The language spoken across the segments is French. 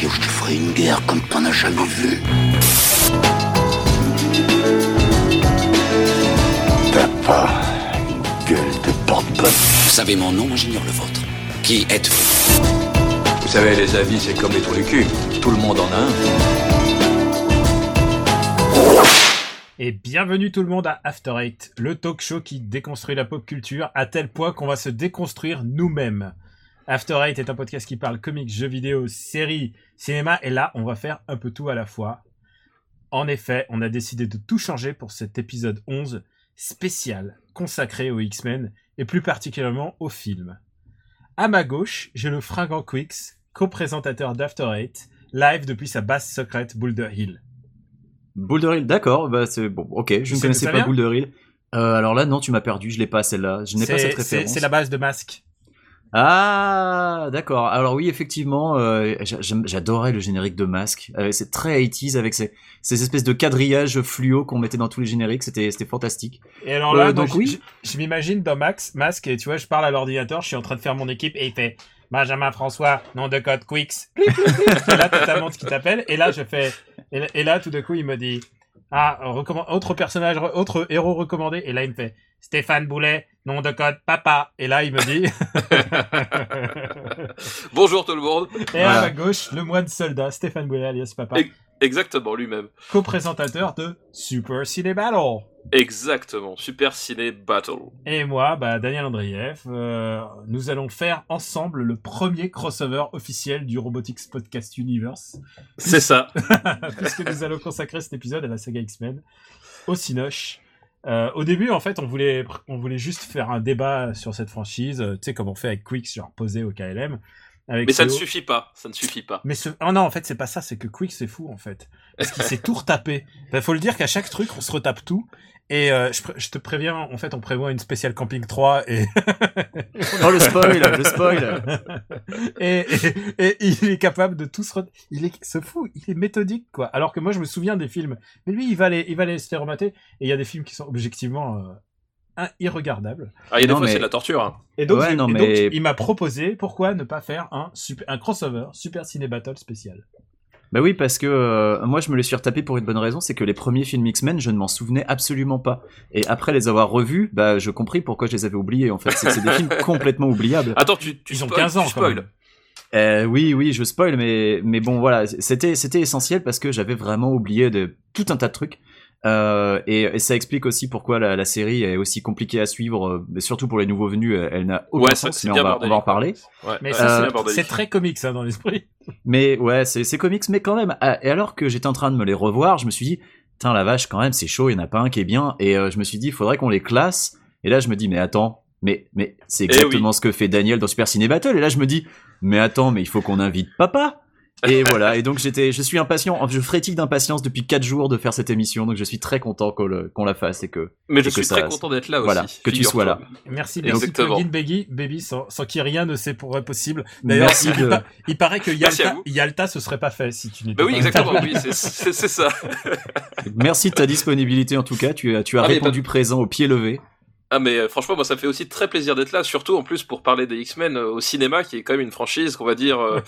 chier ou je te ferai une guerre comme t'en as jamais vu. T'as pas une gueule de porte-bonne. Vous savez mon nom, j'ignore le vôtre. Qui êtes-vous? Vous savez, les avis, c'est comme les trous du cul. Tout le monde en a un. Et bienvenue tout le monde à After Eight, le talk show qui déconstruit la pop culture à tel point qu'on va se déconstruire nous-mêmes. After Eight est un podcast qui parle comics, jeux vidéo, séries, cinéma, et là, on va faire un peu tout à la fois. En effet, on a décidé de tout changer pour cet épisode 11 spécial consacré aux X-Men et plus particulièrement au film. À ma gauche, j'ai le fringant Quix, co-présentateur d'After Eight, live depuis sa base secrète Boulder Hill. Boulder Hill, d'accord, bah c'est bon, ok, je ne connaissais pas Boulder Hill. Euh, alors là, non, tu m'as perdu, je l'ai pas celle-là, je n'ai pas cette référence. C'est la base de Masque. Ah, d'accord. Alors oui, effectivement, euh, j'adorais le générique de Masque. Euh, c'est très 80s avec ces, ces espèces de quadrillages fluo qu'on mettait dans tous les génériques. C'était, fantastique. Et alors là, Euh, donc donc oui. je, je m'imagine dans Max, Masque, et tu vois, je parle à l'ordinateur, je suis en train de faire mon équipe, et il fait Benjamin François, nom de code Quix. et là, t'as ta montre qui t'appelle, et là, je fais, et, là, tout d'un coup, il me dit, ah, autre personnage, re- autre héros recommandé, et là, il me fait Stéphane Boulet, nom de code papa, et là, il me dit, Bonjour tout le monde. et à Voilà. ma gauche, le moine soldat, Stéphane Boulet, alias papa, Et- Exactement, lui-même. co-présentateur de Super Ciné Battle. Exactement. Super Ciné Battle. Et moi, bah, Daniel Andreev, euh, nous allons faire ensemble le premier crossover officiel du Robotics Podcast Universe, C'est ça. puisque nous allons consacrer cet épisode à la saga X-Men, au Cinoche. Euh, au début, en fait, on voulait, on voulait juste faire un débat sur cette franchise, euh, tu sais, comme on fait avec Quix, genre posé au KLM. Avec Mais ça ne suffit pas. Ça ne suffit pas. Mais ce... oh non, en fait, c'est pas ça, c'est que Quick, c'est fou, en fait. Parce qu'il s'est tout retapé. Il faut le dire qu'à chaque truc, on se retape tout. Et euh, je, te préviens, en fait, on prévoit une spéciale Camping 3 et, Oh le spoil, le spoil. et, et, et il est capable de tout se re- Il est ce fou, il est méthodique, quoi. Alors que moi, je me souviens des films. Mais lui, il va les, il va les se faire remater. Et il y a des films qui sont objectivement euh, irregardables. Ah, il y a des Non, fois, mais- c'est de la torture. hein. Et donc, Ouais, il- non, et mais- donc, il m'a proposé pourquoi ne pas faire un, super, un crossover Super Ciné Battle spécial. Bah oui, parce que euh, moi je me les suis retapé pour une bonne raison, c'est que les premiers films X-Men, je ne m'en souvenais absolument pas. Et après les avoir revus, bah je compris pourquoi je les avais oubliés en fait. C'est que c'est des films complètement oubliables. Attends, tu, tu Ils ont spoil, 15 ans, tu quand même. spoil. Euh, oui, oui, je spoil, mais mais bon voilà, c'était c'était essentiel parce que j'avais vraiment oublié de tout un tas de trucs. Euh, et, et ça explique aussi pourquoi la, la série est aussi compliquée à suivre, euh, mais surtout pour les nouveaux venus, elle, elle n'a aucun Ouais, sens. Mais on va, on va en parler. Ouais, Mais ouais, ça, Euh, c'est très comics, ça, dans l'esprit. Mais ouais, c'est c'est comics, mais quand même. Et alors que j'étais en train de me les revoir, je me suis dit, putain la vache, quand même, c'est chaud, il n'y en a pas un qui est bien. Et euh, je me suis dit, il faudrait qu'on les classe. Et là, je me dis, mais attends, mais mais c'est Eh exactement ce que fait Daniel dans Super Ciné Battle. Et là, je me dis, mais attends, mais il faut qu'on invite papa. Et voilà. Et donc j'étais, je suis impatient, je frétille d'impatience depuis quatre jours de faire cette émission. Donc je suis très content qu'on le- qu'on la fasse et que Mais je que suis ça- très content d'être là voilà, aussi. que tu sois là. Merci, merci Exactement. Plugin Baby, Baby sans, sans qui rien ne se pourrait possible. D'ailleurs, Merci il, de- pa- il paraît que Yalta. Yalta se serait pas fait si tu n'étais Bah oui, pas exactement. Oui, c'est- c'est c'est ça. merci de ta disponibilité en tout cas. Tu as, tu as Ah, répondu présent au pied levé. Ah mais euh, franchement moi ça me fait aussi très plaisir d'être là, surtout en plus pour parler des X-Men euh, au cinéma qui est quand même une franchise qu'on va dire euh,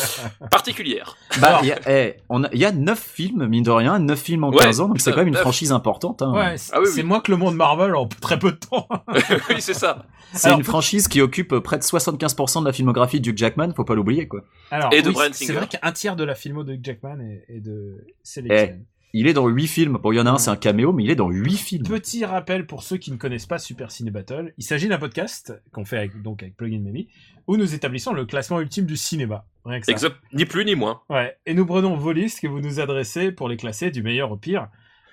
particulière. Bah, il y a, eh, on a, il y a 9 films, mine de rien, 9 films en Ouais, 15 ans, donc c'est quand même une franchise importante. Hein. Ouais, c'est Ah oui, oui. moins que le monde Marvel en très peu de temps. oui c'est ça. C'est Alors, une franchise qui occupe près de 75% de la filmographie de Hugh Jackman, faut pas l'oublier quoi. Alors, Et de oui, Bryan c'est vrai qu'un tiers de la filmo de Jackman et, et de c'est les Eh, X-Men. Il est dans 8 films. Bon, il y en a un, c'est un caméo, mais il est dans 8 films. Petit rappel pour ceux qui ne connaissent pas Super Ciné Battle, il s'agit d'un podcast qu'on fait avec, donc avec Plugin Baby, où nous établissons le classement ultime du cinéma. Rien que ça. Exact, ni plus ni moins. Ouais, et nous prenons vos listes que vous nous adressez pour les classer du meilleur au pire,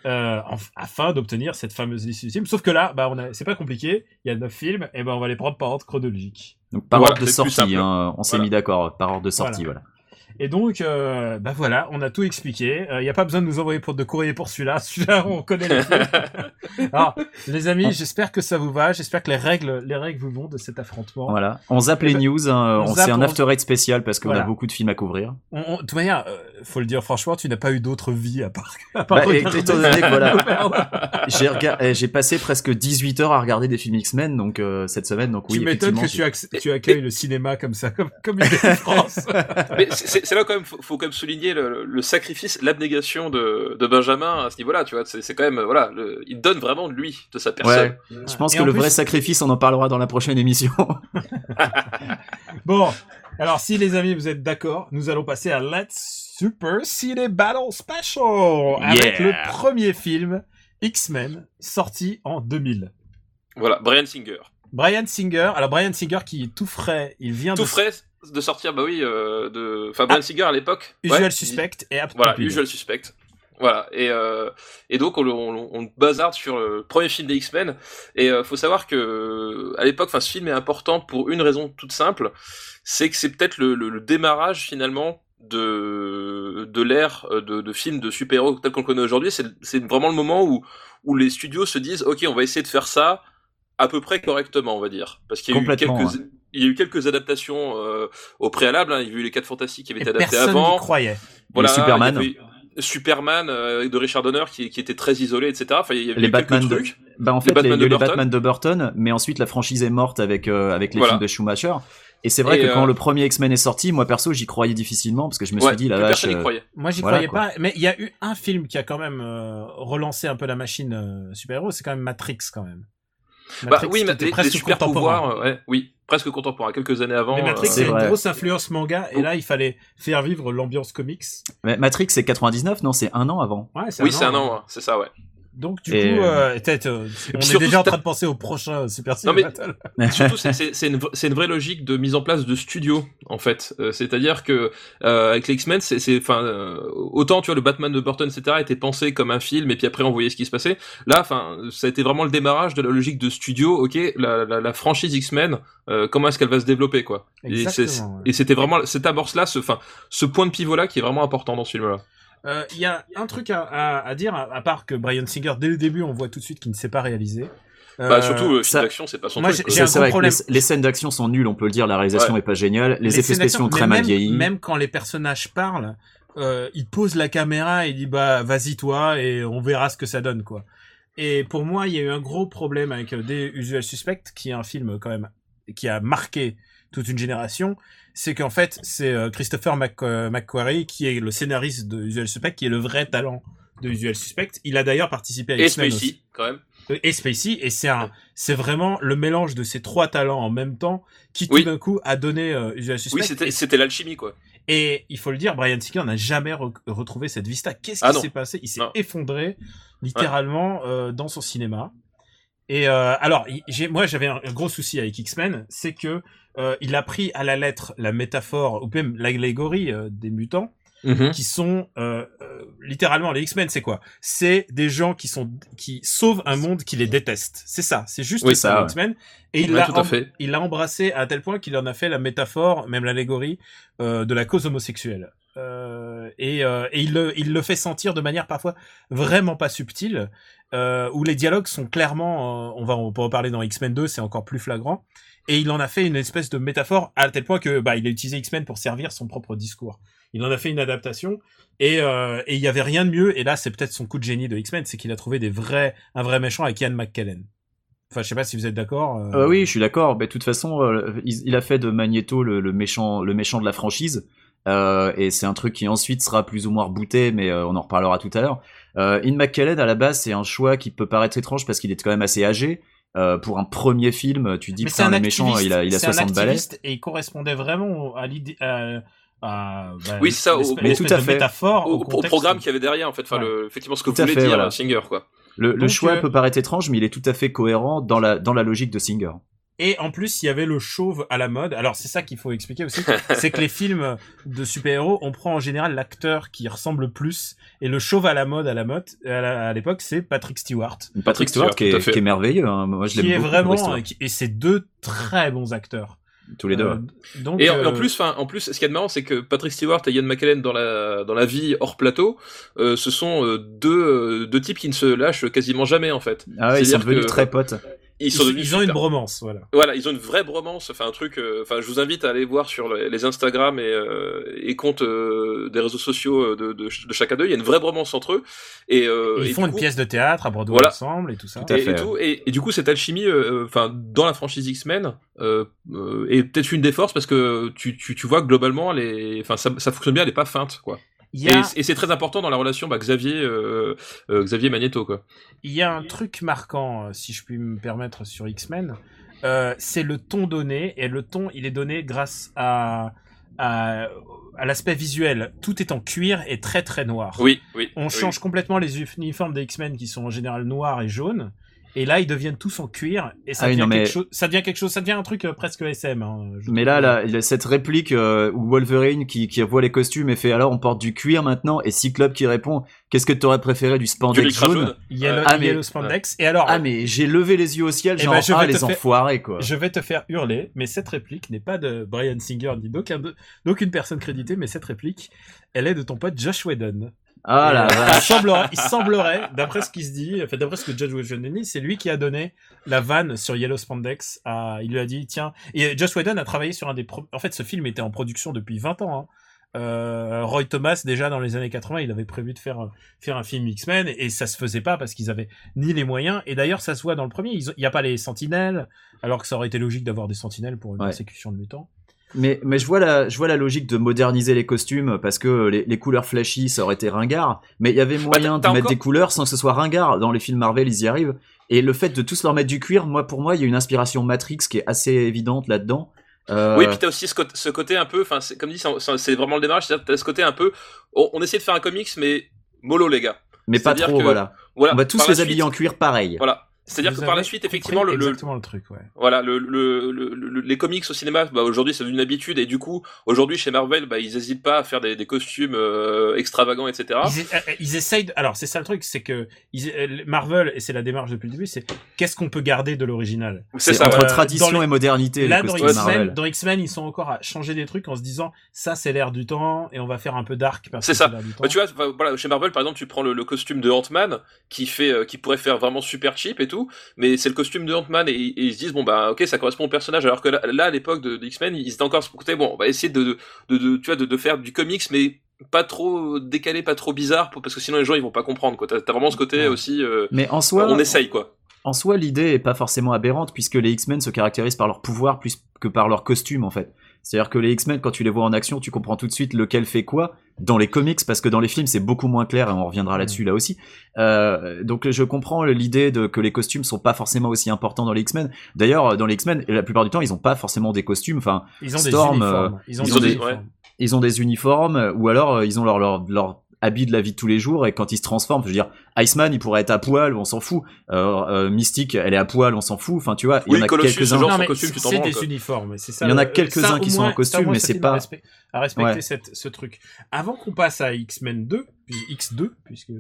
euh, en- afin d'obtenir cette fameuse liste ultime. Sauf que là, bah, on a, c'est pas compliqué. Il y a neuf films, et ben on va les prendre par ordre chronologique. Donc par Voilà, ordre de sortie, hein, on s'est Voilà. mis d'accord, par ordre de sortie, voilà. Et donc, euh, bah voilà, on a tout expliqué. Il n'y a pas besoin de nous envoyer pour de courrier pour celui-là. Celui-là, on connaît les. Alors, les amis, j'espère que ça vous va. J'espère que les règles, les règles vous vont de cet affrontement. Voilà. On zappe les Eh ben, news, hein, on c'est un after eight spécial parce qu'on Voilà. a beaucoup de films à couvrir. On- on- de toute manière, euh, faut le dire franchement, tu n'as pas eu d'autre vie à part. À part Bah, et- regarder étant donné que voilà, Merde. j'ai rega- eh, j'ai passé presque 18 heures à regarder des films X-Men donc euh, cette semaine donc oui tu m'étonnes que tu, acc- tu accueilles le cinéma comme ça, comme, comme une France. Mais c'est- c'est c'est là quand même, faut, faut quand même souligner le, le sacrifice, l'abnégation de, de Benjamin à ce niveau-là, tu vois. C'est quand même, voilà, le, il donne vraiment de lui, de sa personne. Ouais. Je pense Et que le plus- vrai sacrifice, on en parlera dans la prochaine émission. Bon, alors si les amis vous êtes d'accord, nous allons passer à Let's Super Cine Battle Special avec Yeah. le premier film X-Men sorti en 2000. Voilà, Brian Singer. Brian Singer, alors Brian Singer qui est tout frais, il vient Tout de frais de sortir, bah oui, euh, de, enfin, Brian Singer à l'époque. Usual ouais, Suspect et Apt Voilà. Usual Suspect. Voilà, et, euh, et donc on, on, on bazarde sur le premier film des X-Men, et euh, faut savoir que à l'époque, enfin ce film est important pour une raison toute simple, c'est que c'est peut-être le, le, le démarrage finalement de, de l'ère euh, de, de films de super-héros tel qu'on le connaît aujourd'hui, c'est c'est vraiment le moment où, où les studios se disent, ok, on va essayer de faire ça à peu près correctement, on va dire, parce qu'il y a eu. Il y a eu quelques adaptations euh, au préalable, hein. il y a eu les 4 Fantastiques qui avaient Et été adaptés personne avant. croyait. Les Superman. il y avait Superman euh, de Richard Donner qui, qui était très isolé, etc. Enfin, il y avait Les Batman de-. Bah en Les fait, Batman il y a de eu les Burton. Batman de Burton, mais ensuite la franchise est morte avec euh, avec les Voilà. films de Schumacher. Et c'est vrai Et, que euh, quand le premier X-Men est sorti, moi perso, j'y croyais difficilement parce que je me Ouais, suis dit la vache. personne n'y euh, croyait. Moi, j'y Voilà, croyais quoi. pas, mais il y a eu un film qui a quand même euh, relancé un peu la machine euh, super-héros, c'est quand même Matrix quand même. Bah Matrix, oui, qui mais les, les presque super contemporain. pouvoirs, ouais, oui, presque contemporain, quelques années avant. Mais Matrix, euh, c'est une vrai. grosse influence manga, et là, il fallait faire vivre l'ambiance comics. mais Matrix c'est 99, non, c'est un an avant. Ouais, oui, c'est un hein. an, ouais, c'est ça, ouais. Donc, du Et, coup, euh, euh, peut-être, euh, on est surtout, déjà en train de penser au prochain Super Non, mais- Battle. Surtout, c'est- c'est c'est une, une vraie logique de mise en place de studio, en fait. Euh, C'est-à-dire que euh, avec les X-Men, c'est, c'est, enfin, euh, autant tu vois le Batman de Burton, etc., était pensé comme un film, et puis après on voyait ce qui se passait. Là, enfin, ça a été vraiment le démarrage de la logique de studio. Ok, la, la, la franchise X-Men, euh, comment est-ce qu'elle va se développer, quoi? Exactement. Et c'était vraiment cette amorce-là, ce, enfin, ce point de pivot-là qui est vraiment important dans ce film-là. Euh, Il y a un truc à, à, à dire, à, à part que Brian Singer, dès le début, on voit tout de suite qu'il ne sait pas réaliser. Bah, Euh, surtout, euh, ça- film d'action, c'est pas son moi, truc. C'est gros vrai que problème. les, les scènes d'action sont nulles, on peut le dire, la réalisation Ouais. est pas géniale, les, effets scènes spéciaux ont très mal vieilli. Même quand les personnages parlent, euh, il pose la caméra et il dit bah vas-y toi et on verra ce que ça donne quoi. Et pour moi, il y a eu un gros problème avec euh, des Usual Suspect, qui est un film quand même qui a marqué toute une génération. C'est qu'en fait, c'est euh, Christopher Mc, euh, McQuarrie qui est le scénariste de Usual Suspect, qui est le vrai talent de Usual Suspect. Il a d'ailleurs participé à Et. Spacey, quand même. Euh, et Spacey et c'est un c'est vraiment le mélange de ces trois talents en même temps qui tout Oui. d'un coup a donné euh, Usual Suspect Oui, c'était, l'alchimie, quoi. et il faut le dire Brian Singer n'a jamais re- retrouvé cette vista qu'est-ce Ah qui s'est passé? Il s'est effondré littéralement euh, dans son cinéma et euh, alors moi j'avais un, un gros souci avec X-Men c'est que euh, il a pris à la lettre la métaphore ou même l'allégorie euh, des mutants qui sont euh, euh, littéralement les X-Men c'est quoi? C'est des gens qui sont qui sauvent un monde qui les déteste. C'est ça c'est juste Oui, ça, les ouais. X-Men. Et il Ouais, l'a il l'a embrassé à tel point qu'il en a fait la métaphore même l'allégorie euh, de la cause homosexuelle. Et, et il, le, il le fait sentir de manière parfois vraiment pas subtile où les dialogues sont clairement on va on peut en parler dans X-Men 2 c'est encore plus flagrant et il en a fait une espèce de métaphore à tel point que bah il a utilisé X-Men pour servir son propre discours il en a fait une adaptation et euh, il y avait rien de mieux et là c'est peut-être son coup de génie de X-Men c'est qu'il a trouvé des vrais un vrai méchant avec Ian McKellen enfin je sais pas si vous êtes d'accord euh, Euh, oui, je suis d'accord. Mais de toute façon, il, a fait de Magneto le, méchant, le méchant de la franchise. Et c'est un truc qui ensuite sera plus ou moins rebooté, mais on en reparlera tout à l'heure. Euh, Ian McKellen, à la base, c'est un choix qui peut paraître étrange parce qu'il est quand même assez âgé. Euh, pour un premier film, tu dis mais que c'est un le méchant, il a, il a c'est un 60 balais. activiste et il correspondait vraiment à l'idée à, à, bah, Oui, c'est ça, au- tout à fait. métaphore au, au, au contexte. programme qu'il y avait derrière en fait enfin Ouais. le, effectivement ce que Tout voulait fait, dire voilà. Singer quoi Le, le choix euh, peut paraître étrange, mais il est tout à fait cohérent dans la, dans la logique de Singer. Et en plus, il y avait le chauve à la mode. Alors, c'est ça qu'il faut expliquer aussi. c'est que les films de super-héros, on prend en général l'acteur qui ressemble le plus. Et le chauve à la mode à la mode, à l'époque, c'est Patrick Stewart. Patrick Stewart, Stewart, qui, est, qui est merveilleux. hein. Moi, je l'aime est beaucoup. vraiment, Stewart. qui- et c'est deux très bons acteurs. Tous les deux. Euh, donc, et en, euh, en plus enfin en plus ce qui est marrant c'est que Patrick Stewart et Ian McKellen dans la dans la vie hors plateau euh, ce sont deux deux types qui ne se lâchent quasiment jamais en fait Ah ouais, ils sont devenus que- très potes. Ils sont ils, devenus ils ont une bromance, voilà. Voilà, ils ont une vraie bromance, enfin un truc. euh, Enfin, je vous invite à aller voir sur les les Instagram et, euh, et comptes euh, des réseaux sociaux euh, de, de, de chacun d'eux. Il y a une vraie bromance entre eux. Et, euh, Et ils font une coup- pièce de théâtre à Broadway Voilà. ensemble et tout ça. Tout à et, fait, et tout, et, et du coup, cette alchimie, euh, enfin, dans la franchise X-Men, euh, euh, est peut-être une des forces parce que tu, tu, tu vois que globalement, les, enfin, ça, ça fonctionne bien, elle est pas feinte, quoi. Il y a, Et, et c'est très important dans la relation bah, Xavier, euh, euh, Xavier Magneto, quoi. il y a un truc marquant, euh, si je puis me permettre, sur X-Men. Euh, c'est le ton donné, et le ton, il est donné grâce à, à, à l'aspect visuel. Tout est en cuir et très très noir. Oui, oui. On oui. change complètement les uniformes des X-Men qui sont en général noirs et jaunes. Et là, ils deviennent tous en cuir et ça, Ah devient, non, mais- quelque chose, ça devient quelque chose, ça devient un truc euh, presque SM. Hein, Mais là, cette réplique euh, où Wolverine qui, qui revoit les costumes et fait alors on porte du cuir maintenant et Cyclope qui répond qu'est-ce que t'aurais préféré du spandex jaune, jaune. Yellow, Ah, mais- Yellow Spandex. Et alors, Ah mais j'ai levé les yeux au ciel Eh genre ben, je ah vais les te faire- enfoirés quoi. je vais te faire hurler, mais cette réplique n'est pas de Brian Singer ni d'aucun de- d'aucune personne créditée, mais cette réplique, elle est de ton pote Josh Whedon. Ah euh, il semblerait, il semblerait, d'après ce qui se dit, enfin, d'après ce que Josh Whedon dit, c'est lui qui a donné la vanne sur Yellow Spandex à, il lui a dit, tiens, et Josh Whedon a travaillé sur un des, pro- en fait, ce film était en production depuis 20 ans, hein. Euh, Roy Thomas, déjà dans les années 80, il avait prévu de faire, faire un film X-Men et, ça se faisait pas parce qu'ils avaient ni les moyens. Et d'ailleurs, ça se voit dans le premier. Il n'y a pas les sentinelles, alors que ça aurait été logique d'avoir des sentinelles pour une Ouais. persécution de mutants. Mais, mais je vois la, je vois la logique de moderniser les costumes parce que les, les couleurs flashy ça aurait été ringard. Mais il y avait moyen de mettre encore- des couleurs sans que ce soit ringard. Dans les films Marvel, ils y arrivent. Et le fait de tous leur mettre du cuir, moi, pour moi, il y a une inspiration Matrix qui est assez évidente là-dedans. Euh, Oui, puis t'as aussi ce côté, ce côté un peu, enfin, comme dit, c'est- vraiment le que t'as ce côté un peu, on, on essaie de faire un comics, mais mollo, les gars. mais pas trop, que- voilà. Voilà. On va tous les habiller en cuir pareil. Voilà. C'est-à-dire que par la suite, effectivement, le, le- exactement le truc, ouais. voilà, le, le, le- le- les comics au cinéma, bah, aujourd'hui, c'est devenu une habitude, et du coup, aujourd'hui, chez Marvel, bah, ils hésitent pas à faire des, des costumes euh, extravagants, etc. Ils, euh, ils essayent. de- Alors c'est ça le truc, c'est que ils- euh, Marvel et c'est la démarche depuis le début, c'est qu'est-ce qu'on peut garder de l'original? C'est ça, entre. Euh, tradition les- et modernité, Là les dans costumes X-Men, Marvel. dans X-Men, ils sont encore à changer des trucs en se disant ça c'est l'air du temps et on va faire un peu dark C'est ça. l'air du temps. Bah, tu vois, voilà, chez Marvel, par exemple, tu prends le, le costume de Ant-Man, qui fait, euh, qui pourrait faire vraiment super cheap et tout, mais c'est le costume de Ant-Man et, et ils se disent bon bah ok, ça correspond au personnage, alors que là, là, à l'époque de, de X-Men, ils étaient encore côté, bon, on va essayer de, de, de, tu vois, de, de faire du comics, mais pas trop décalé, pas trop bizarre, parce que sinon les gens ils vont pas comprendre quoi. T'as vraiment ce côté aussi, euh, Mais en soi, on essaye quoi. En soi, l'idée est pas forcément aberrante puisque les X-Men se caractérisent par leur pouvoir plus que par leur costume en fait. C'est-à-dire que les X-Men, quand tu les vois en action, tu comprends tout de suite lequel fait quoi dans les comics parce que dans les films c'est beaucoup moins clair et on reviendra là-dessus là aussi. Euh, donc je comprends l'idée de que les costumes sont pas forcément aussi importants dans les X-Men. D'ailleurs, dans les X-Men, la plupart du temps, ils ont pas forcément des costumes. Enfin, ils ont des Storm, uniformes. Ils ont ils des, ont des- uniformes. ouais. ils ont des uniformes euh, ou alors euh, ils ont leur leur leur habit de la vie de tous les jours et quand ils se transforment, je veux dire, Iceman il pourrait être à poil, on s'en fout. Euh, euh, Mystique, elle est à poil, on s'en fout. Enfin, tu vois, il y en a quelques-uns. c'est des quoi. uniformes. C'est ça. Il y en a le- quelques-uns qui sont en costume, mais c'est pas- à respect- à respecter Ouais. cette, ce truc. Avant qu'on passe à X-Men 2, puis X2, puisque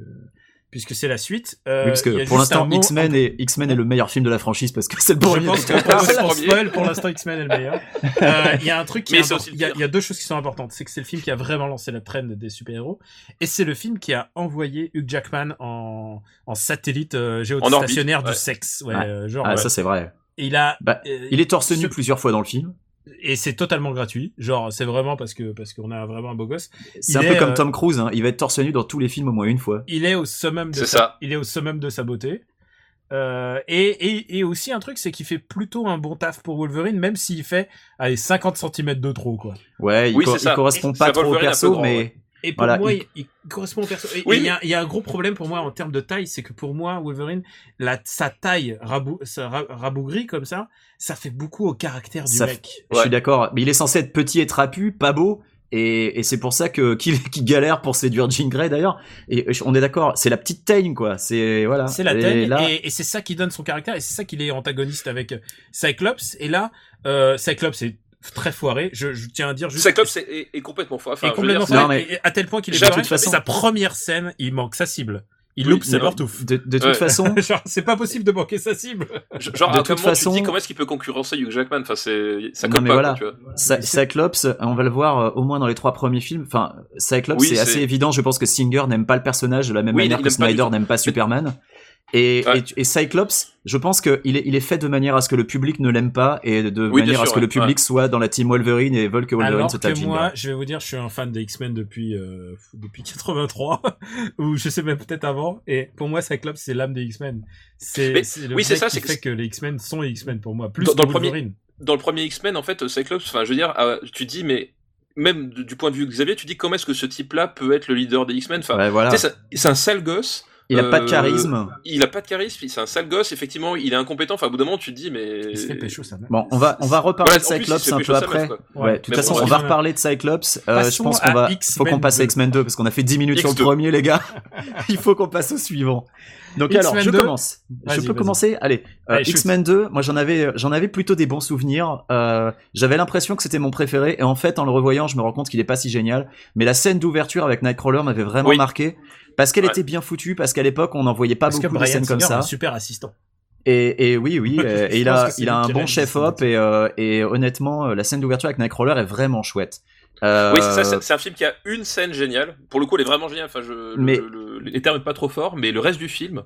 puisque c'est la suite. euh, Oui, parce que pour l'instant, X-Men est, X-Men est le meilleur film de la franchise parce que c'est le Je premier. pense que C'est pour, spoil, pour l'instant, X-Men est le meilleur. Euh, Il y a un truc qui est Il y, a- y deux choses qui sont importantes. C'est que c'est le film qui a vraiment lancé la trend des super-héros. Et c'est le film qui a envoyé Hugh Jackman en, en satellite euh, géostationnaire orbite, du ouais. sexe. Ouais, Ouais. euh, genre, Ah, ouais. ça c'est vrai. Et il a, Bah, euh, il est torse nu ce- plusieurs fois dans le film. Et c'est totalement gratuit. Genre, c'est vraiment parce que parce qu'on a vraiment un beau gosse. C'est un est, peu comme euh, Tom Cruise, hein. il va être torse nu dans tous les films au moins une fois. Il est au summum de C'est sa, ça. il est au summum de sa beauté. Euh, et, et, et aussi un truc, c'est qu'il fait plutôt un bon taf pour Wolverine, même s'il fait, allez, 50 cm de trop, quoi. Ouais, il, Oui, co- il correspond Et pas trop au perso, grand, mais ouais. Et pour Voilà, moi, il- il... il correspond au perso. Il Oui. y, a, il y a un gros problème pour moi en termes de taille, c'est que pour moi, Wolverine, la, sa taille rabou, sa rabougrie comme ça, ça fait beaucoup au caractère du Ça mec. je Ouais. suis d'accord. Mais il est censé être petit et trapu, pas beau. Et, et c'est pour ça que qu'il galère pour séduire Jean Grey d'ailleurs. Et on est d'accord, c'est la petite teigne quoi. C'est voilà. C'est la Et teigne, là- et, et c'est ça qui donne son caractère, et c'est ça qu'il est antagoniste avec euh, Cyclops. Et là, euh, Cyclops est très foiré. Je, je tiens à dire juste. Cyclops est, est- est complètement fou. Enfin, est complètement dire, Non, foiré, mais- et à tel point qu'il est de foiré. toute façon- Sa première scène, il manque sa cible. Il Oui, loupe sa pantoufle. de, de toute Ouais. façon, c'est pas possible de manquer sa cible. genre, de à toute comment façon- tu te dis comment est-ce qu'il peut concurrencer Hugh Jackman? Enfin, c'est, ça Non, colle mais pas, voilà. quoi, tu vois. Cy- Cyclops, on va le voir euh, au moins dans les trois premiers films. Enfin, Cyclops, Oui, c'est assez évident. Je pense que Singer n'aime pas le personnage de la même Oui, manière que Snyder n'aime pas Superman. Et, Ouais. et, et Cyclops, je pense qu'il est, il est fait de manière à ce que le public ne l'aime pas et de Oui, manière à ce que le ouais, public soit dans la team Wolverine et veulent que Wolverine Alors se tape que moi, je vais vous dire, je suis un fan des X-Men depuis euh, depuis 83 ou je sais même peut-être avant. Et pour moi, Cyclops, c'est l'âme des X-Men. C'est le oui, c'est mec ça, qui c'est que fait que les X-Men sont les X-Men pour moi. Plus Dans- dans que le premier-. Dans le premier X-Men, en fait, Cyclops, enfin, je veux dire, euh, tu dis, mais même du point de vue de Xavier, tu dis comment est-ce que ce type-là peut être le leader des X-Men Enfin, Ouais, voilà. c'est un sale gosse. Il a pas de euh, charisme. Il a pas de charisme, c'est un sale gosse, effectivement, il est incompétent. Enfin, au bout d'un moment, tu te dis, mais. Pécho, ça. Bon, on va, on va reparler Voilà, de plus, Cyclops un peu après. Ouais, de toute Mais façon, bon, on va reparler de Cyclops. Euh, je pense qu'on va, faut qu'on passe à 2. X-Men 2 parce qu'on a fait 10 minutes sur le X2. premier, les gars. Il faut qu'on passe au suivant. Donc alors, je 2. commence. Je peux commencer? Allez, euh, Allez. X-Men 2. Moi, j'en avais, j'en avais plutôt des bons souvenirs. Euh, J'avais l'impression que c'était mon préféré, et en fait, en le revoyant, je me rends compte qu'il est pas si génial. Mais la scène d'ouverture avec Nightcrawler m'avait vraiment marqué parce qu'elle Ouais. était bien foutue, parce qu'à l'époque, on n'en voyait pas Parce que beaucoup de scènes comme Singer ça. un super assistant. Et, et oui, oui, euh, et il a, il a un bon réalise chef op et, euh, et honnêtement, euh, la scène d'ouverture avec Nightcrawler est vraiment chouette. Euh, Oui, c'est ça, c'est- un film qui a une scène géniale. Pour le coup, elle est vraiment géniale. Enfin, je, le- Mais- le- les termes sont pas trop forts, mais le reste du film,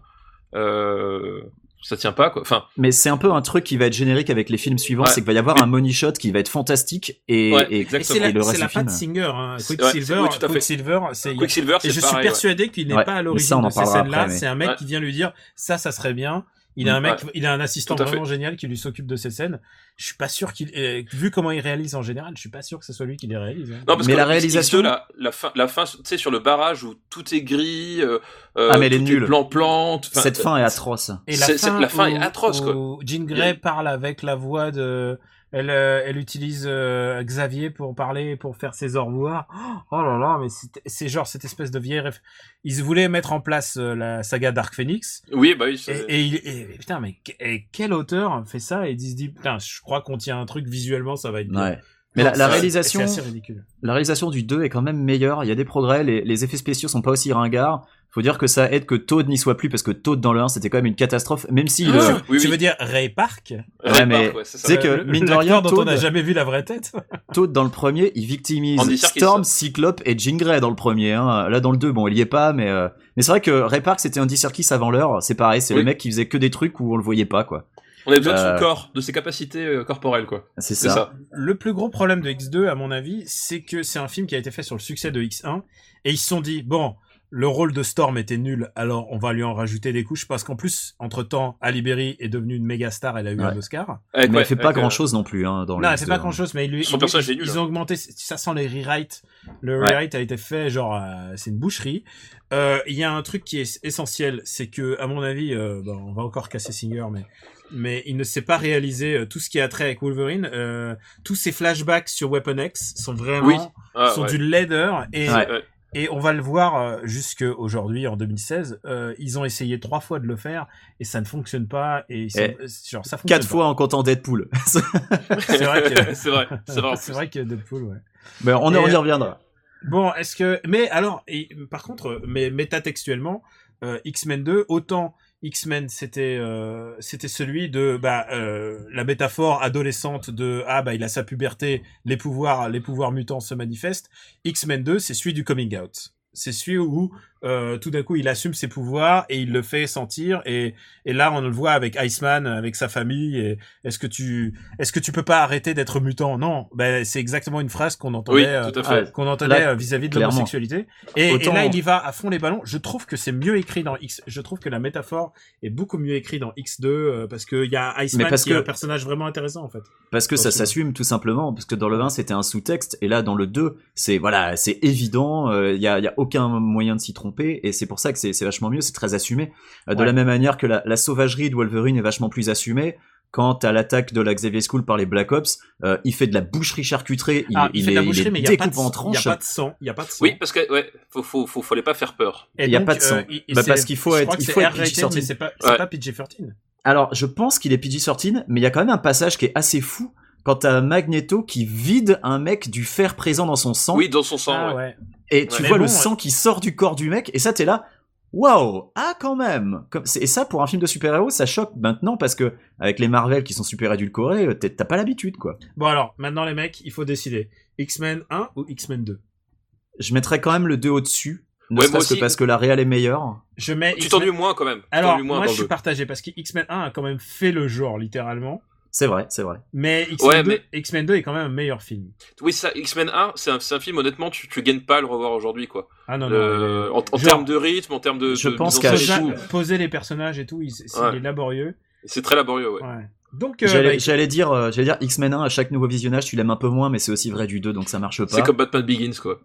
euh, ça tient pas, quoi. Enfin, mais c'est un peu un truc qui va être générique avec les films suivants, Ouais. c'est qu'il va y avoir un money shot qui va être fantastique et, Ouais, et, c'est la, et le reste la du film. Singer, hein. Quicksilver, ouais. Quicksilver, c'est Quicksilver, Et c'est je suis pareil. ouais. persuadé qu'il n'est Ouais, pas à l'origine de ces scènes-là. C'est un mec Ouais. qui vient lui dire ça, ça serait bien. Il a un mec, il a un assistant à fait. vraiment génial qui lui s'occupe de ces scènes. Je suis pas sûr qu'il, euh, vu comment il réalise en général, je suis pas sûr que ce soit lui qui les réalise. hein. Non, parce Mais que la réalisation- X2, la, la fin, la fin, tu sais, sur le barrage où tout est gris, euh, euh, Ah, mais elle est nulle. plan-plan. enfin, Cette fin est atroce. Et la fin, la fin est atroce, quoi. où Jean Grey parle avec la voix de, elle, euh, elle utilise euh, Xavier pour parler, pour faire ses au revoir. Oh là là, mais c'est- genre cette espèce de vieille. Ref... Ils voulaient mettre en place euh, la saga Dark Phoenix. Oui, bah oui. Et, il- et- putain, mais et quel auteur fait ça? Et il se dit putain, je crois qu'on tient un truc visuellement, ça va être bien. Mais la, réalisation, c'est assez ridicule. la réalisation du 2 est quand même meilleure. Il y a des progrès. Les, les effets spéciaux sont pas aussi ringards. Faut dire que ça aide que Toad n'y soit plus parce que Toad dans le 1 c'était quand même une catastrophe. Même si le, Ah, tu, oui, tu oui. veux dire Ray Park? Ouais, mais ouais, c'est ça. tu sais que, le- mine de rien, dont on Toad- n'a jamais vu la vraie tête. Toad dans le premier, il victimise Andy Storm. Cyclope et Jean Grey dans le premier. Hein. Là dans le 2, bon, il y est pas, mais euh, mais c'est vrai que Ray Park c'était Andy Serkis avant l'heure. C'est pareil, c'est Oui. le mec qui faisait que des trucs où on le voyait pas, quoi. On a besoin de Euh, son corps, de ses capacités euh, corporelles, quoi. C'est ça. ça. Le plus gros problème de X2, à mon avis, c'est que c'est un film qui a été fait sur le succès de X1 et ils se sont dit bon. Le rôle de Storm était nul, alors on va lui en rajouter des couches parce qu'en plus, entre temps, Ali Berry est devenue une méga star, elle a eu Ouais. un Oscar. Avec, Mais ouais, elle fait pas euh, grand chose non plus hein, dans Non, le elle fait pas X2, grand chose, mais ils, lui- Son personnage ils- est nul, ils hein. ont augmenté, ça sent les rewrites. Le Ouais. rewrite a été fait, genre, euh, c'est une boucherie. Euh, Il y a un truc qui est essentiel, c'est que, à mon avis, euh, bon, on va encore casser Singer, mais, mais il ne sait pas réaliser euh, tout ce qui a trait avec Wolverine. Euh, tous ces flashbacks sur Weapon X sont vraiment, Oui. Ah, sont ouais. du laideur et, Ouais. Ouais. et on va le voir euh, jusque aujourd'hui en 2016. Euh, ils ont essayé trois fois de le faire et ça ne fonctionne pas et ils sont- Et euh, genre ça Quatre pas. fois en comptant Deadpool. C'est vrai que c'est vrai, c'est vrai. c'est que Deadpool, ouais. Mais on, Et, on y reviendra. Bon, est-ce que mais alors et par contre mais métatextuellement euh, X-Men 2 autant X-Men c'était euh, c'était celui de bah euh, la métaphore adolescente de ah bah il a sa puberté, les pouvoirs les pouvoirs mutants se manifestent. X-Men 2 c'est celui du coming out. C'est celui où euh, tout d'un coup il assume ses pouvoirs et il le fait sentir et, et là on le voit avec Iceman avec sa famille et est-ce que tu est-ce que tu peux pas arrêter d'être mutant? Non ben c'est exactement une phrase qu'on entendait Oui, euh, fait. qu'on entendait euh, vis-à-vis de l'homosexualité. Et, Autant- et là, il y va à fond les ballons. Je trouve que c'est mieux écrit dans X. Je trouve que la métaphore est beaucoup mieux écrite dans X2 euh, parce qu'il y a Iceman Mais parce qui est que- un personnage vraiment intéressant en fait. Parce que Dans ça s'assume tout simplement, parce que dans le 1 c'était un sous-texte, et là dans le 2 c'est voilà c'est évident, il y, a, y a aucun moyen de s'y tromper, et c'est pour ça que c'est vachement mieux, c'est très assumé. Euh, de Ouais. la même manière que la, la sauvagerie de Wolverine est vachement plus assumée. Quant à l'attaque de la Xavier School par les Black Ops, euh, il fait de la boucherie charcuterie, il, Ah, il, il fait de la boucherie, mais il y a pas de découpe en sang. Il y a tranches. pas de sang. Il y a pas de sang. Oui, parce que ouais, faut, faut, faut, fallait pas faire peur. Il y a pas de sang. euh, il- Bah, parce qu'il faut je être- crois que il c'est faut être R-rated, PG-13. mais c'est pas, c'est Ouais. pas PG-13. Alors, je pense qu'il est PG-13, mais il y a quand même un passage qui est assez fou quant à Magneto qui vide un mec du fer présent dans son sang. Oui, dans son sang. Ah ouais. ouais. Et tu Ouais. vois le sang qui sort du corps du mec, et ça t'es là, waouh, ah quand même. Comme, c'est- et ça pour un film de super-héros, ça choque maintenant parce que avec les Marvel qui sont super édulcorés, euh, t'as pas l'habitude quoi. Bon alors, maintenant les mecs, il faut décider. X-Men 1 ou X-Men 2 Je mettrais quand même le 2 au-dessus. Ne Ouais, que parce que la réal est meilleure. Je mets Tu t'ennuies moins quand même. Alors, moins moi je suis partagé parce que X-Men 1 a quand même fait le genre, littéralement. C'est vrai, c'est vrai. Mais X-Men, Ouais, 2, mais- X-Men 2 est quand même un meilleur film. Oui, ça, X-Men 1, c'est un, c'est un film, honnêtement, tu, tu gagnes pas à le revoir aujourd'hui, quoi. Ah non, non. En en Genre- termes de rythme, en termes de. Je de pense qu'à Poser, les personnages et tout, il, c'est- Ouais. laborieux. C'est très laborieux, ouais. Ouais. Donc, euh, J'allais bah, j'allais dire, euh, j'allais dire X-Men 1 à chaque nouveau visionnage, tu l'aimes un peu moins, mais c'est aussi vrai du 2, donc ça marche pas. C'est comme Batman Begins, quoi.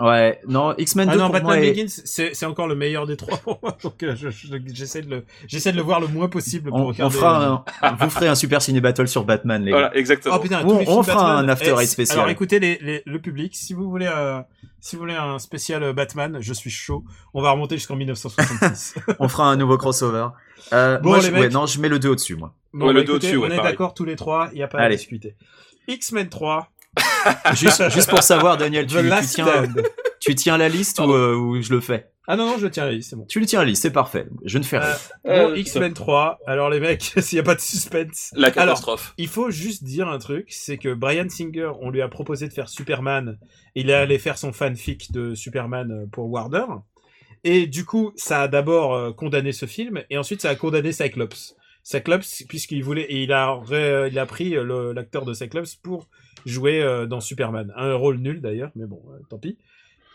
Ouais, non, X-Men 2 Ah non, pour Batman moi Begins, c'est c'est encore le meilleur des trois pour moi. Donc, euh, je- je- j'essaie de le, j'essaie de le voir le moins possible pour on, fera un, vous ferez un super ciné battle sur Batman, les gars. Voilà, exactement. Oh putain, On- fera Batman. un After Eh, Eight spécial. Alors écoutez les, les- le public, si vous voulez, euh, si vous voulez un spécial euh, Batman, je suis chaud. On va remonter jusqu'en 1966. On fera un nouveau crossover. Euh, Bon, moi, les je, mecs. ouais, non, je mets le 2 au-dessus, moi. Bon, Ouais, bah, le dos écoutez, dessus, ouais, on est d'accord tous les trois, il y a pas à Allez. discuter. X-Men 3, Juste, juste pour savoir, Daniel, tu, The tu tiens, Stand. tu tiens la liste ou, euh, ou je le fais? Ah non non, je tiens la liste, c'est bon. Tu le tiens la liste, c'est parfait. Je ne fais rien. Euh, bon, Euh, X-Men 3. Alors les mecs, s'il y a pas de suspense. La Alors, catastrophe. il faut juste dire un truc, c'est que Brian Singer, on lui a proposé de faire Superman. Il est allé faire son fanfic de Superman euh, pour Warner. Et du coup, ça a d'abord euh, condamné ce film, et ensuite ça a condamné Cyclops. Cyclops, puisqu'il voulait, et il a, il a pris euh, l'acteur de Cyclops pour jouer euh, dans Superman. Un rôle nul d'ailleurs, mais bon, euh, tant pis.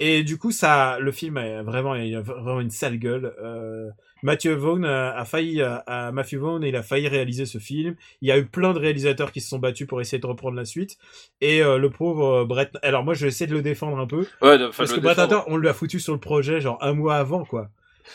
Et du coup, ça, le film est vraiment, il a vraiment une sale gueule. Euh, Matthew Vaughn a, a failli, a, a- Matthew Vaughn, il a failli réaliser ce film. Il y a eu plein de réalisateurs qui se sont battus pour essayer de reprendre la suite. Et euh, le pauvre euh, Brett, alors moi, je vais essayer de le défendre un peu, Ouais, de- parce que Brett. Ratner, on lui a foutu sur le projet genre un mois avant, quoi.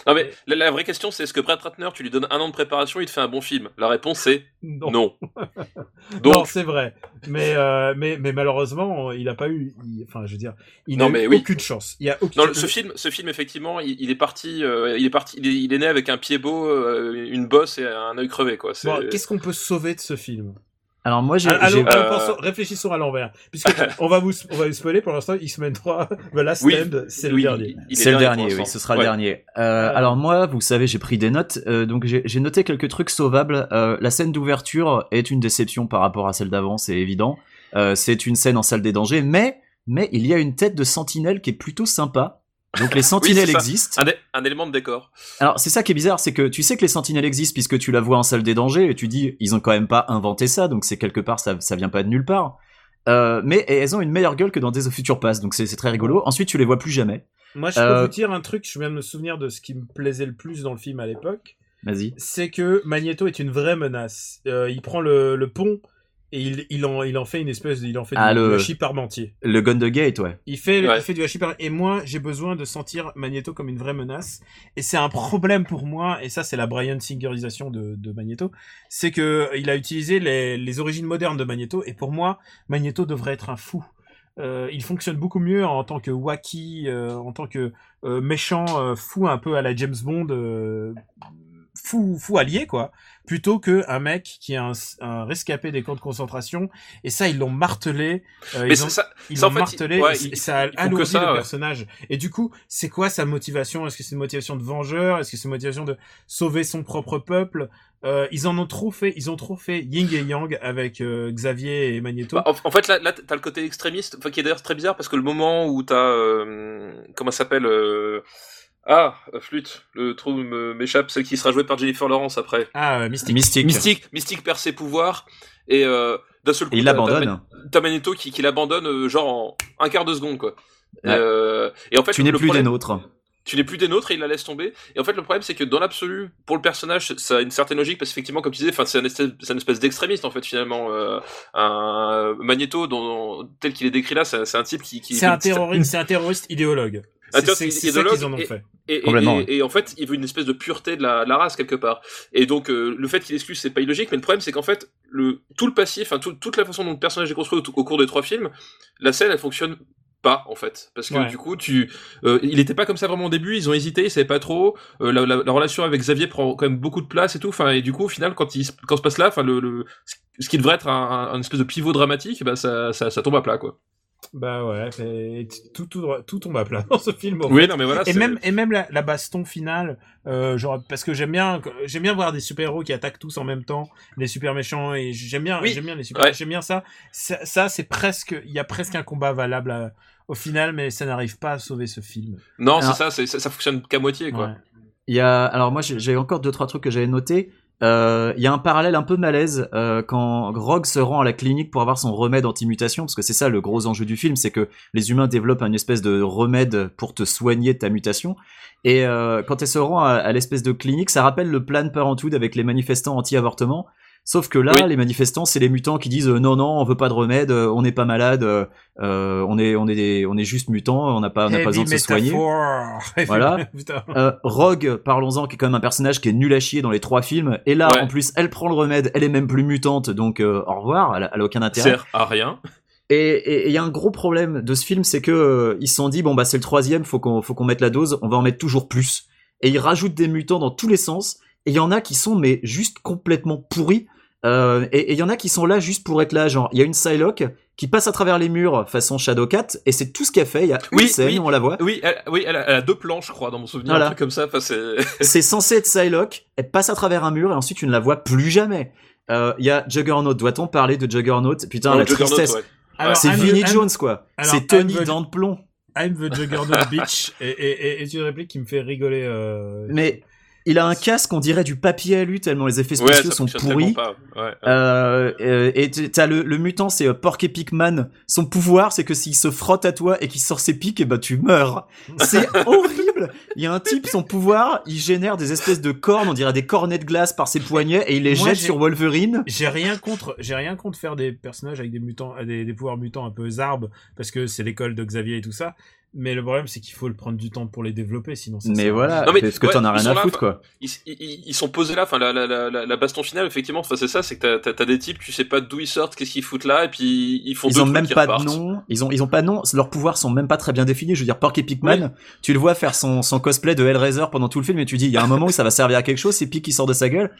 Non, mais la, la vraie question, c'est est-ce que Brett Ratner, tu lui donnes un an de préparation, il te fait un bon film? La réponse c'est Non, non. Non, Donc, c'est vrai. Mais, euh, mais, mais malheureusement, il a pas eu, il- enfin, je veux dire, il n'a eu oui. aucune chance. Il y a aucune non, le- ce film, ce film effectivement, il, il est parti, euh, il est parti, il est, il est né avec un pied beau, euh, une bosse et un œil crevé, quoi. C'est- Bon, qu'est-ce qu'on peut sauver de ce film? Alors moi, j'ai, Allons, Euh, pensons- réfléchissons à l'envers. Puisque on va vous, on va vous spoiler pour l'instant, X-Men 3, The Last Oui, Stand, c'est oui, le dernier. c'est le dernier, oui, ce sera le Ouais. dernier. Euh, alors moi, vous savez, j'ai pris des notes, euh, donc j'ai j'ai noté quelques trucs sauvables. Euh, la scène d'ouverture est une déception par rapport à celle d'avant, c'est évident. Euh, c'est une scène en salle des dangers, mais mais il y a une tête de sentinelle qui est plutôt sympa. Donc les sentinelles existent. Un, élément de décor. Alors c'est ça qui est bizarre, c'est que tu sais que les sentinelles existent puisque tu la vois en salle des dangers et tu dis ils ont quand même pas inventé ça, donc c'est quelque part ça ça vient pas de nulle part. Euh, mais elles ont une meilleure gueule que dans Days of Future Past, donc c'est c'est très rigolo. Ensuite tu les vois plus jamais. Moi, je peux Euh, vous dire un truc, je viens de me souvenir de ce qui me plaisait le plus dans le film à l'époque. Vas-y. c'est que Magneto est une vraie menace. Euh, il prend le, le pont et il, il, en, il en fait une espèce de, il en fait Ah, du, le- hachis parmentier. Le gun de gate, ouais. Il fait, Ouais. il fait du hachis par... Et moi, j'ai besoin de sentir Magneto comme une vraie menace. Et c'est un problème pour moi, et ça c'est la Brian Singerisation de, de Magneto, c'est que il a utilisé les, les origines modernes de Magneto, et pour moi, Magneto devrait être un fou. Euh, il fonctionne beaucoup mieux en tant que wacky, euh, en tant que euh, méchant euh, fou un peu à la James Bond, euh, fou fou allié quoi, plutôt que un mec qui est un, un rescapé des camps de concentration. Et ça ils l'ont martelé. euh, Mais ils ça. Ça, en l'ont fait, martelé, ouais, ça a alourdi ça, le ouais. personnage. Et du coup, c'est quoi sa motivation? Est-ce que c'est une motivation de vengeur? Est-ce que c'est une motivation de sauver son propre peuple? Euh, Ils en ont trop fait, ils ont trop fait Ying et Yang avec euh, Xavier et Magneto. Bah, en, en fait, là, là t'as le côté extrémiste, qui est d'ailleurs très bizarre parce que le moment où t'as, euh, comment ça s'appelle, euh, ah, euh, flûte, le trou m'échappe, celle qui sera jouée par Jennifer Lawrence après. ah, euh, Mystique. Mystique. Mystique, Mystique perd ses pouvoirs et euh, d'un seul coup, Et il l'abandonne. T'as, Magneto qui, qui l'abandonne euh, genre en un quart de seconde quoi. Ouais. Euh, et en fait, Tu n'es le plus problème- des nôtres. Tu n'es plus des nôtres et il la laisse tomber. Et en fait, le problème, c'est que dans l'absolu, pour le personnage, ça a une certaine logique parce qu'effectivement, comme tu disais, enfin, c'est un espèce, une espèce d'extrémiste en fait finalement. Euh, un Magneto, dont, tel qu'il est décrit là, c'est un type qui, qui C'est un terroriste, c'est un terroriste idéologue. Un C'est ça qu'ils en ont et- fait. et, et, Complètement, et- et en fait, il veut une espèce de pureté de la, de la race quelque part. Et donc, euh, le fait qu'il exclue, c'est pas illogique. Mais le problème, c'est qu'en fait, le tout le passif, enfin tout- toute la façon dont le personnage est construit au, au cours des trois films, la scène, elle fonctionne pas en fait parce que Ouais. du coup tu euh, il était pas comme ça vraiment au début ils ont hésité ils savaient pas trop euh, la, la- la relation avec Xavier prend quand même beaucoup de place et tout enfin et du coup au final quand il quand se passe là enfin le, le ce qui devrait être un, espèce de pivot dramatique bah ça, ça ça tombe à plat quoi Bah ouais, et tout, tout, tout tombe à plat dans ce film. Oui, non, mais voilà. Et même, et même la, la baston finale, euh, genre, parce que j'aime bien, j'aime bien voir des super-héros qui attaquent tous en même temps, les super méchants, et j'aime bien, Oui. j'aime bien les super, Ouais. j'aime bien ça. Ça, ça, c'est presque, il y a presque un combat valable à- au final, mais ça n'arrive pas à sauver ce film. Non, c'est ça, c'est- ça, ça fonctionne qu'à moitié, quoi. Ouais. Il y a, alors moi j'ai encore deux trois trucs que j'avais notés. Euh, Il y a un parallèle un peu malaise euh, quand Rogue se rend à la clinique pour avoir son remède anti-mutation, parce que c'est ça le gros enjeu du film, c'est que les humains développent une espèce de remède pour te soigner de ta mutation. Et euh, quand elle se rend à, à l'espèce de clinique, ça rappelle le plan Parenthood avec les manifestants anti-avortement. Sauf que là, Oui. les manifestants, c'est les mutants qui disent euh, non non, on veut pas de remède, euh, on n'est pas malade, euh, euh, on est on est des- on est juste mutants, on n'a pas on n'a pas besoin de se soigner. Voilà. Rogue, parlons-en, qui est quand même un personnage qui est nul à chier dans les trois films. Et là, Ouais. en plus, elle prend le remède, elle est même plus mutante, donc au revoir, elle a, elle a aucun intérêt. Sert à rien. Et il y a un gros problème de ce film, c'est que ils se sont dit bon bah c'est le troisième, faut qu'on faut qu'on mette la dose, on va en mettre toujours plus. Et ils rajoutent des mutants dans tous les sens. Et il y en a qui sont mais juste complètement pourris. Euh, et il y en a qui sont là juste pour être là, genre il y a une Psylocke qui passe à travers les murs façon Shadowcat et c'est tout ce qu'elle fait. Il y a une Oui, scène, oui. on la voit. Oui, elle, oui, elle a, elle a deux plans, je crois, dans mon souvenir, Voilà. un truc comme ça. Enfin, c'est. censé être Psylocke, elle passe à travers un mur et ensuite tu ne la vois plus jamais. Euh, Il y a Juggernaut, doit-on parler de Juggernaut? Putain, Oh, la Juggernaut, tristesse. ouais. C'est Vinnie Jones quoi. C'est Tony I'm de plomb. I'm the Juggernaut bitch. Et, et, et, et une réplique qui me fait rigoler. Euh... Mais il a un casque, on dirait du papier à lui tellement les effets spéciaux sont pourris. Ouais. Euh, euh, et t'as le, le mutant, c'est euh, Porky Pigman. Son pouvoir, c'est que s'il se frotte à toi et qu'il sort ses pics, et bah tu meurs. C'est horrible. Il y a un type, son pouvoir, il génère des espèces de cornes, on dirait des cornets de glace par ses poignets, et il les Moi, jette sur Wolverine. J'ai rien contre, j'ai rien contre faire des personnages avec des mutants, des, des pouvoirs mutants un peu zarbes, parce que c'est l'école de Xavier et tout ça. Mais le problème, c'est qu'il faut le prendre du temps pour les développer, sinon ça Mais voilà. Non, mais- parce que ouais, t'en as rien à là, foutre quoi. Ils, ils, ils sont posés là, enfin la, la, la, la, baston finale effectivement, enfin c'est ça, c'est que t'as- t'as t'as des types, tu sais pas d'où ils sortent, qu'est-ce qu'ils foutent là, et puis ils font Ils deux ont trucs même pas de nom, ils ont ils ont pas de nom, leurs pouvoirs sont même pas très bien définis. Je veux dire, Porky Pigman, tu le vois faire son, son cosplay de Hellraiser pendant tout le film et tu dis il y a un moment où ça va servir à quelque chose, c'est Pic qui sort de sa gueule.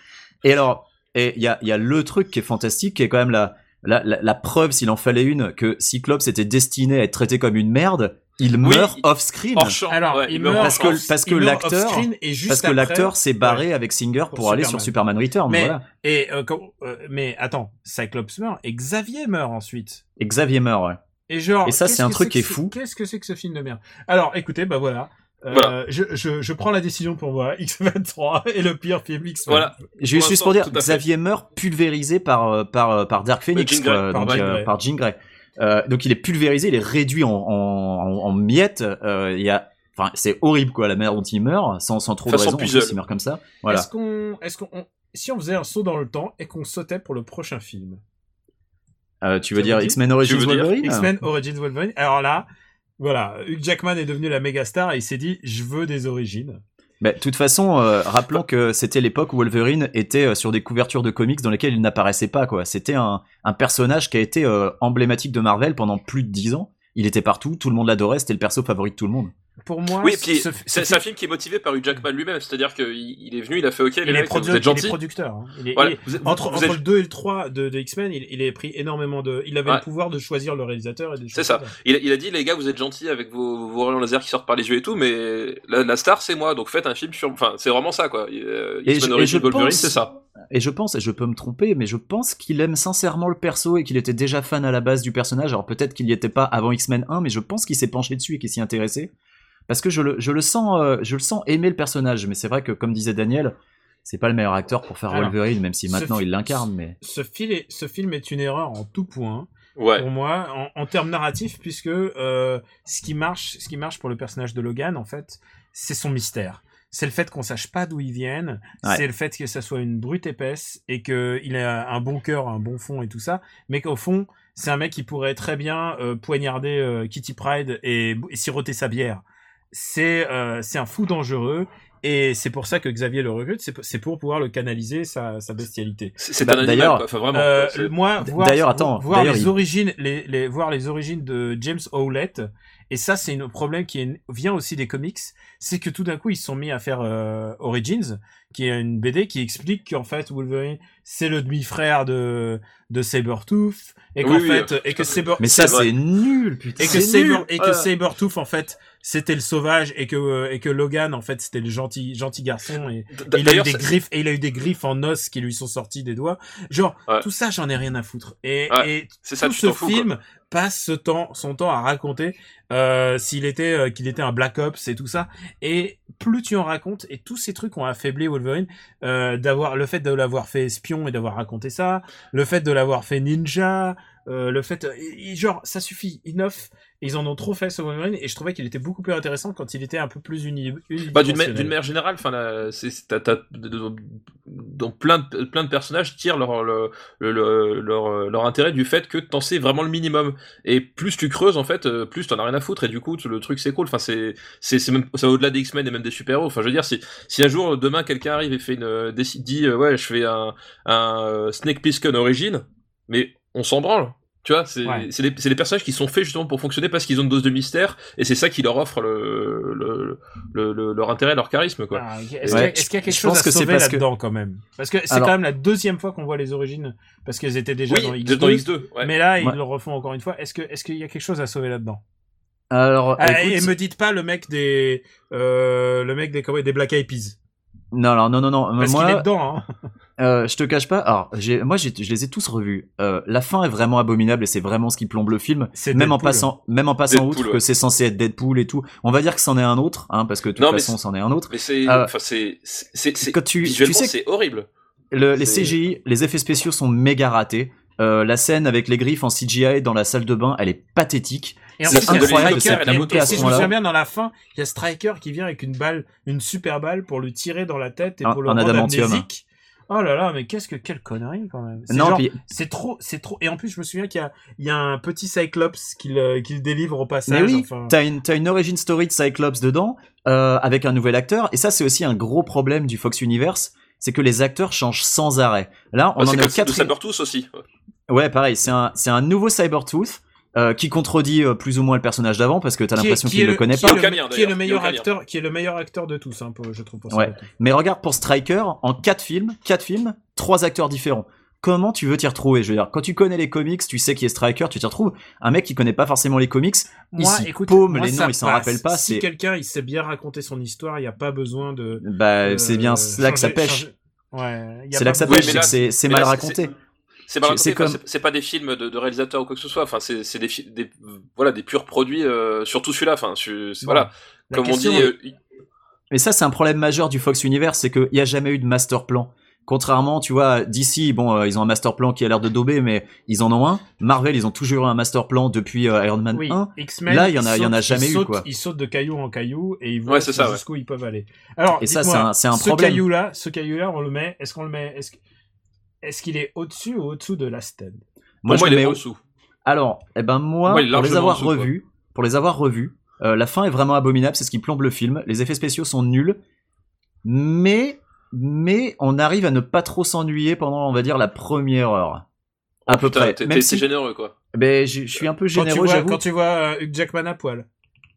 Et alors, et il y a il y a le truc qui est fantastique, qui est quand même la la, la, la preuve s'il en fallait une que Cyclops était destiné à être traité comme une merde. Il meurt il- off screen Hors champ. Alors, ouais, il meurt parce que off- parce que l'acteur off-screen parce que l'acteur s'est barré Ouais. avec Singer pour, Pour aller Superman. sur Superman Return. Mais- Voilà. Et euh, quand- euh, mais attends, Cyclops meurt et Xavier meurt ensuite. Et Xavier meurt. Ouais. Et genre, Et ça, qu'est-ce c'est un que truc qui est fou. Qu'est-ce que c'est que ce film de merde? Alors, écoutez, bah voilà. Euh, Voilà. Je, je, je prends la décision pour moi. X-Men 3 est le pire film X-Men. Voilà. J'ai juste pour dire. Xavier meurt pulvérisé par euh, par euh, par Dark Phoenix, Jean Grey, quoi, par donc, Jean euh, Grey. par Jean Grey. Euh, donc il est pulvérisé, il est réduit en en, en, en miettes. euh, Il y a, enfin c'est horrible quoi la manière dont il meurt, sans sans trop de raison. il meurt comme ça. Voilà. Est-ce qu'on, est-ce qu'on, on- si on faisait un saut dans le temps et qu'on sautait pour le prochain film? Euh, tu veux Ça dire X-Men Origins Wolverine? X-Men Origins Wolverine. Alors là, voilà, Hugh Jackman est devenu la méga star et il s'est dit, je veux des origines. Bah, De toute façon, euh, rappelons que c'était l'époque où Wolverine était euh, sur des couvertures de comics dans lesquelles il n'apparaissait pas. quoi. C'était un, un personnage qui a été euh, emblématique de Marvel pendant plus de dix ans. Il était partout, tout le monde l'adorait, c'était le perso favori de tout le monde. Pour moi, Oui, puis ce- ce c'est un film qui est motivé par Hugh Jackman lui-même, c'est-à-dire qu'il il est venu, il a fait OK, les il est, mecs, vous êtes il est gentils. producteur. hein. Il est- Voilà, il est- vous êtes- entre vous entre êtes- le 2 et le 3 de, de X-Men, il, il a pris énormément de. Il avait Ouais. le pouvoir de choisir le réalisateur et des choses C'est ça. Il, il a dit les gars vous êtes gentils avec vos, vos rayons laser qui sortent par les yeux et tout mais la, la star c'est moi donc faites un film sur enfin c'est vraiment ça quoi euh, Et X-Men Origins Wolverine pense- c'est ça Et je pense, et je peux me tromper, mais je pense qu'il aime sincèrement le perso et qu'il était déjà fan à la base du personnage. Alors peut-être qu'il y était pas avant X-Men 1, mais je pense qu'il s'est penché dessus et qu'il s'y intéressait. Parce que je le, je le sens, euh, je le sens aimer le personnage. Mais c'est vrai que, comme disait Daniel, c'est pas le meilleur acteur pour faire Alors, Wolverine, même si maintenant il l'incarne. Mais Ce, fil est- ce film est une erreur en tout point. ouais pour moi en, en termes narratifs puisque euh, ce qui marche ce qui marche pour le personnage de Logan en fait c'est son mystère c'est le fait qu'on sache pas d'où ils viennent Ouais. c'est le fait que ça soit une brute épaisse et que il a un bon cœur un bon fond et tout ça mais qu'au fond c'est un mec qui pourrait très bien euh, poignarder euh, Kitty Pride et, et siroter sa bière c'est euh, c'est un fou dangereux et c'est pour ça que Xavier le recrute c'est pour- c'est pour pouvoir le canaliser sa, sa bestialité c'est Bah, un animal d'ailleurs- enfin vraiment euh, moi, voir, D'ailleurs, attends, voir les il- origines, les, les, voir les origines de James Howlett Et ça, c'est un problème qui est- vient aussi des comics. C'est que tout d'un coup, ils se sont mis à faire euh, Origins, qui est une BD qui explique qu'en fait, Wolverine, c'est le demi-frère de, de Sabretooth. Et qu'en Oui, fait, et que. Saber, Mais ça, C'est nul, putain. et que C'est nul. Saber, et que Ouais. Sabretooth, en fait, c'était le sauvage et que, euh, et que Logan, en fait, c'était le gentil, gentil garçon et, il a eu des griffes et il a eu des griffes en os qui lui sont sorties des doigts. Genre Ouais. tout ça, j'en ai rien à foutre. Et, Ouais, et ça, tout ce fous, film passe ce temps, son temps à raconter euh, s'il était euh, qu'il était un Black Ops et tout ça. Et plus tu en racontes, et tous ces trucs ont affaibli Wolverine, euh, d'avoir le fait de l'avoir fait espion et d'avoir raconté ça, le fait de l'avoir fait ninja, euh, le fait, et genre ça suffit, enough. Ils en ont trop fait sur Wolverine et je trouvais qu'il était beaucoup plus intéressant quand il était un peu plus uni. Bah, d'une ma- manière générale, enfin, c'est, c'est- donc plein de, plein de personnages tirent leur, leur, leur, intérêt du fait que t'en sais vraiment le minimum. Et plus tu creuses, en fait, euh, plus t'en as rien à foutre. Et du coup, le truc s'écroule. Enfin, c'est, c'est, c'est même, ça va au-delà des X-Men et même des super-héros. Enfin, je veux dire, si, si un jour, demain, quelqu'un arrive et fait une, euh, décide, dit, euh, ouais, je fais un, un euh, Snake Plissken origine, mais on s'en branle. Tu vois, c'est Ouais. c'est des, personnages qui sont faits justement pour fonctionner parce qu'ils ont une dose de mystère et c'est ça qui leur offre le, le, le, le- leur intérêt, leur charisme, quoi. Ah, Est-ce Ouais. qu'il y a, est-ce qu'il y a quelque Je chose pense à que c'est sauver parce que- là-dedans quand même? Parce que c'est Alors- quand même la deuxième fois qu'on voit les origines, parce qu'elles étaient déjà oui, dans X2. dans X2. ouais. Mais là, ils Ouais. le refont encore une fois. Est-ce que est-ce qu'il y a quelque chose à sauver là-dedans? Alors, ah, écoute- Et me dites pas le mec des euh, le mec des comment, des Black Eyed Peas, non, alors, non, non, non. parce moi, qu'il est dedans. Hein. Euh, je te cache pas. Alors, j'ai, moi, j'ai, je les ai tous revus. Euh, la fin est vraiment abominable et c'est vraiment ce qui plombe le film. C'est Même en passant, même en passant Deadpool, outre ouais. que c'est censé être Deadpool et tout. On va dire que c'en est un autre, hein, parce que de toute Non, façon, c'en est un autre. Mais c'est, Euh, enfin, c'est, c'est, c'est, c'est- Quand tu, tu visuellement, sais, c'est horrible. le, les c'est- CGI, les effets spéciaux sont méga ratés. Euh, la scène avec les griffes en CGI dans la salle de bain, elle est pathétique. Et en a incroyable Striker, et- si je me souviens bien, dans la fin, il y a Striker qui vient avec une balle, une super balle pour lui tirer dans la tête et pour le en rendre adamantium. amnésique. Oh là là, mais qu'est-ce que quelle connerie quand même. C'est Non, genre- puis C'est trop, c'est trop. Et en plus, je me souviens qu'il y a, il y a un petit Cyclops qu'il euh, délivre au passage. Mais oui, enfin. t'as une, t'as une origin story de Cyclops dedans, euh, avec un nouvel acteur, et ça c'est aussi un gros problème du Fox Universe, c'est que les acteurs changent sans arrêt. Là, on Bah, en c'est est au de Sabertooth aussi. Ouais, pareil, c'est un, c'est un nouveau Cybertooth. Euh, qui contredit euh, plus ou moins le personnage d'avant parce que t'as l'impression qui qu'il est le connaît qui pas. est le- qui est le meilleur Il acteur, qui est le meilleur acteur de tous, hein, pour- je trouve. Pour Ouais. Mais regarde pour Striker, en quatre films, quatre films, trois acteurs différents. Comment tu veux t'y retrouver? Je veux dire, quand tu connais les comics, tu sais qui est Striker, tu t'y retrouves. Un mec qui connaît pas forcément les comics, Moi, Ici, écoute, paume, moi, les ça noms, il s'en rappelle pas, Si quelqu'un, il sait bien raconter son histoire, il n'y a pas besoin de. bah euh, c'est bien là que ça pêche. changer- Ouais. il C'est là que ça pêche, c'est mal raconté. C'est pas, C'est- comme- des films de, de réalisateurs ou quoi que ce soit. Enfin, c'est des, voilà des purs produits. euh, surtout celui-là. Enfin, je- voilà. La Comme question on dit, euh, Mais ça, c'est un problème majeur du Fox Universe, c'est qu'il n'y a jamais eu de master plan. Contrairement, tu vois, d'ici, bon, euh, ils ont un master plan qui a l'air de dauber, mais ils en ont un. Marvel, ils ont toujours eu un master plan depuis euh, Iron Man Oui, 1. X-Men. Là, il y en a- il y en a jamais eu, sautent- quoi. Ils sautent de caillou en caillou et ils voient Ouais, ça, ouais. jusqu'où ils peuvent aller. Alors, Et ça, c'est un- ce problème. caillou-là, ce caillou-là, on le met. Est-ce qu'on le met Est-ce est-ce qu'il est au-dessus ou au-dessous de la stand Moi, je il le est mets en au- dessous. Alors, eh ben moi, pour les avoir quoi. revus, pour les avoir revus, euh, la fin est vraiment abominable, c'est ce qui plombe le film. Les effets spéciaux sont nuls, mais mais on arrive à ne pas trop s'ennuyer pendant, on va dire, la première heure, à Oh, peu putain, près. T'es Même si, généreux, quoi. ben, je suis un peu quand tu généreux, j'avoue. quand tu vois euh, Hugh Jackman à poil.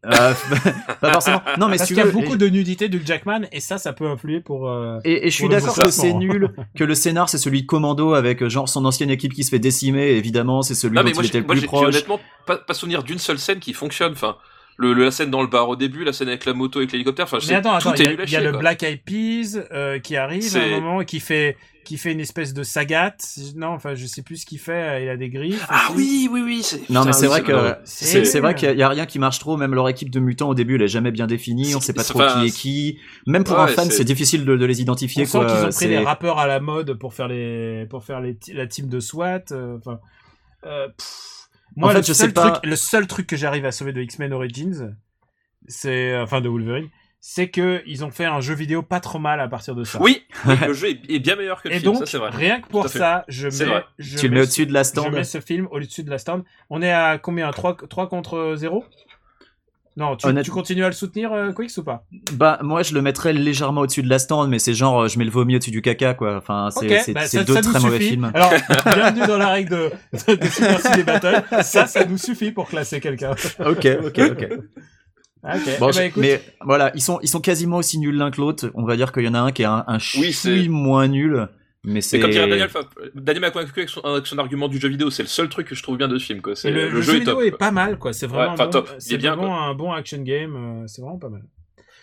Euh, pas forcément. Non, mais Parce si tu y a veux, beaucoup de nudité d'Hugh Jackman et ça, ça peut influer pour. euh, Et, et je suis d'accord que c'est nul, que le scénar c'est celui de Commando avec euh, genre son ancienne équipe qui se fait décimer, évidemment c'est celui Non, dont mais moi, il j'ai était le moi, plus proche. honnêtement pas, pas souvenir d'une seule scène qui fonctionne. Enfin, le, le- la scène dans le bar au début, la scène avec la moto, avec l'hélicoptère. Enfin, je Mais sais, attends, attends, il y a, le quoi. Black Eyed Peas euh, qui arrive à un moment et qui fait qui fait une espèce de sagat. Non, enfin, je sais plus ce qu'il fait. Il a des griffes. Ah aussi. oui, oui, oui. c'est- Non mais c'est vrai que c'est vrai qu'il y a- il y a rien qui marche trop, même leur équipe de mutants au début elle est jamais bien définie, on C'est- sait pas trop qui est qui. Même pour un fan c'est- difficile de, de les On identifier sent quoi. qu'ils ont pris les rappeurs à la mode pour faire les pour faire les la team de SWAT. euh, Enfin, euh, pff. Moi En fait, le je seul sais pas- truc le seul truc que j'arrive à sauver de X-Men Origins, c'est enfin de Wolverine, c'est que ils ont fait un jeu vidéo pas trop mal à partir de ça. Oui, le jeu est, bien meilleur que le Et film, donc ça c'est vrai. rien que pour ça, je mets vrai. je Tu le mets mets au-dessus de la Je stand. mets ce film au-dessus de la stand. On est à combien? 3, 3 contre 0 Non, tu, Honnête- tu continues à le soutenir, euh, Quix, ou pas? Bah moi je le mettrais légèrement au-dessus de la stand, mais c'est genre euh, je mets le vomi au-dessus du caca quoi. Enfin c'est Ok, c'est- bah, deux ça très mauvais films. Alors, bienvenue dans la règle de, de, de Super Ciné Battle. Ça, ça nous suffit pour classer quelqu'un. Ok ok ok. Ah, Ok. Bon, Eh je- ben, écoute, mais voilà ils sont ils sont quasiment aussi nuls l'un que l'autre. On va dire qu'il y en a un qui est un, un Oui, moins nul, mais C'est comme dirait Daniel, Daniel m'a convaincu avec son, avec son argument du jeu vidéo. C'est le seul truc que je trouve bien de ce film, quoi. Le, le jeu vidéo top. est pas mal, quoi. C'est vraiment, Ouais, bon, top. Il est c'est bien, vraiment un bon action game. euh, C'est vraiment pas mal.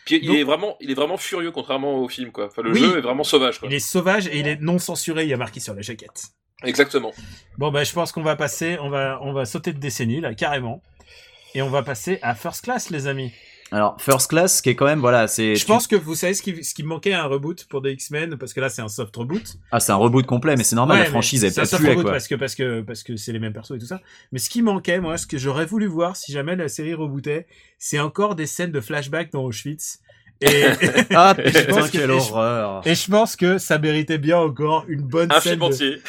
Puis il est vraiment, il est vraiment furieux contrairement au film, quoi. Enfin, le Oui. jeu est vraiment sauvage, quoi. Il est sauvage et il est non censuré. Il y a marqué sur la jaquette. Exactement. Bon, bah, je pense qu'on va passer, on va, on va sauter de décennie, là, carrément. Et on va passer à First Class, les amis. Alors First Class qui est quand même voilà c'est Je pense que vous savez ce qui, ce qui manquait à un reboot pour des X-Men, parce que là, c'est un soft reboot. ah c'est un reboot complet mais c'est normal Ouais, la franchise c'est un elle soft reboot quoi. parce que parce que parce que c'est les mêmes persos et tout ça. Mais ce qui manquait, moi, ce que j'aurais voulu voir si jamais la série rebootait, c'est encore des scènes de flashback dans Auschwitz. Et, Ah Et je pense que- quelle et je- horreur. et je pense que ça méritait bien encore une bonne Un scène, film de,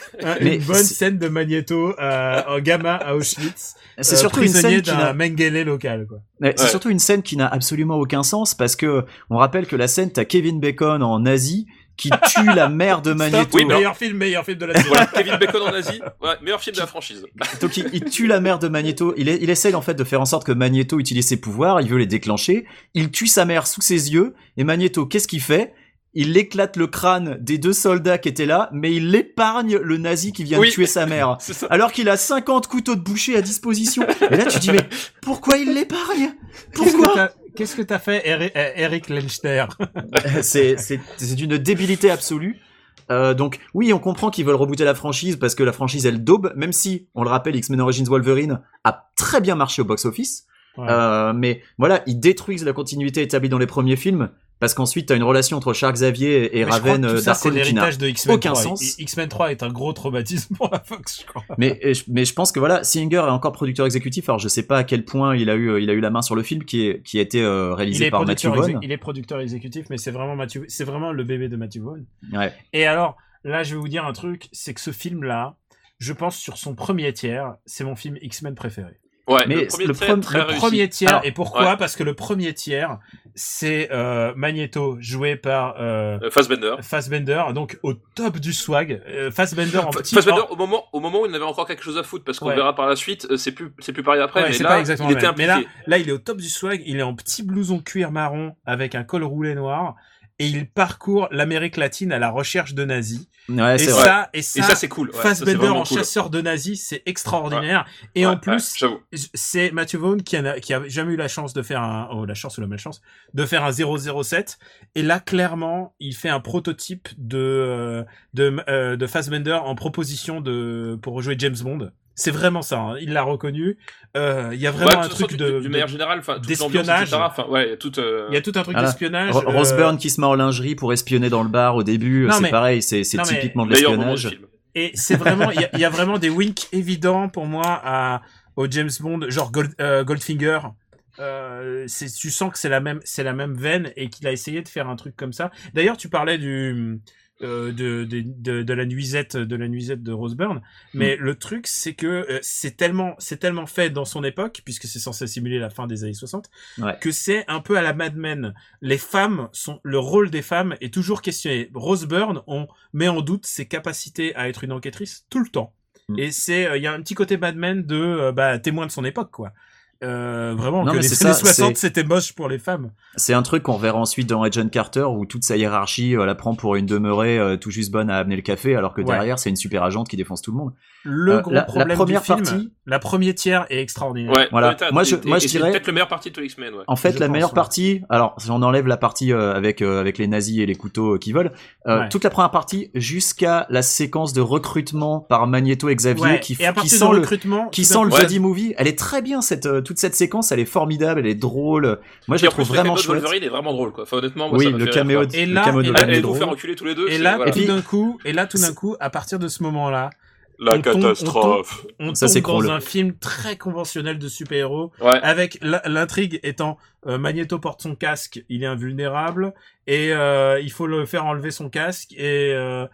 Mais une bonne c'est- scène de Magneto euh, en gamin à Auschwitz. C'est euh, surtout une scène qui n'a d'un Mengele local, quoi. Ouais, C'est Ouais. surtout une scène qui n'a absolument aucun sens parce que on rappelle que la scène t'as Kevin Bacon en nazi qui tue la mère de Magneto. Stop, oui, meilleur film, meilleur film de la série. Voilà, Kevin Bacon en Asie. Ouais, meilleur film de la franchise. Donc il, il tue la mère de Magneto. Il, est- il essaye en fait de faire en sorte que Magneto utilise ses pouvoirs. Il veut les déclencher. Il tue sa mère sous ses yeux. Et Magneto, qu'est-ce qu'il fait? Il éclate le crâne des deux soldats qui étaient là, mais il épargne le nazi qui vient Oui. de tuer sa mère. Alors qu'il a 50 couteaux de boucher à disposition. Et là tu dis mais pourquoi il l'épargne? Pourquoi? Qu'est-ce que t'as fait, euh, Eric Lenchter c'est d'une débilité absolue. Euh, donc oui, on comprend qu'ils veulent rebooter la franchise parce que la franchise elle daube, même si on le rappelle, X-Men Origins Wolverine a très bien marché au box-office. Ouais. Euh, mais voilà, ils détruisent la continuité établie dans les premiers films parce qu'ensuite t'as une relation entre Charles Xavier et Mais Raven Darkhold qui n'a l'héritage de X-Men aucun 3. sens. X-Men 3 est un gros traumatisme pour la Fox, je crois. Mais, mais je pense que voilà, Singer est encore producteur exécutif. Alors je sais pas à quel point il a eu, euh, il a eu la main sur le film qui, est, qui a été euh, réalisé par Matthew Vaughn. il est producteur exécutif, mais c'est vraiment Matthew, c'est vraiment le bébé de Matthew Vaughn. Ouais. Et alors, là, je vais vous dire un truc, c'est que ce film-là, je pense sur son premier tiers, c'est mon film X-Men préféré. Ouais, Mais le premier le réussi. premier tiers, Alors, et pourquoi? ouais. Parce que le premier tiers, c'est euh, Magneto joué par euh, Euh, Fassbender. Fassbender, donc au top du swag. Euh, Fassbender en petit. Fassbender, au moment, au moment où il avait encore quelque chose à foutre, parce qu'on Ouais. verra par la suite, euh, c'est plus, c'est plus pareil après, Ouais, mais c'est là, pas exactement il était. Mais là, là, il est au top du swag. Il est en petit blouson cuir marron avec un col roulé noir et il parcourt l'Amérique latine à la recherche de nazis. Ouais, et, vrai. ça, et ça, Et ça, c'est cool. Ouais, Fassbender en cool. chasseur de nazis, c'est extraordinaire. Et Ouais, en plus, c'est Matthew Vaughn qui a, qui a jamais eu la chance de faire un, oh, la chance ou la malchance, de faire un 007. Et là, clairement, il fait un prototype de, euh, de, euh, de Fassbender en proposition de, pour jouer James Bond. C'est vraiment ça, hein. il l'a reconnu. Euh, Il y a vraiment Ouais, un truc de, du de- manière générale, d'espionnage. ouais, il y a toute, euh, il y a tout un truc Voilà. d'espionnage. Euh, Rose Byrne qui se met en lingerie pour espionner dans le bar au début, Non, c'est mais- pareil, c'est mais- typiquement de l'espionnage. Et c'est vraiment, il y a- il y, a vraiment des winks évidents pour moi à, au James Bond, genre Gold- euh, Goldfinger. Euh, tu sens que c'est la même, c'est la même veine et qu'il a essayé de faire un truc comme ça. D'ailleurs, tu parlais du, euh, de, de, de, de la nuisette, de la nuisette de Rose Byrne. Mais le truc, c'est que euh, c'est tellement, c'est tellement fait dans son époque, puisque c'est censé simuler la fin des années 60, Ouais. que c'est un peu à la Mad Men. Les femmes sont, le rôle des femmes est toujours questionné. Rose Byrne, on met en doute ses capacités à être une enquêtrice tout le temps. Mm. Et c'est, euh, il y a un petit côté Mad Men de, bah, témoin de son époque, quoi. Euh, vraiment, Non, que mais les c'est années ça, 60, c'est- c'était moche pour les femmes. C'est un truc qu'on verra ensuite dans Agent Carter où toute sa hiérarchie euh, la prend pour une demeurée euh, tout juste bonne à amener le café alors que Ouais. derrière c'est une super agente qui défonce tout le monde. Le Euh, gros la- la problème première du film, partie- la première tiers est extraordinaire. Ouais, Voilà. ouais, Moi, je- moi, je c'est dirais- peut-être le meilleur parti de X-Men, ouais. En fait, Je la pense, meilleure ouais. partie, alors si on enlève la partie euh, avec euh, avec les nazis et les couteaux qui volent, euh, Ouais. toute la première partie jusqu'à la séquence de recrutement par Magneto et Xavier Ouais, qui, et à qui sent le recrutement, qui sent le movie, elle est très bien cette toute cette séquence, elle est formidable, elle est drôle. Moi, je Et la trouve le vraiment caméo de chouette. Wolverine est vraiment drôle, quoi. Enfin, honnêtement, moi, Oui, ça le caméo de, Et le là- caméo et de là- quoi. Wolverine Et est vous faire drôle. reculer tous les deux. Et c'est- là, voilà. tout puis- d'un coup, et là, tout d'un coup, à partir de ce moment-là, La on tombe- on tombe- catastrophe. on Ça, tombe c'est dans un film très conventionnel de super-héros, Ouais. avec l'intrigue étant euh, Magneto porte son casque, il est invulnérable, et euh, il faut le faire enlever son casque, et euh,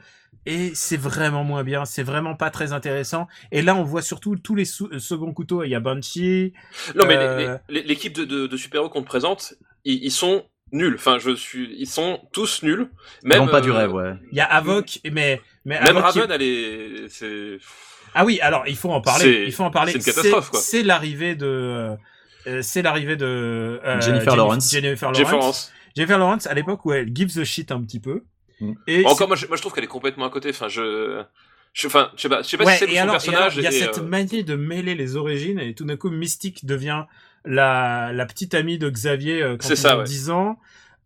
et c'est vraiment moins bien, c'est vraiment pas très intéressant. Et là, on voit surtout tous les euh, seconds couteaux. Il y a Banshee. Non, mais Euh, l'équipe de, de, de super-héros qu'on te présente, ils, ils sont nuls. Enfin, je suis, ils sont tous nuls. Ils Même vendent pas du euh, rêve, ouais. Il y a Havok, mais mais Même Raven, elle est, c'est. Ah oui, alors il faut en parler. C'est- Il faut en parler. c'est une catastrophe, quoi. C'est l'arrivée de. euh, c'est l'arrivée de euh, Jennifer Jenni- Lawrence. Jennifer. Lawrence. Jennifer Lawrence à l'époque où elle gives the shit un petit peu. Mm. Et Encore, moi je, moi, je trouve qu'elle est complètement à côté. Enfin, je. Je, enfin, je sais pas, je sais pas Ouais, si c'est son alors, personnage. il y a et, cette euh, manie de mêler les origines et tout d'un coup Mystique devient la, la petite amie de Xavier euh, quand ça, ouais. 10 ans.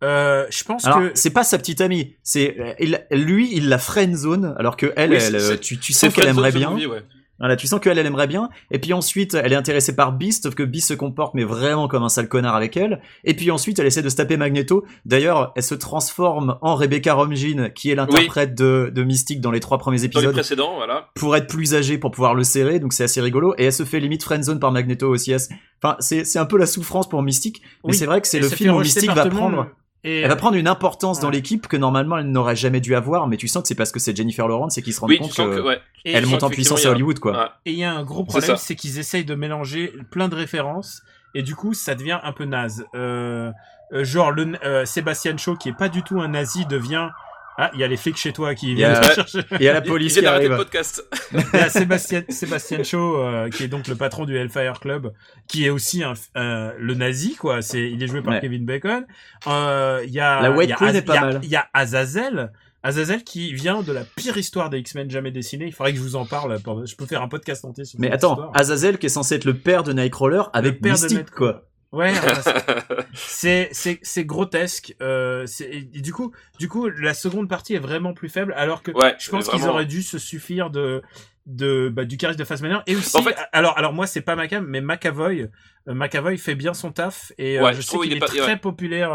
Euh, je pense Alors, que c'est pas sa petite amie, c'est il- lui, il la friend zone, alors que elle, Oui, elle, euh, tu, tu sens qu'elle aimerait bien. movie, ouais. Voilà, tu sens qu'elle, elle aimerait bien. Et puis ensuite, elle est intéressée par Beast, sauf que Beast se comporte mais vraiment comme un sale connard avec elle. Et puis ensuite, elle essaie de se taper Magneto. D'ailleurs, elle se transforme en Rebecca Romijn, qui est l'interprète de, de Mystique dans les trois premiers Dans les épisodes, précédents, voilà. pour être plus âgée, pour pouvoir le serrer. Donc c'est assez rigolo. Et elle se fait limite friendzone par Magneto aussi. Enfin, c'est c'est un peu la souffrance pour Mystique. Mais Oui, c'est vrai que c'est le film où Mystique va tout le monde. prendre. Et, Elle va prendre une importance dans l'équipe que normalement elle n'aurait jamais dû avoir, mais tu sens que c'est parce que c'est Jennifer Lawrence et qu'ils se rendent Oui, compte tu sens que, ouais. et- elle monte en puissance à Hollywood, quoi. Ouais. Et il y a un gros problème, c'est qu'ils essayent de mélanger plein de références et du coup ça devient un peu naze. Euh, euh, genre le euh, Sébastien Shaw qui est pas du tout un nazi devient ah il y a les flics chez toi qui Il y a- viennent te chercher. Et à la Il- police il qui arrive. le podcast. Il y a Sébastien Sébastien Shaw euh, qui est donc le patron du Hellfire Club qui est aussi un, un- le nazi quoi. C'est il est joué par Ouais. Kevin Bacon. Euh, Il y a La White il y a Queen Az- est pas il y a- mal. Il y a Azazel. Azazel qui vient de la pire histoire des X-Men jamais dessinée. Il faudrait que je vous en parle. pour- Je peux faire un podcast entier sur Mais attends, histoire. Azazel qui est censé être le père de Nightcrawler avec père de Mystique, Nightcrawler. quoi. Ouais, c'est- c'est c'est grotesque. Euh, c'est et du coup du coup la seconde partie est vraiment plus faible alors que Ouais, je pense vraiment. qu'ils auraient dû se suffire de de bah, du charisme de Fassbender et aussi En fait- alors alors moi c'est pas ma cam mais McAvoy euh, McAvoy fait bien son taf et euh, Ouais, je je sais trouve qu'il il est, est pas- très populaire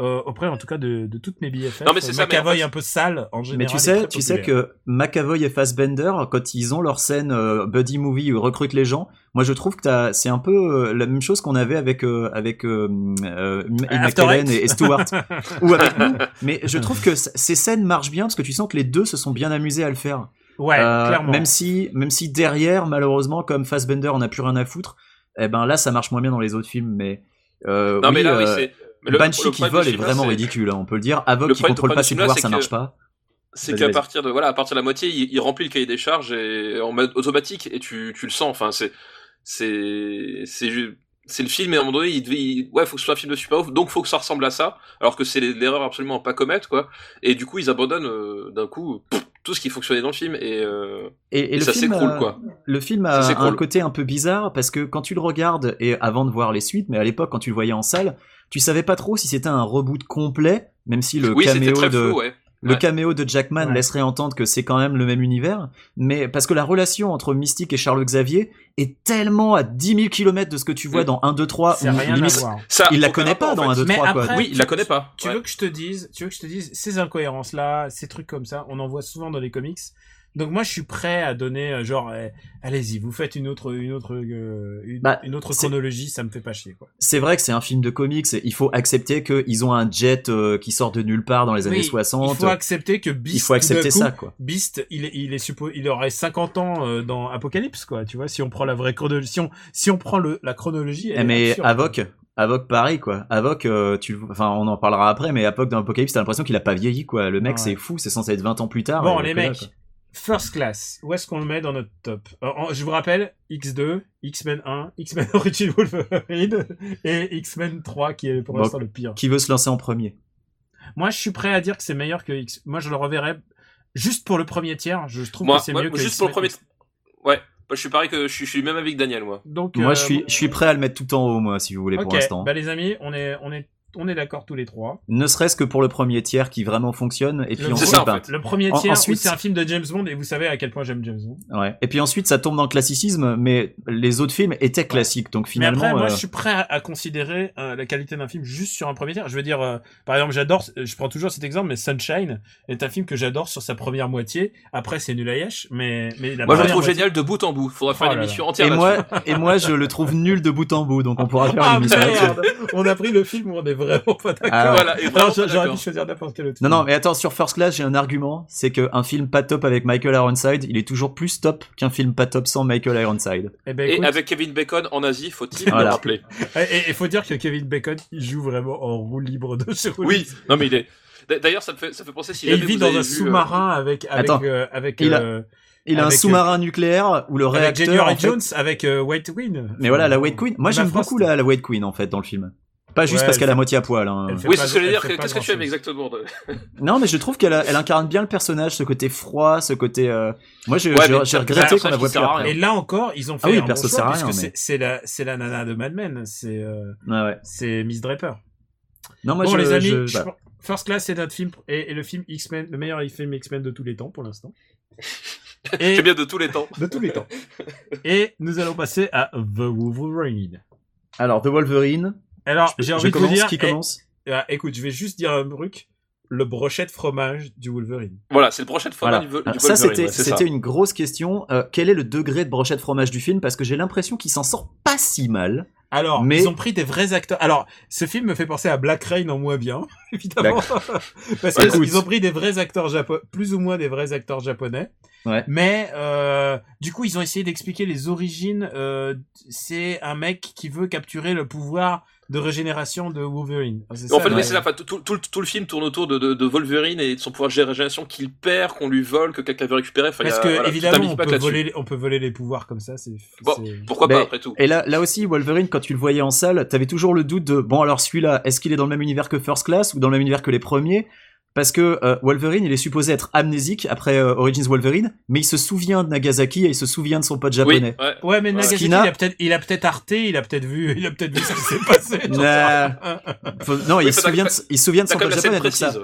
euh, euh, auprès en tout cas de, de toutes mes BFF. Non, mais c'est ça, mais en McAvoy fait- un peu sale en général. Mais tu sais, tu sais que McAvoy et Fassbender, quand ils ont leur scène euh, buddy movie où ils recrutent les gens, moi je trouve que c'est un peu euh, la même chose qu'on avait avec euh, avec euh, euh, Eight. et, et Stewart ou avec nous. Mais je trouve que ces scènes marchent bien parce que tu sens que les deux se sont bien amusés à le faire. ouais Euh, clairement. Même si même si derrière, malheureusement, comme Fassbender, on n'a plus rien à foutre. Eh ben là, ça marche moins bien dans les autres films, mais euh, Non, oui, mais là, oui, euh, c'est. Le- Banshee le qui vole est vraiment ridicule, hein, on peut le dire. Avok qui contrôle le pas ses pouvoirs, ça c'est marche que- pas. C'est qu'à partir de voilà, à partir de la moitié, il, il remplit le cahier des charges et en mode automatique et tu, tu le sens. Enfin, c'est c'est c'est c'est le film et à un moment donné, il devait, il- ouais, faut que ce soit un film de super ouf, donc faut que ça ressemble à ça, alors que c'est l'erreur absolument à pas commettre quoi. Et du coup, ils abandonnent euh, d'un coup pff, tout ce qui fonctionnait dans le film et, euh, Et, et et le ça film, s'écroule quoi. Le film Ça a s'écroule. un côté un peu bizarre parce que quand tu le regardes et avant de voir les suites, mais à l'époque quand tu le voyais en salle, tu savais pas trop si c'était un reboot complet, même si le Oui, caméo très de flou, ouais. le Ouais. caméo de Jackman Ouais. laisserait entendre que c'est quand même le même univers, mais parce que la relation entre Mystique et Charles Xavier est tellement à 10 000 km de ce que tu vois Mm. dans 1, 2, 3, c'est où rien à limite, voir. Ça, il la connaît rapport, pas en dans fait. 1, 2, Mais 3, quoi. Oui, il la connaît pas. Tu Ouais. veux que je te dise, tu veux que je te dise, ces incohérences là, ces trucs comme ça, on en voit souvent dans les comics. Donc moi, je suis prêt à donner euh, genre, eh, allez-y, vous faites une autre, une autre, euh, une, Bah, une autre chronologie, ça me fait pas chier quoi. C'est vrai que c'est un film de comics, il faut accepter qu'ils ont un jet euh, qui sort de nulle part dans les années Oui, 60. Il faut accepter que Beast, Il faut accepter ça, quoi. Beast, il, est- il est suppo- il aurait 50 ans euh, dans Apocalypse quoi. Tu vois, si on prend la vraie chronologie, si on, si on prend le, la chronologie. elle Eh, est mais. Avok, Avok pareil quoi. Euh, tu, enfin on en parlera après, mais Avok dans Apocalypse, t'as l'impression qu'il a pas vieilli quoi. Le mec Ouais. c'est fou, c'est censé être 20 ans plus tard. Bon, les que mecs. First Class, où est-ce qu'on le met dans notre top? Euh, en- Je vous rappelle, X2, X-Men 1, X-Men Origin Wolverine et X-Men 3 qui est pour Bon. l'instant le pire. Qui veut se lancer en premier? Moi, je suis prêt à dire que c'est meilleur que X. Moi, je le reverrai juste pour le premier tiers. Je trouve Moi, que c'est moi, mieux que juste pour le premier. Ouais, je suis pareil que je suis, je suis même avec Daniel moi. Donc, Moi euh, je suis, je suis prêt à le mettre tout en haut moi si vous voulez Ok, pour l'instant. bah les amis, on est, on est, on est d'accord tous les trois. Ne serait-ce que pour le premier tiers qui vraiment fonctionne et puis Le- ensuite, ça, en fait. Le premier tiers, ensuite- c'est un film de James Bond et vous savez à quel point j'aime James Bond. ouais. Et puis ensuite ça tombe dans le classicisme, mais les autres films étaient classiques donc finalement. Mais après, moi, euh, je suis prêt à, à considérer euh, la qualité d'un film juste sur un premier tiers. Je veux dire, euh, par exemple, j'adore, je prends toujours cet exemple, mais Sunshine est un film que j'adore sur sa première moitié. Après, c'est nul à yesh, mais, mais la Moi je le trouve moitié- génial de bout en bout. Faudra faire Oh une là émission là. entière Et moi, et moi, je le trouve nul de bout en bout, donc on pourra faire Ah une émission On a pris le film où on est vraiment pas d'accord. Ah. Voilà, j'aurais pu choisir n'importe quel autre. Non, film. non, mais attends, sur First Class, j'ai un argument, c'est qu'un film pas top avec Michael Ironside, il est toujours plus top qu'un film pas top sans Michael Ironside. Eh ben, Et avec Kevin Bacon en Asie, faut-il Voilà. le rappeler? Et il faut dire que Kevin Bacon, il joue vraiment en roue libre de chez Rollins. Oui, non mais il est. D'a- D'ailleurs, ça me fait, ça fait penser si Et il vit vous dans avez un vu, euh, sous-marin avec avec Attends. euh, avec Il a- euh, Il a un Avec, sous-marin nucléaire où le avec réacteur. Fait- Jones avec euh, White Queen. Mais voilà, la White Queen. Moi, j'aime beaucoup la, la White Queen, en fait, dans le film. Pas juste Ouais, parce elle qu'elle a moitié à poil. hein. Oui, c'est ce que je veux dire. Qu'est-ce que tu aimes exactement de- Non, mais je trouve qu'elle elle incarne bien le personnage, ce côté froid, ce côté. euh, Moi, Ouais, j'ai regretté qu'on la voit plus. Et là encore, ils ont fait Ah oui, un le bon perso choix sert à puisque rien, c'est mais- c'est la c'est la nana de Mad Men, c'est euh, ouais. c'est Miss Draper. Non, moi, bon je, les amis, je- je- voilà. First Class c'est notre film et, et le film X-Men, le meilleur film X-Men de tous les temps pour l'instant. Et C'est bien de tous les temps. de tous les temps. Et nous allons passer à The Wolverine. Alors, The Wolverine. Alors, j'ai je envie de vous commence, dire qui eh, commence? ah, écoute, je vais juste dire un truc, le brochet de fromage du Wolverine. Voilà, c'est le prochain fois Voilà. du, ça, Wolverine, c'était ouais, c'est ça. c'était une grosse question. Euh, quel est le degré de brochette fromage du film? Parce que j'ai l'impression qu'il s'en sort pas si mal. Alors, Mais- ils ont pris des vrais acteurs. Alors, ce film me fait penser à Black Rain en moins bien, évidemment. Parce qu'ils ont pris des vrais acteurs japonais, plus ou moins des vrais acteurs japonais. Ouais. Mais euh, du coup, ils ont essayé d'expliquer les origines. Euh, c'est un mec qui veut capturer le pouvoir de régénération de Wolverine. C'est En ça, fait, mais c'est ça. Tout, tout, tout, tout le film tourne autour de, de, de Wolverine et de son pouvoir de régénération qu'il perd, qu'on lui vole, que quelqu'un veut récupérer. Enfin, Parce a- que voilà, évidemment, on peut, voler, on peut voler les pouvoirs comme ça. C'est Bon, Pourquoi Mais- pas après tout Et là, là aussi, Wolverine, quand tu le voyais en salle, t'avais toujours le doute de bon, alors celui-là, est-ce qu'il est dans le même univers que First Class ou dans le même univers que les premiers? Parce que euh, Wolverine, il est supposé être amnésique après euh, Origins Wolverine, mais il se souvient de Nagasaki et il se souvient de son pote Oui, japonais. ouais. Ouais, mais Ouais. Nagasaki, Skina- il a peut-être, il a peut-être arté, il a peut-être vu, il a peut-être vu ce qui s'est passé. Faut- non, Oui, il, se souvient de, il se souvient de son pote japonais, donc ça,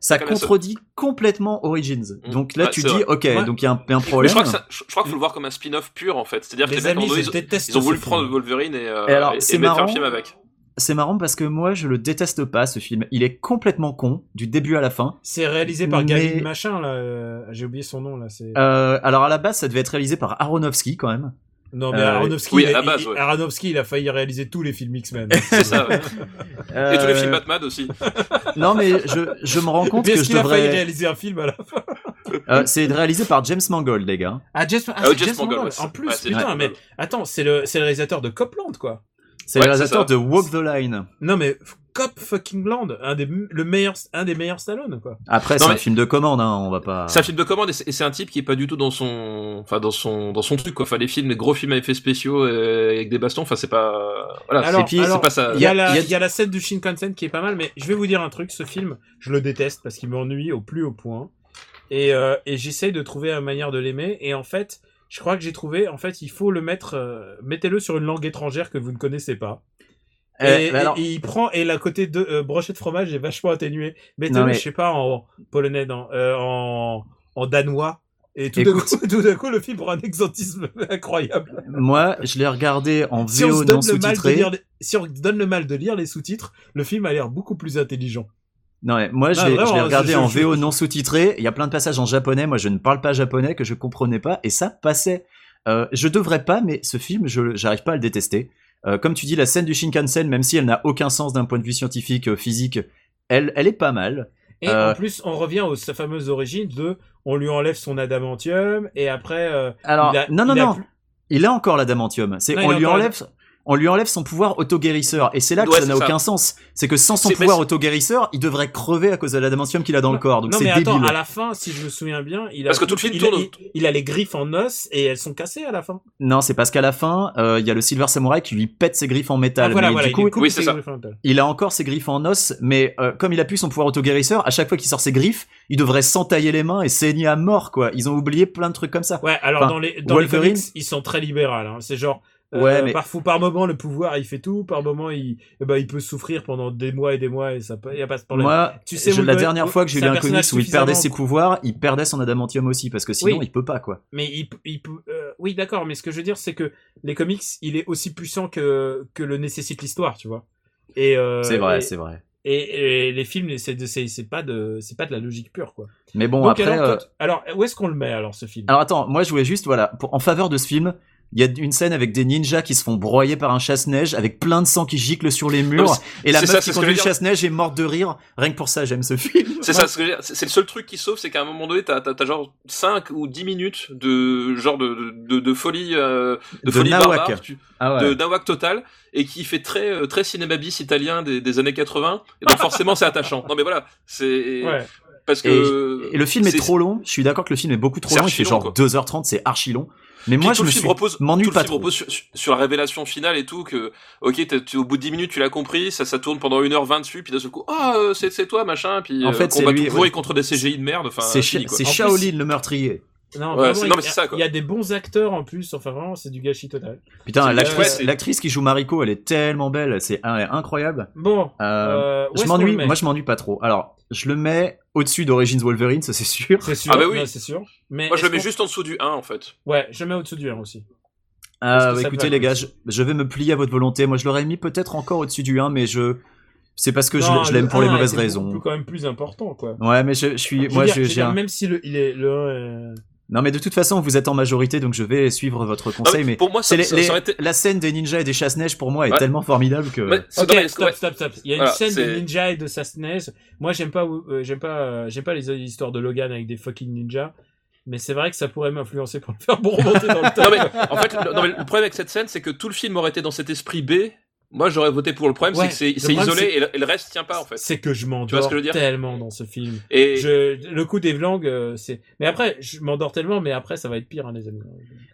ça contredit complètement Origins. Mm. Donc là, Ouais, tu dis, vrai. ok, Ouais. donc il y a un, il y a un Mais problème. je crois que ça- je je crois qu'il faut le voir comme un spin-off pur en fait. C'est-à-dire que les amis, ils, déteste ils ont voulu film. prendre Wolverine et, euh, Et mettre un film avec. C'est marrant parce que moi, je le déteste pas, ce film. Il est complètement con, du début à la fin. C'est réalisé par Mais- Gavin Machin, là. euh, J'ai oublié son nom, là. C'est... Euh, alors à la base, ça devait être réalisé par Aronofsky quand même. non, mais euh, Aronofsky, oui, il à la a- base, il- ouais. Aronofsky, il a failli réaliser tous les films X-Men. C'est ça. ouais. Et tous les films Batman aussi. Non, mais je, je me rends compte Mais que je qu'il a failli devrais. réaliser un film à la fin Euh, c'est réalisé par James Mangold, les gars. Ah, James, ah, Ah, James James Mangold, En plus, ouais, putain, mais attends, c'est le, c'est le réalisateur de Copland, quoi. C'est Ouais, le réalisateur de Walk the Line. Non, mais Cop fucking Land, un des, le meilleur, un des meilleurs Stallone, quoi. Après, c'est mais- un film de commande, hein, on va pas. C'est un film de commande et c'est un type qui est pas du tout dans son, enfin dans son, dans son truc quoi. Enfin les films, les gros films à effets spéciaux euh, avec des bastons. Enfin c'est pas, voilà. Alors, puis- pas ça. Il y, y y y a la scène du Shinkansen qui est pas mal, mais je vais vous dire un truc, ce film, je le déteste parce qu'il m'ennuie au plus haut point. Et, euh, et j'essaye de trouver une manière de l'aimer. Et en fait, je crois que j'ai trouvé, en fait, il faut le mettre, euh, mettez-le sur une langue étrangère que vous ne connaissez pas. Eh, et, mais alors- et il prend, et la côté de euh, brochette de fromage est vachement atténué. Non, Mettez-le, mais- je sais pas, en polonais, dans, euh, en, en danois. Et tout d'un coup, coup, le film prend un exotisme incroyable. Moi, je l'ai regardé en Si VO se non sous-titré. si on donne le mal de lire les sous-titres, le film a l'air beaucoup plus intelligent. Non, mais moi, je Non, l'ai vraiment, je l'ai regardé en VO non sous-titré. Il y a plein de passages en japonais. Moi, je ne parle pas japonais, que je comprenais pas, et ça passait. Euh, je devrais pas, mais ce film, je j'arrive pas à le détester. Euh, comme tu dis, la scène du Shinkansen, même si elle n'a aucun sens d'un point de vue scientifique, euh, physique, elle, elle est pas mal. Et Euh, en plus, on revient aux sa fameuse origine de on lui enlève son adamantium et après. euh, Alors, il a- non, non, il non. Il a encore l'adamantium. C'est on lui enlève. On lui enlève son pouvoir autoguérisseur. Et c'est là que Ouais, ça n'a aucun sens. C'est que sans son pouvoir autoguérisseur, il devrait crever à cause de l'adamantium qu'il a dans le corps. Donc non, c'est mais attends, débile. à la fin, si je me souviens bien, il a. Parce que tout le film il a, tourne il, il a les griffes en os et elles sont cassées à la fin. Non, c'est parce qu'à la fin, euh, il y a le Silver Samurai qui lui pète ses griffes en métal. Ah, voilà, mais voilà, du il coup, oui, ses ça. en il a encore ses griffes en os, mais euh, comme il a plus son pouvoir autoguérisseur, à chaque fois qu'il sort ses griffes, il devrait s'entailler les mains et saigner à mort, quoi. Ils ont oublié plein de trucs comme ça. Ouais, alors Enfin, dans les dans Wolverine- les comics, ils sont très libérales. Hein. C'est genre. Euh, Ouais, mais- Parfois, par moment, le pouvoir, il fait tout. Par moment, il, eh ben, il peut souffrir pendant des mois et des mois et ça peut, y a pas de problème. Moi, Tu sais, je- la dernière fois que j'ai lu un comics où il perdait ses pouvoirs, il perdait son adamantium aussi, parce que sinon Oui. il peut pas, quoi. Mais il, il peut- euh, oui, d'accord. Mais ce que je veux dire, c'est que les comics, il est aussi puissant que que le nécessite l'histoire, tu vois. Et euh, c'est vrai, et- c'est vrai. Et, et les films, c'est de- c'est pas de c'est pas de la logique pure, quoi. Mais bon, Donc, après. alors, euh, alors, où est-ce qu'on le met alors ce film? Alors attends, moi je voulais juste, voilà, pour, en faveur de ce film, il y a une scène avec des ninjas qui se font broyer par un chasse-neige avec plein de sang qui gicle sur les murs Non, et la meuf ça, qui conduit le chasse-neige est morte de rire. Rien que pour ça, j'aime ce film. C'est ça, c'est le seul truc qui sauve, c'est qu'à un moment donné, t'as, t'as, t'as genre 5 ou 10 minutes de genre de, de, de folie, euh, de, De folie nawak. barbare, tu- Ah de nawak total, et qui fait très, euh, très cinéma bis italien des, des années 80, et donc forcément c'est attachant. Non mais voilà, c'est, Ouais. parce que... Et le film est, trop long. Je suis d'accord que le film est beaucoup trop long. Il fait genre quoi. 2h30, c'est archi long. Mais Puis moi, tout je le me film suis repose, m'ennuie pas film trop. repose sur, sur la révélation finale et tout que ok au bout de 10 minutes tu l'as compris ça ça tourne pendant 1h20 dessus puis d'un seul coup ah euh, c'est c'est toi machin puis En euh, fait, c'est combat lui, tout ouais. contre des CGI de merde enfin C'est Shaolin le meurtrier. Non, Ouais, vraiment, c'est- il non, y mais a- c'est ça, quoi. Il y a des bons acteurs en plus. Enfin, vraiment, c'est du gâchis total. Putain, l'actrice, qui joue Mariko, elle est tellement belle, c'est un- incroyable. Bon, Euh, euh, je m'ennuie, moi je m'ennuie pas trop. Alors, je le mets au-dessus d'Origins Wolverine, ça c'est sûr. C'est sûr. Ah bah oui. c'est sûr. Mais moi je le mets juste en dessous du 1 en fait Ouais, je le mets au-dessus du 1 aussi. Euh, te écoutez les gars, je, je vais me plier à votre volonté. Moi je l'aurais mis peut-être encore au-dessus du 1, mais je c'est parce que je, Non, je l'aime pour les 1 mauvaises raisons. beaucoup- quand même plus important, quoi. Ouais, mais je, je suis, Je moi dire- je, dire, un- Même si le, il est le 1 est- Non, mais de toute façon, vous êtes en majorité, donc je vais suivre votre conseil. Non, mais pour moi c'est ça, les- ça- les- ça aurait été la scène des ninjas et des chasse-neige pour moi est Ouais. tellement formidable que. Ok, stop, ouais. stop, stop. Il y a Voilà, une scène de c'est- ninja et de Sasneige. Moi, j'aime pas, euh, j'aime pas, euh, j'aime pas les histoires de Logan avec des fucking ninjas. Mais c'est vrai que ça pourrait m'influencer pour le faire pour remonter dans le temps. non mais en fait le, non, mais le problème avec cette scène c'est que tout le film aurait été dans cet esprit B moi j'aurais voté pour le problème Ouais, c'est que c'est isolé et le, et le reste tient pas en fait C'est que je Tu vois m'endors tellement dans ce film. et Je, le coup des langues, euh, c'est. Mais après, je m'endors tellement, mais après, ça va être pire, hein, les amis.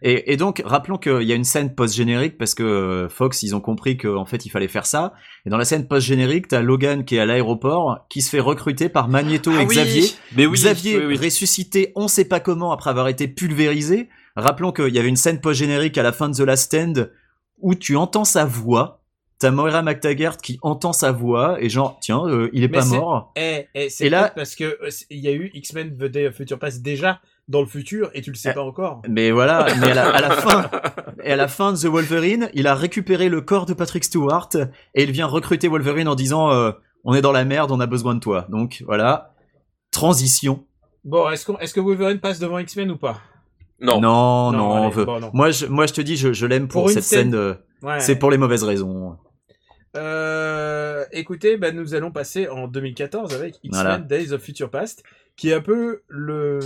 Et, et donc, rappelons qu'il y a une scène post-générique parce que euh, Fox, ils ont compris qu'en fait, il fallait faire ça. Et dans la scène post-générique, t'as Logan qui est à l'aéroport, qui se fait recruter par Magneto Ah et oui Xavier. mais oui Xavier oui, oui. ressuscité, on sait pas comment après avoir été pulvérisé. Rappelons qu'il y avait une scène post-générique à la fin de The Last Stand où tu entends sa voix. T'as Moira McTaggart qui entend sa voix et genre, tiens, euh, il est Mais pas mort. Eh, eh, c'est Et là- parce que euh, il y a eu X-Men The Day of Future Past déjà dans le futur et tu le sais Eh. pas encore. Mais voilà, mais à la, à la fin, et à la fin de The Wolverine, il a récupéré le corps de Patrick Stewart et il vient recruter Wolverine en disant euh, on est dans la merde, on a besoin de toi. Donc voilà, transition. Bon, est-ce qu'on, est-ce que Wolverine passe devant X-Men ou pas? Non Non, non, on allez, veut- bon, non. Moi, je, moi, je te dis, je, je l'aime pour, cette scène- scène. de- Ouais. C'est pour les mauvaises raisons. Euh, écoutez, bah, nous allons passer en 2014 avec X-Men Voilà. Days of Future Past, qui est un peu le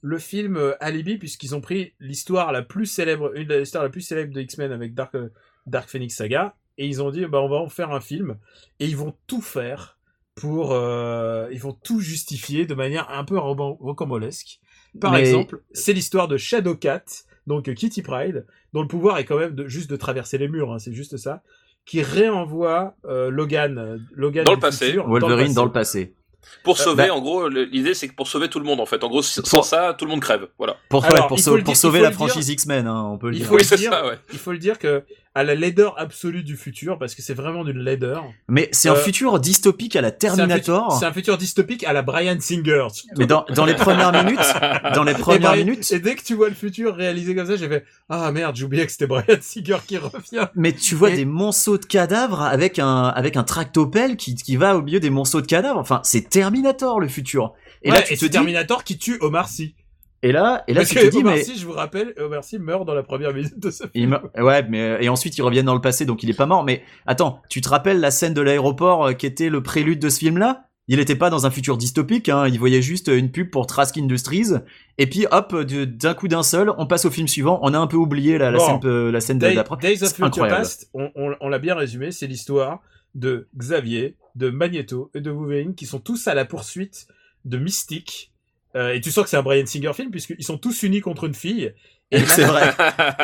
le film euh, alibi puisqu'ils ont pris l'histoire la plus célèbre, une des histoires la plus célèbre de X-Men avec Dark euh, Dark Phoenix Saga, et ils ont dit bah on va en faire un film et ils vont tout faire pour ils vont tout justifier de manière un peu rocambolesque. Par Mais- exemple, c'est l'histoire de Shadowcat, donc Kitty Pride, dont le pouvoir est quand même de, juste de traverser les murs, hein, c'est juste ça, qui réenvoie euh, Logan, euh, Logan Dans le passé. futur, Wolverine dans le passé. passé. pour sauver bah- en gros l'idée c'est que pour sauver tout le monde en fait en gros sans Pour- ça tout le monde crève voilà Pour, Alors, ouais, sauver la franchise X-Men, hein, on peut le Il dire. faut, Oui, le dire, ça, ouais. il faut le dire que à la laideur absolue du futur, parce que c'est vraiment d'une laideur. Mais c'est un Euh, futur dystopique à la Terminator. C'est un, futur dystopique à la Brian Singer. Mais dans, dans les premières minutes, dans les Et, premières Brian- minutes, et dès que tu vois le futur réalisé comme ça, j'ai fait ah merde, j'oubliais que c'était Brian Singer qui revient. Mais tu vois Et- des monceaux de cadavres avec un avec un tractopelle qui qui va au milieu des monceaux de cadavres. Enfin, c'est Terminator le futur. Et Et là et tu te dis Terminator qui tue Omar Sy. Et là et là Parce tu que te dis Omar mais Sy, je vous rappelle, Omar Sy meurt dans la première minute de ce film. il ouais mais et ensuite ils reviennent dans le passé donc il est pas mort mais attends, tu te rappelles la scène de l'aéroport euh, qui était le prélude de ce film là il était pas dans un futur dystopique, hein, il voyait juste une pub pour Trask Industries, et puis hop, d'un coup d'un seul, on passe au film suivant, on a un peu oublié la, la Bon. scène, euh, la scène d'après. Days of Future. Past, on, on- on l'a bien résumé, c'est l'histoire de Xavier, de Magneto et de Wolverine qui sont tous à la poursuite de Mystique. Euh, et tu sens que c'est un Brian Singer film puisqu'ils sont tous unis contre une fille. Et C'est vrai.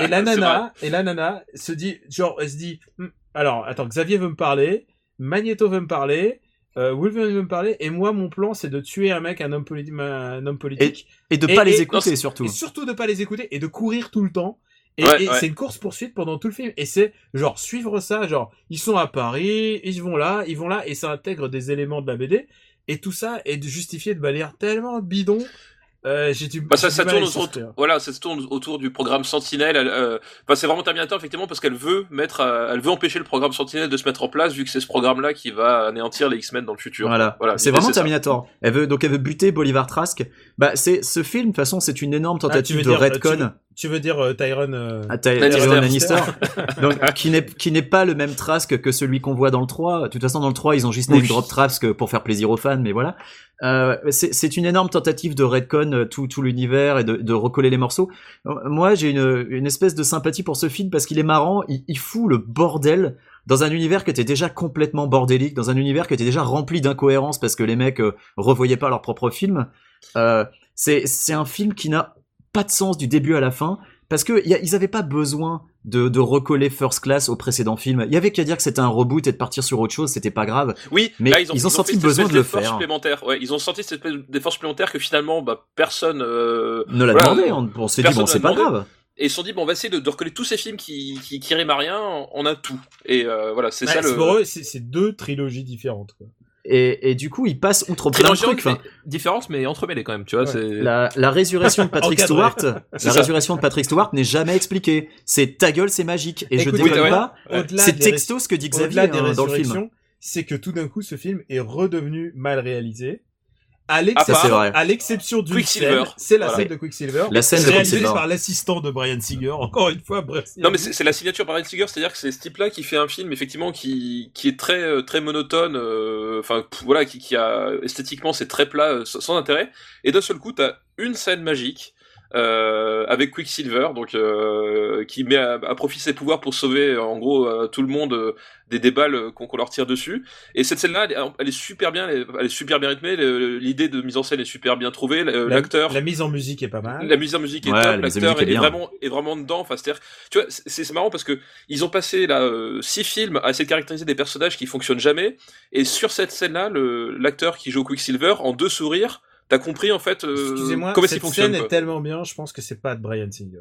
Et la nana, et la nana se dit, genre, elle se dit, Hm, alors, attends, Xavier veut me parler, Magneto veut me parler, euh, Wolverine veut me parler, et moi, mon plan, c'est de tuer un mec, un homme, politi- un homme politique, Et de Et- pas et- les écouter surtout. et surtout de pas les écouter, et de courir tout le temps. Et, Ouais, et ouais. c'est une course poursuite pendant tout le film. Et c'est genre suivre ça, genre ils sont à Paris, ils vont là, ils vont là, et ça intègre des éléments de la BD. Et tout ça est justifié de manière tellement bidon Euh, j'ai du, Bah ça, ça tourne autour, voilà, ça se tourne autour du programme Sentinelle. elle, euh, Enfin, c'est vraiment Terminator effectivement parce qu'elle veut mettre, euh, elle veut empêcher le programme Sentinelle de se mettre en place vu que c'est ce programme-là qui va anéantir les X-Men dans le futur. Voilà, Voilà, c'est vraiment ça. Terminator. Elle veut donc elle veut buter Bolivar Trask. Bah c'est ce film de toute façon c'est une énorme Ah, tentative veux de retcon. Tu veux- dire euh, Tyron euh, Ty- Lannister, donc qui n'est qui n'est pas le même Trask que celui qu'on voit dans le 3. De toute façon dans le 3 ils ont juste name Oui. drop Trask pour faire plaisir aux fans, mais voilà. Euh, c'est c'est une énorme tentative de retcon euh, tout tout l'univers et de, de recoller les morceaux. Moi j'ai une une espèce de sympathie pour ce film parce qu'il est marrant, il, il fout le bordel dans un univers qui était déjà complètement bordélique, dans un univers qui était déjà rempli d'incohérences parce que les mecs euh, revoyaient pas leur propre film. Euh, c'est c'est un film qui n'a pas de sens du début à la fin parce que y a- ils avaient pas besoin de, de recoller First Class au précédent film. Il y avait qu'à dire que c'était un reboot et de partir sur autre chose, c'était pas grave. Oui, Mais là, ils ont, ils ont senti cette besoin de le faire. supplémentaire. Ouais, ils ont senti cette espèce d'effort supplémentaire que finalement, bah, personne. euh, Ne l'a Voilà, demandé, non. on, on s'est dit bon c'est pas demandé. grave. Et ils se sont dit, bon, on va essayer de, de recoller tous ces films qui, qui, qui riment à rien, on a tout. Et euh, voilà, c'est ouais, ça le. pour eux, c'est c'est deux trilogies différentes. Quoi. Et, et du coup ils passent outre plein de trucs. Enfin, différence, mais entremêlée quand même, tu vois. Ouais. c'est La, la résurrection de Patrick. Stewart, la ça. résurrection de Patrick Stewart n'est jamais expliquée. C'est ta gueule, c'est magique. Et je déconne oui, pas. C'est texto ce que dit Xavier hein, dans le film. c'est que tout d'un coup, ce film est redevenu mal réalisé. À À l'exception, Ça, c'est vrai. à l'exception d'une Quicksilver. scène, c'est la Voilà. scène de Quicksilver, La scène de réalisée Quicksilver. par l'assistant de Brian Singer. Encore une fois, Brian Singer. Non mais c'est la signature par Ryan Singer, c'est-à-dire que c'est ce type-là qui fait un film effectivement qui qui est très euh, très monotone, euh, enfin voilà, qui, qui a esthétiquement c'est très plat, euh, sans sans intérêt. Et d'un seul coup, t'as une scène magique euh, avec Quicksilver, donc euh, qui met à, à profit ses pouvoirs pour sauver euh, en gros euh, tout le monde euh, des des balles qu'on leur tire dessus. Et cette scène-là, elle, est- elle est super bien, elle est, elle est super bien rythmée. L'idée de mise en scène est super bien trouvée. La- L'acteur, La mise en musique est pas mal. la mise en musique est Ouais, top, l'acteur est vraiment est vraiment dedans. Enfin, c'est-à-dire, tu vois, c'est c'est marrant parce que ils ont passé là euh, six films à essayer de caractériser des personnages qui fonctionnent jamais, et sur cette scène-là, l'acteur qui joue Quicksilver en deux sourires, t'as compris en fait euh, Excusez-moi, comment cette fonctionne. scène quoi. est tellement bien, je pense que c'est pas de Brian Singer.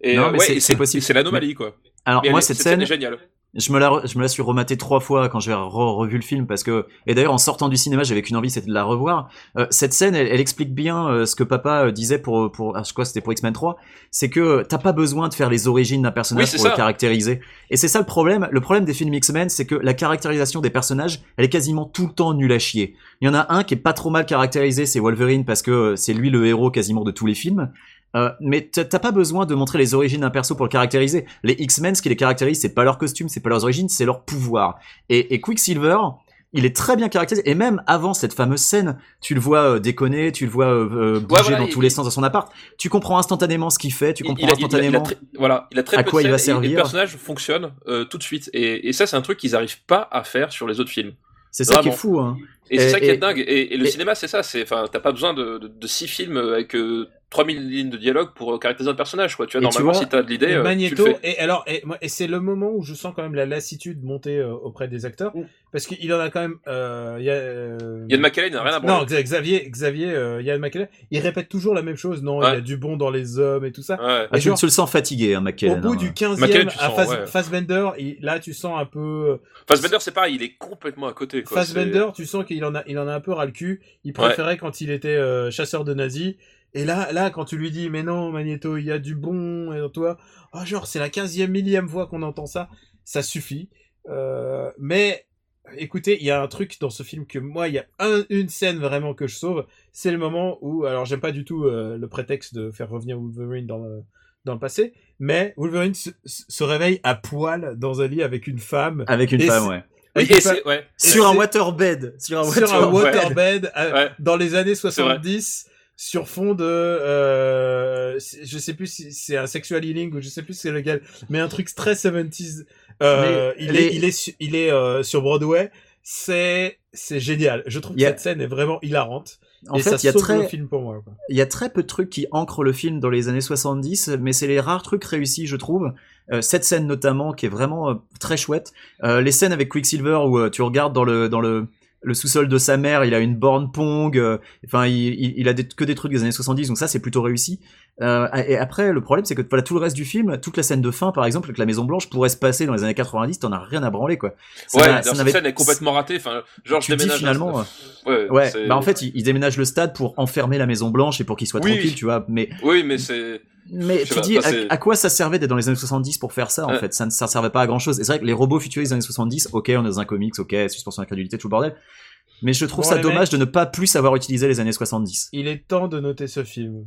Et, Non, euh, mais ouais, c'est- possible. C'est l'anomalie quoi. Alors Mais moi elle cette scène, est géniale. Je me la je me la suis rematé trois fois quand j'ai re- revu le film parce que et d'ailleurs en sortant du cinéma j'avais qu'une envie c'était de la revoir. Euh, cette scène elle, elle explique bien euh, ce que papa euh, disait pour pour ah, je crois c'était pour X-Men 3, c'est que t'as pas besoin de faire les origines d'un personnage Oui, pour le caractériser. Et c'est ça le problème, le problème des films X-Men c'est que la caractérisation des personnages, elle est quasiment tout le temps nulle à chier. Il y en a un qui est pas trop mal caractérisé, c'est Wolverine parce que euh, c'est lui le héros quasiment de tous les films. Euh, mais t'as pas besoin de montrer les origines d'un perso pour le caractériser. Les X-Men, ce qui les caractérise, c'est pas leur costume, c'est pas leurs origines, c'est leur pouvoir. Et, et Quicksilver, il est très bien caractérisé. Et même avant cette fameuse scène, tu le vois euh, déconner, tu le vois euh, bouger voilà, dans il- tous les sens dans son appart. Tu comprends instantanément ce qu'il fait, tu comprends il a- a instantanément. voilà, il a très à peu quoi de il va scènes et- Et, servir. le personnage fonctionne euh, tout de suite. Et, et ça, c'est un truc qu'ils arrivent pas à faire sur les autres films. C'est ça qui est fou. Hein. Et c'est ça qui est dingue. Et, le cinéma, c'est ça. C'est, enfin, t'as pas besoin de, de, de six films avec euh, 3000 lignes de dialogue pour euh, caractériser un personnage, quoi. Tu vois, Et tu normalement, vois, si t'as de l'idée, euh, Magneto, tu le fais. et alors, et, moi- et c'est le moment où je sens quand même la lassitude monter euh, auprès des acteurs, Mm. parce qu'il en a quand même, euh, il y a, euh, Yann McKellen n'a rien à non, voir. Xa- Xavier, Xavier, euh, Yann McKellen, il répète toujours la même chose. Non, Ouais. il y a du bon dans les hommes et tout ça. Ouais. Ah, Et tu, genre, tu le sens fatigué, hein, Au McKellen. bout hein. du 15e McKellen, tu à sens, Fas- ouais. Fassbender, il- là tu sens un peu Fassbender, c'est pareil, il est complètement à côté, quoi. Fassbender, tu sens qu'il en a, il en a un peu ras le cul. Il préférait quand il était euh, chasseur de nazis. Et là, là, quand tu lui dis, mais non, Magneto, il y a du bon et toi, oh, genre, c'est la 15e millième fois qu'on entend ça, ça suffit. Euh, mais, écoutez, il y a un truc dans ce film que moi, il y a un- une scène vraiment que je sauve. C'est le moment où, alors, j'aime pas du tout euh, le prétexte de faire revenir Wolverine dans le, dans le passé, mais Wolverine se, se réveille à poil dans un lit avec une femme. Avec une femme, ouais. Oui, et. Sur un waterbed. Sur un sur un waterbed. waterbed euh, Ouais. dans les années vrai. 70 sur fond de euh, je sais plus si c'est un sexual healing ou je sais plus c'est lequel mais un truc très 70s euh, il, les- est, il est su- il est euh, sur Broadway c'est c'est génial je trouve que a- cette scène est vraiment hilarante En et fait, il y a très, il y a très peu de trucs qui ancrent le film dans les années 70, mais c'est les rares trucs réussis, je trouve. Euh, cette scène notamment, qui est vraiment euh, très chouette. Euh, les scènes avec Quicksilver où tu regardes dans le dans le le sous-sol de sa mère, il a une borne Pong, euh, enfin il, il, a des, que des trucs des années 70, donc ça c'est plutôt réussi. Euh, et après le problème c'est que voilà tout le reste du film, toute la scène de fin par exemple avec la Maison Blanche pourrait se passer dans les années 90, t'en as rien à branler quoi. Ça ouais, n'avait- scène est complètement ratée. Enfin, genre, Tu je te dis déménage. finalement, Ouais, bah en fait il, il déménage le stade pour enfermer la Maison Blanche et pour qu'il soit Oui, tranquille, tu vois. Mais Oui, mais c'est. mais tu pas, dis à, quoi ça servait d'être dans les années 70 pour faire ça en Ouais. fait? Ça ne ça servait pas à grand chose et c'est vrai que les robots futuristes des années 70 ok on est dans un comics ok suspension d'incrédulité tout le bordel mais je trouve Bon, ça dommage mecs. de ne pas plus savoir utiliser les années 70 Il est temps de noter ce film.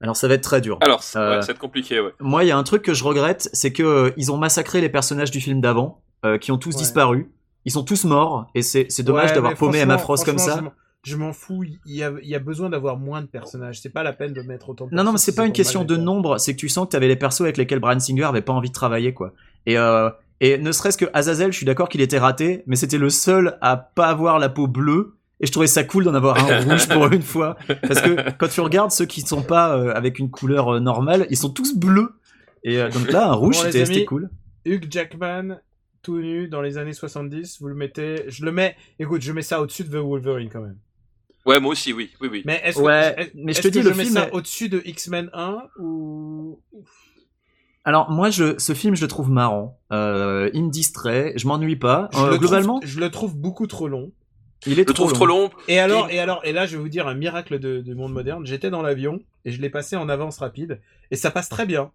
Alors ça va être très dur Alors, Euh, ouais, ça va être compliqué, ouais. moi il y a un truc que je regrette c'est que euh, ils ont massacré les personnages du film d'avant euh, qui ont tous Ouais. disparu ils sont tous morts et c'est c'est dommage Ouais, d'avoir paumé Emma Frost comme ça je m'en- fous, il y, a, il y a besoin d'avoir moins de personnages. C'est pas la peine de mettre autant de Non, non, mais c'est si pas une question de nombre, c'est que tu sens que t'avais les persos avec lesquels Brian Singer avait pas envie de travailler, quoi. Et, euh, et ne serait-ce que Azazel, je suis d'accord qu'il était raté, mais c'était le seul à pas avoir la peau bleue. Et je trouvais ça cool d'en avoir un rouge pour une fois. Parce que quand tu regardes ceux qui sont pas euh, avec une couleur euh, normale, ils sont tous bleus. Et euh, donc là, un rouge, Bon, c'était amis, cool. Hugh Jackman, tout nu dans les années 70, vous le mettez. Je le mets. Écoute, je mets ça au-dessus de The Wolverine quand même. Ouais, moi aussi, oui, oui, oui. Mais est-ce Ouais, que, est- mais je te dis, que le je mets film ça est- au-dessus de X-Men 1 ou. Alors moi, je, ce film, je le trouve marrant. Euh, il me distrait, je m'ennuie pas. Euh, le globalement, trouve, je le trouve beaucoup trop long. Il est Je trop trouve long. trop long. Et alors, Et- alors, et là, je vais vous dire un miracle de- du monde moderne. J'étais dans l'avion et je l'ai passé en avance rapide et ça passe très bien.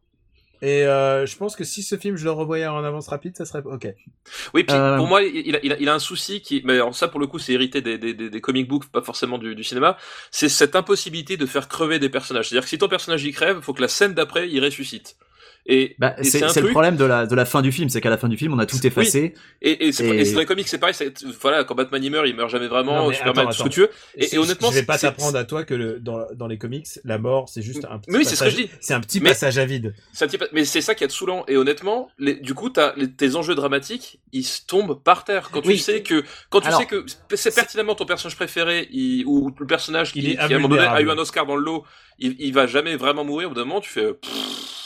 Et euh, je pense que si ce film je le revoyais en avance rapide, ça serait ok. Oui, puis Euh, pour moi, il a, il, a, il a un souci qui, mais alors ça pour le coup, c'est hérité des, des, des, des comic books, pas forcément du, du cinéma. C'est cette impossibilité de faire crever des personnages. C'est-à-dire que si ton personnage y crève, faut que la scène d'après il ressuscite. Et, Bah, et c'est un le problème de la, de la fin du film, c'est qu'à la fin du film, on a tout Oui. effacé. Et, et, c'est- Et- et c'est dans les comics, c'est pareil. c'est- Voilà, quand Batman il meurt, il meurt jamais vraiment. Non, Superman, attends, tout ce que tu veux. Et, et honnêtement, je vais pas t'apprendre à toi que le, dans, dans les comics, la mort c'est juste un petit. Mais oui, c'est ce que passage- je dis. C'est un petit Mais- passage à vide. C'est un petit mais c'est ça qui est saoulant. Et honnêtement, les, du coup, t'as les- tes enjeux dramatiques, ils se tombent par terre. Quand tu Oui. sais que, quand tu Alors- sais que c'est pertinemment ton personnage préféré, il- ou le personnage qui, à un moment donné a eu un Oscar dans le lot, il, il va jamais vraiment mourir. Au bout d'un moment, tu fais,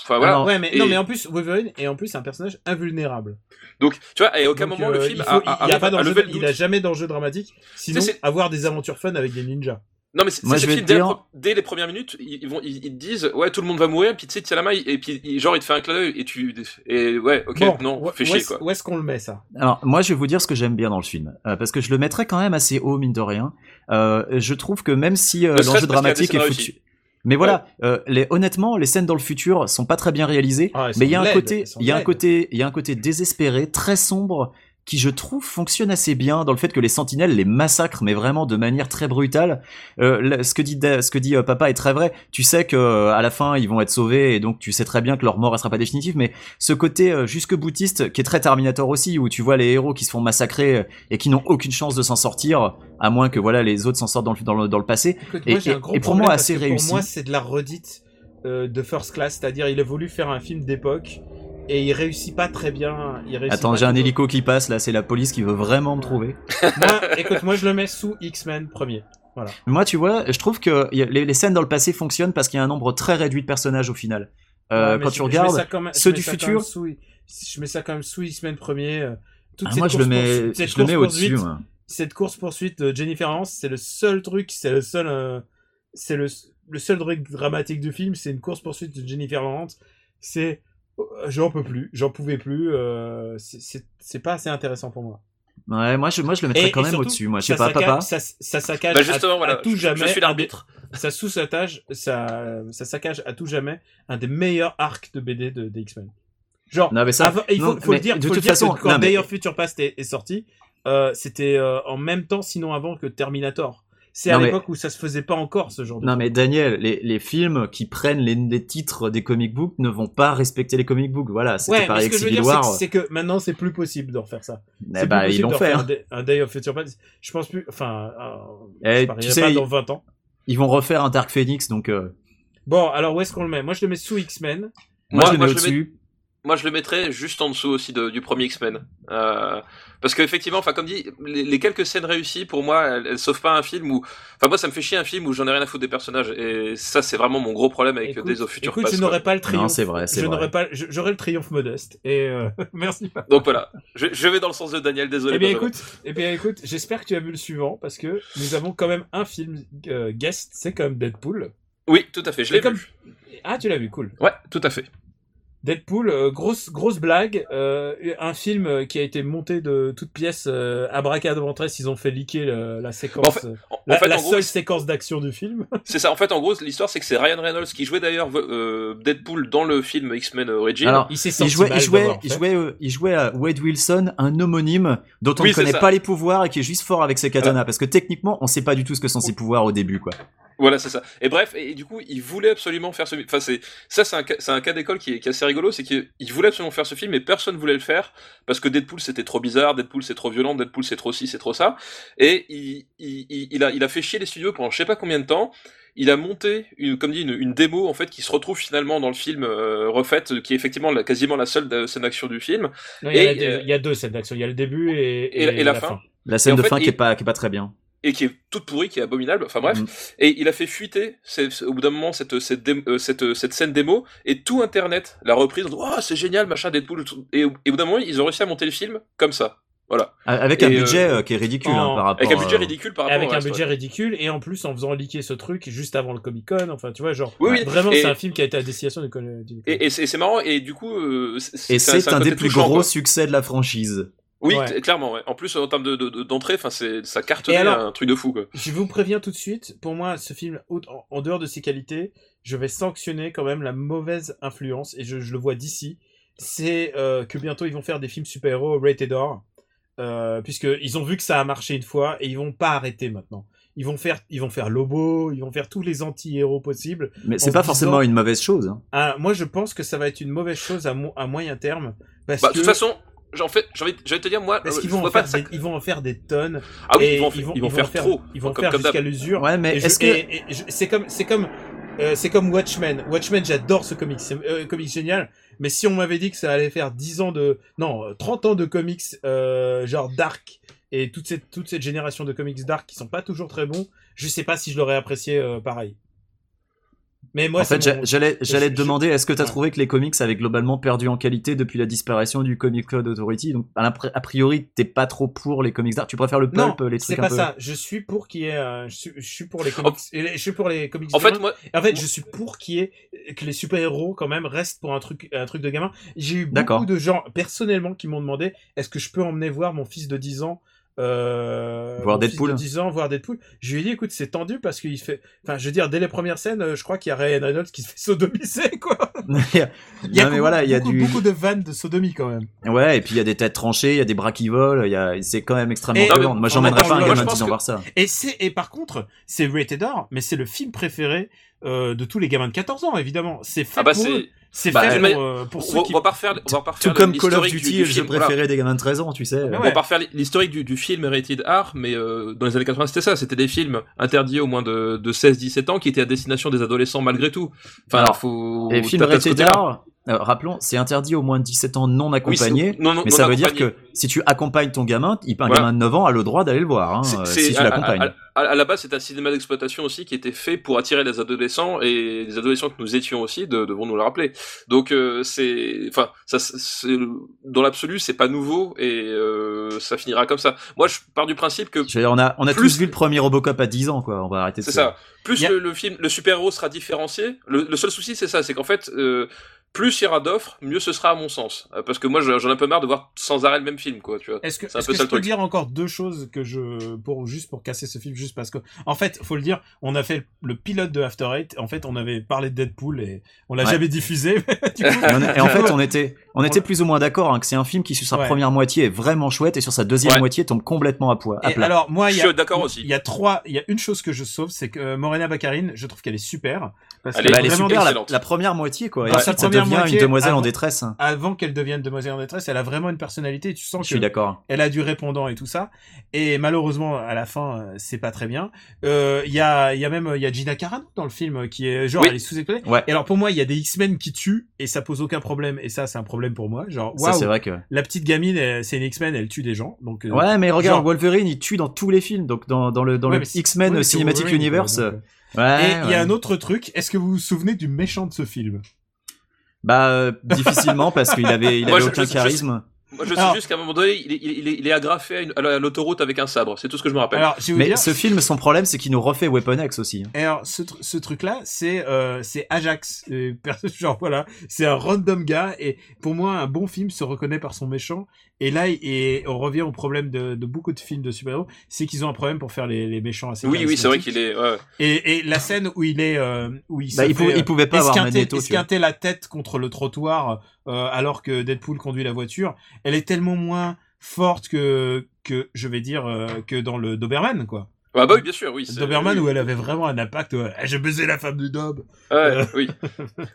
enfin voilà. Alors, ouais, mais et- non, mais en plus Wolverine est en plus un personnage invulnérable. Donc, tu vois, et à aucun Donc, moment euh, le film il, faut- a, a- il a pas le il a jamais d'enjeu dramatique. Sinon, c'est- avoir des aventures fun avec des ninjas. Non, mais c'est Moi, c'est je ces vais films, te dès, dire- les premières minutes, ils, vont, ils, ils te disent, ouais, tout le monde va mourir, puis tu sais, tu tiens la main, et puis genre, il te fait un clin d'œil, et tu, et ouais, ok, bon, non, où- fais où chier, est-ce- quoi. Où est-ce qu'on le met ça? Alors moi je vais vous dire ce que j'aime bien dans le film euh, parce que je le mettrais quand même assez haut mine de rien. Euh, je trouve que même si euh, l'enjeu a dramatique est foutu. Mais voilà, euh, les, honnêtement les scènes dans le futur sont pas très bien réalisées. Ah, mais il y a un côté, il y a un côté, il y a un côté désespéré, très sombre qui je trouve fonctionne assez bien dans le fait que les sentinelles les massacrent mais vraiment de manière très brutale. Euh, ce que dit ce que dit euh, papa est très vrai. Tu sais que euh, à la fin ils vont être sauvés et donc tu sais très bien que leur mort elle sera pas définitive. Mais ce côté euh, jusque boutiste qui est très Terminator aussi où tu vois les héros qui se font massacrer et qui n'ont aucune chance de s'en sortir à moins que voilà les autres s'en sortent dans le dans le, dans le passé. Écoute, Et- moi, et- pour moi, assez réussi. Pour moi, c'est de la redite de First Class, c'est-à-dire il a voulu faire un film d'époque et il réussit pas très bien. Il Attends, j'ai un hélico qui passe là, c'est la police qui veut vraiment me trouver. Moi, écoute, moi je le mets sous X-Men premier. Moi, tu vois, je trouve que les, les scènes dans le passé fonctionnent parce qu'il y a un nombre très réduit de personnages au final. Euh, Ouais, quand je- tu regardes, ceux du futur- sous- je mets ça quand même sous X-Men premier. euh, ah, moi je le mets, je le mets au-dessus. Cette course poursuite de Jennifer Lawrence, c'est le seul truc, c'est le seul, euh, c'est le, le seul truc dramatique du film, c'est une course poursuite de Jennifer Lawrence. C'est, j'en peux plus, j'en pouvais plus. euh, c'est- c'est c'est pas assez intéressant pour moi. Ouais, moi je, moi je le mettrais Et- quand et même au-dessus. Moi, je sais pas, saccage- papa. Ça, ça saccage Bah à- justement, à, voilà, tout je- jamais. je suis l'arbitre. Ça sous-saccage, ça, ça saccage à tout jamais un des meilleurs arcs de BD de, des X-Men. Genre, Non, mais ça, avant- il faut, non, faut mais le dire, de faut le toute dire façon, que quand non, mais- Day of Future Past est, est sorti, euh, c'était euh, en même temps, sinon avant que Terminator. C'est à mais- l'époque où ça se faisait pas encore ce genre de Non truc. mais Daniel, les, les films qui prennent les, les titres des comic books ne vont pas respecter les comic books. Voilà, c'était Ouais, pareil avec que Civil c'est War. que, c'est que maintenant c'est plus possible de refaire ça. Eh bah, ils l'ont fait. hein. un, Day- un Day of Future Past. Je pense plus, enfin, euh, Eh, tu sais, pas dans 20 ans. Ils vont refaire un Dark Phoenix, donc euh, Bon, alors où est-ce qu'on le met? Moi je le mets sous X-Men. moi, Moi- je le mets- au-dessus. Moi je le mettrais juste en dessous aussi de- du premier X-Men. Euh, parce qu'effectivement, enfin comme dit, les, les quelques scènes réussies, pour moi, elles, elles sauvent pas un film où, enfin moi ça me fait chier un film où j'en ai rien à foutre des personnages. Et ça c'est vraiment mon gros problème avec Écoute, Days of Future écoute, Past. je n'aurais pas le triomphe. Non, c'est vrai, Je n'aurais pas, je- j'aurais le triomphe modeste. Et euh, merci. Donc voilà, je, je vais dans le sens de Daniel, désolé. Eh bien écoute, eh bien écoute, j'espère que tu as vu le suivant parce que nous avons quand même un film euh, guest, c'est quand même Deadpool. Oui, tout à fait, je l'ai comme- vu. Ah, tu l'as vu, cool. Ouais, tout à fait. Deadpool, euh, grosse grosse blague, euh, un film euh, qui a été monté de toutes pièces euh, à bracadaventresse, ils ont fait liquer le- la séquence, en fait- en la, fait, la en gros, seule séquence d'action du film. c'est ça. En fait, en gros, l'histoire c'est que c'est Ryan Reynolds qui jouait d'ailleurs euh, Deadpool dans le film X-Men Origin. Alors, Il s'est Il senti jouait, mal il jouait, il jouait, euh, il jouait à Wade Wilson, un homonyme dont on Oui, ne connaît ça. pas les pouvoirs et qui est juste fort avec ses katanas. Parce que techniquement, on sait pas du tout ce que sont ses pouvoirs au début, quoi. Voilà, c'est ça. Et bref, et, et du coup, il voulait absolument faire ce. Enfin, c'est ça, c'est un, cas- c'est un cas d'école qui est, qui est assez rigolo, c'est qu'il il voulait absolument faire ce film, mais personne voulait le faire parce que Deadpool c'était trop bizarre, Deadpool c'est trop violent, Deadpool c'est trop ci, c'est trop ça. Et il, il, il, a, il a fait chier les studios pendant je sais pas combien de temps. Il a monté, une, comme dit, une, une démo en fait qui se retrouve finalement dans le film euh, refaite, qui est effectivement la, quasiment la seule scène d'action du film. Non, il, y a euh, il y a deux scènes d'action, il y a le début et, Et, et la fin. La scène en de fait, fin qui est pas, qui est pas très bien. Et qui est toute pourrie, qui est abominable. Enfin bref, Mhm. et il a fait fuiter au bout d'un moment cette cette, dé- euh, cette cette scène démo et tout Internet l'a reprise. en disant, Oh c'est génial machin Deadpool. tout. Et, au- et au bout d'un moment ils ont réussi à monter le film comme ça. Voilà. Avec Et, un euh, budget euh, qui est ridicule en- hein, par rapport. Avec un budget euh, ridicule par rapport avec un budget ouais. ridicule et en plus en faisant liquer ce truc juste avant le Comic Con. Enfin, tu vois, genre Oui, oui. vraiment Et- c'est un film qui a été à destination du Comic Con. Et, et c'est marrant et du coup euh, Et c'est un des plus touchant, gros quoi. succès de la franchise. Oui, Ouais. clairement. Ouais. En plus en termes de de- de- d'entrée, enfin c'est ça cartonne un truc de fou quoi. Je vous préviens tout de suite, pour moi, ce film, en, dehors de ses qualités, je vais sanctionner quand même la mauvaise influence, et je, je le vois d'ici, c'est euh, que bientôt ils vont faire des films super-héros rated R, euh, puisqu'ils ont vu que ça a marché une fois, et ils vont pas arrêter maintenant. Ils vont faire, ils vont faire Lobo, ils vont faire tous les anti-héros possibles. Mais c'est pas forcément une mauvaise chose. hein. Ah, moi, je pense que ça va être une mauvaise chose à, mo- à moyen terme, parce Bah, de que toute façon, j'en fais, j'ai envie, j'ai envie de te dire moi, parce euh, qu'ils vont, en faire des, ils vont en faire des tonnes. Ah oui, et ils vont, ils vont, faire, trop. Ils vont comme, faire jusqu'à l'usure. Ouais, mais est-ce que c'est comme c'est comme euh, c'est comme Watchmen. Watchmen, j'adore ce comic, c'est euh, comic génial. Mais si on m'avait dit que ça allait faire 10 ans de non, euh, 30 ans de comics euh, genre dark et toute cette toute cette génération de comics dark qui sont pas toujours très bons, je sais pas si je l'aurais apprécié euh, pareil. Mais moi en fait, c'est mon- j'allais, j'allais te demander, est-ce que tu as trouvé que les comics avaient globalement perdu en qualité depuis la disparition du Comic Code Authority? Donc, a priori, t'es pas trop pour les comics d'art. Tu préfères le non, pulp, les c'est trucs pas un peu. ça. Je suis pour qu'il y ait, euh, je, suis, je suis pour les comics, je suis pour les comics. En fait, moi, En fait, je suis pour qu'il y ait que les super-héros quand même restent pour un truc un truc de gamin. J'ai eu beaucoup de gens personnellement qui m'ont demandé est-ce que je peux emmener voir mon fils de 10 ans euh, Voir Deadpool. de 10 ans voir Deadpool. Je lui ai dit écoute, c'est tendu parce qu'il fait enfin je veux dire dès les premières scènes, euh, je crois qu'il y a Ryan Reynolds qui se fait sodomiser quoi. il y a, Il y a non, mais beaucoup, voilà, il y a beaucoup, du. beaucoup de vannes de sodomie quand même. Ouais, et puis il y a des têtes tranchées, il y a des bras qui volent, il y a, c'est quand même extrêmement Et- violent. Moi, j'emmènerais pas un gamin de pense 10 ans que- voir ça. Et c'est et par contre, c'est rated R, mais c'est le film préféré euh, de tous les gamins de 14 ans évidemment. C'est fait ah bah pour eux. C'est, Bah, fait mais- pour, euh, pour ceux on, qui on va pas refaire, on va pas Tout refaire comme Call of Duty, du, le jeu film, voilà. préféré des gamins de 13 ans, tu sais. Ouais, On va pas refaire l'historique du, du film rated R, mais euh, dans les années 80 c'était ça, c'était des films interdits au moins de, de 16-17 ans qui étaient à destination des adolescents malgré tout. Enfin, Alors, faut. Et film t'as- t'as ce rated. R, euh, rappelons, c'est interdit aux moins de 17 ans non Oui, accompagnés. c'est- non, non, mais non ça veut dire que si tu accompagnes ton gamin, il, un Voilà. gamin de 9 ans a le droit d'aller le voir, hein, euh, si tu l'accompagnes. À, à- à la base, c'est un cinéma d'exploitation aussi qui était fait pour attirer les adolescents et les adolescents que nous étions aussi de, devront nous le rappeler. Donc euh, c'est, enfin, ça, dans l'absolu, c'est pas nouveau et euh, ça finira comme ça. Moi, je pars du principe que dire, on a, on a Plus- tous vu le premier Robocop à 10 ans, quoi. On va arrêter c'est ça. Plus le, le film, le super-héros sera différencié. Le, le seul souci, c'est ça, c'est qu'en fait, euh, plus il y aura d'offres, mieux ce sera à mon sens. Euh, Parce que moi, j'en ai un peu marre de voir sans arrêt le même film, quoi. Tu vois. Est-ce que, C'est un est-ce peu que ça je peux truc. dire encore deux choses que je pour juste pour casser ce film juste parce que en fait faut le dire on a fait le pilote de After Eight en fait on avait parlé de Deadpool et on l'a Ouais. jamais diffusé du coup, Et, on est- et en fait, on était, on était plus ou moins d'accord hein, que c'est un film qui, sur sa Ouais. première moitié, est vraiment chouette et sur sa deuxième Ouais. moitié tombe complètement à poids. à plat. alors moi il y Je a suis d'accord aussi. il y a trois il y a une chose que je sauve c'est que euh, Morena Baccarin je trouve qu'elle est super parce Elle qu'elle est- Bah, elle est super la, première moitié, quoi. Et Dans ensuite, sa ça première devient moitié, une demoiselle en détresse. Avant qu'elle devienne demoiselle en détresse, elle a vraiment une personnalité. Tu sens Je suis que d'accord. elle a du répondant et tout ça. Et malheureusement, à la fin, euh, c'est pas très bien. Euh, Il y a, il y a même, il y a Gina Carano dans le film euh, qui est genre, Oui. elle est sous-exploitée. Ouais. Et alors pour moi, il y a des X-Men qui tuent et ça pose aucun problème. Et ça, c'est un problème pour moi. Genre, Ça, c'est vrai que. la petite gamine, c'est une X-Men, elle tue des gens. Donc euh, Ouais, mais regarde, genre- Wolverine, il tue dans tous les films. Donc, dans, dans le, dans ouais, le X-Men ouais, Cinematic Universe. donc, euh. Ouais. Et il y a un autre truc. Est-ce que vous vous souvenez du méchant de ce film? Bah, euh, difficilement parce qu'il avait, il Moi, avait je- aucun je- je- charisme. Moi, je sais Alors- juste qu'à un moment donné, il est, il est, il est agrafé à, une- à l'autoroute avec un sabre. C'est tout ce que je me rappelle. Alors, je vais vous Mais dire, ce film, son problème, c'est qu'il nous refait Weapon X aussi. hein. Et alors, ce, tr- ce truc-là, c'est euh, c'est Ajax. Perso- genre voilà, c'est un random gars et pour moi, un bon film se reconnaît par son méchant. Et là, et on revient au problème de, de beaucoup de films de super-héros, c'est qu'ils ont un problème pour faire les, les méchants assez. oui, oui, c'est vrai qu'il est. ouais. Et, et la scène où il est, euh, où il, Bah, se il, pouvait, fait, il pouvait pas euh, avoir esquinter, Magneto, tu vois. esquinter la tête contre le trottoir euh, alors que Deadpool conduit la voiture, elle est tellement moins forte que que je vais dire euh, que dans le Doberman quoi. Ah bah oui, bien sûr, oui. Doberman oui. où elle avait vraiment un impact. ouais, Eh, J'ai baisé la femme de Dob. Ouais, Euh. oui.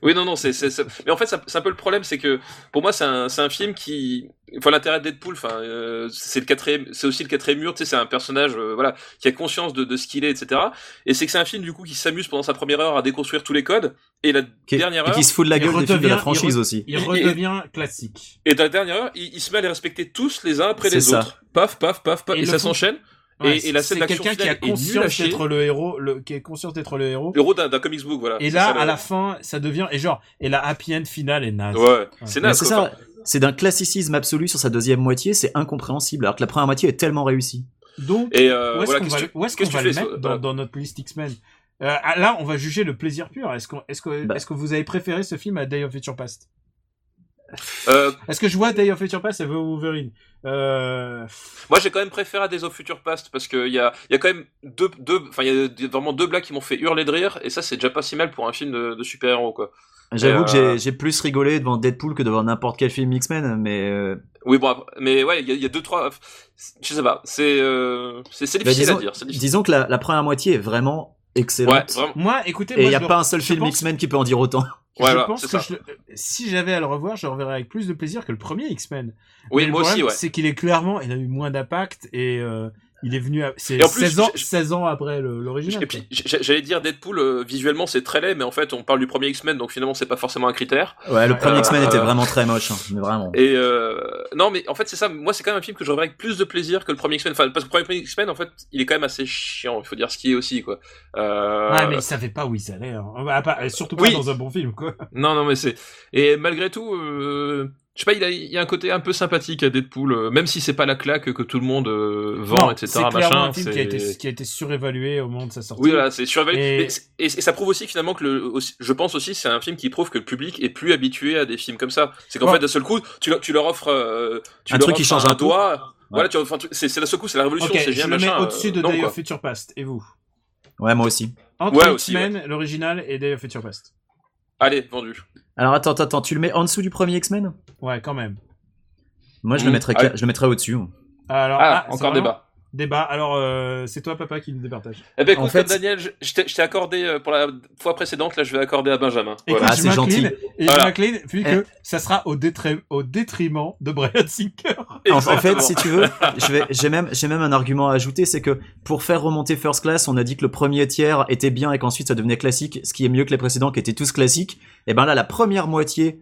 Oui, non, non, c'est, c'est, c'est- mais en fait, c'est un peu le problème, c'est que pour moi, c'est un, c'est un film qui, enfin, l'intérêt de Deadpool, enfin, euh, c'est le quatrième, c'est aussi le quatrième mur, tu sais, c'est un personnage, euh, voilà, qui a conscience de, de ce qu'il est, etc. Et c'est que c'est un film du coup qui s'amuse pendant sa première heure à déconstruire tous les codes. Et la Qui- dernière et heure, qui se fout de la il gueule des films de redevient- la il franchise re- aussi. Il Et- redevient classique. et dans la dernière heure, il, il se met à les respecter tous les uns après C'est les ça. autres. Paf, paf, paf, paf, Et et, ça s'enchaîne. Ouais, et, et la scène c'est d'action quelqu'un qui a conscience d'être le héros, le, qui est conscience d'être le héros. Héros d'un, comics book, voilà. Et C'est là, ça, à la fin, ça devient et genre et la happy end finale est naze. Ouais, c'est Mais naze. c'est quoi. ça. C'est d'un classicisme absolu sur sa deuxième moitié, c'est incompréhensible, alors que la première moitié est tellement réussie. Donc Et euh, où est-ce voilà, qu'on qu'est-ce va, le mettre ça- dans, notre liste X-Men? Euh, ah, Là, on va juger le plaisir pur. Est-ce qu'on, est-ce que, Bah. est-ce que vous avez préféré ce film à Day of Future Past Euh, Est-ce que je vois Day of Future Past et Wolverine? Euh... Moi, j'ai quand même préféré à Days of Future Past parce qu'il y a, il y a quand même deux, deux, enfin, il y a vraiment deux blagues qui m'ont fait hurler de rire et ça, c'est déjà pas si mal pour un film de, de super-héros, quoi. J'avoue que euh, j'ai- j'ai plus rigolé devant Deadpool que devant n'importe quel film X-Men, mais euh, Oui, bon, après- mais ouais, il y, a- il y a deux, trois, je sais pas, c'est, euh, c'est, c'est bah, difficile disons, à dire, c'est difficile. disons que la, la première moitié est vraiment Ouais, excellente. vraiment. Moi, écoutez, Et il n'y a pas un seul film pense- X-Men qui peut en dire autant. Ouais, je voilà, pense c'est que je si j'avais à le revoir, je le reverrais avec plus de plaisir que le premier X-Men. Oui, Mais le moi aussi, ouais. C'est qu'il est clairement, il a eu moins d'impact et euh, il est venu, à- c'est Et en plus, 16 ans, je- je- 16 ans après l'original. Et puis, j'allais dire Deadpool, euh, visuellement, c'est très laid, mais en fait, on parle du premier X-Men, donc finalement, c'est pas forcément un critère. Ouais, le premier Euh, X-Men était euh, vraiment très moche, hein, mais vraiment. Et euh, non, mais en fait, c'est ça. Moi, c'est quand même un film que je reverrai avec plus de plaisir que le premier X-Men. Enfin, parce que le premier X-Men, en fait, il est quand même assez chiant. Il faut dire ce qui est aussi, quoi. Euh... Ouais, mais il savait pas où il allait. Hein. Ah, pas- surtout pas Oui. dans un bon film, quoi. Non, non, mais c'est. Et malgré tout, euh... je sais pas, il, a, il y a un côté un peu sympathique à Deadpool, euh, même si c'est pas la claque que tout le monde euh, vend, Non, etc. C'est clairement machin. un film qui a, été, qui a été surévalué au moment de sa sortie. Oui, voilà, c'est surévalué. Et- ça prouve aussi finalement que le, aussi- je pense aussi, c'est un film qui prouve que le public est plus habitué à des films comme ça. C'est qu'en Ouais. fait, d'un seul coup, tu, leur- tu leur offres, euh, tu Un leur truc qui change un peu. doigt. Voilà, tu, enfin, c'est c'est d'un seul coup, c'est la révolution, Ok, c'est je le mets machin. au-dessus de non, Day of Future Past. Et vous? Ouais, moi aussi. Entre Ouais, aussi, X-Men, l'original, et Day of Future Past. Allez, vendu. Alors attends, attends, tu le mets en dessous du premier X-Men? Ouais, quand même. Moi, je le mettrais, Ah oui. je le mettrais au-dessus. Alors, Ah, c'est encore vraiment débat. Débat. Alors, euh, c'est toi, papa, qui nous départage. Eh ben écoute, En fait- comme Daniel, je, je t'ai je t'ai accordé euh, pour la fois précédente, là je vais accorder à Benjamin. Écoute, Voilà. Ah, c'est gentil. et Voilà. je m'incline, vu Eh. que ça sera au, au détriment de Brian Singer. En, en fait, si tu veux, je vais, j'ai même, j'ai même un argument à ajouter, c'est que pour faire remonter First Class, on a dit que le premier tiers était bien et qu'ensuite ça devenait classique, ce qui est mieux que les précédents qui étaient tous classiques. Et ben là, la première moitié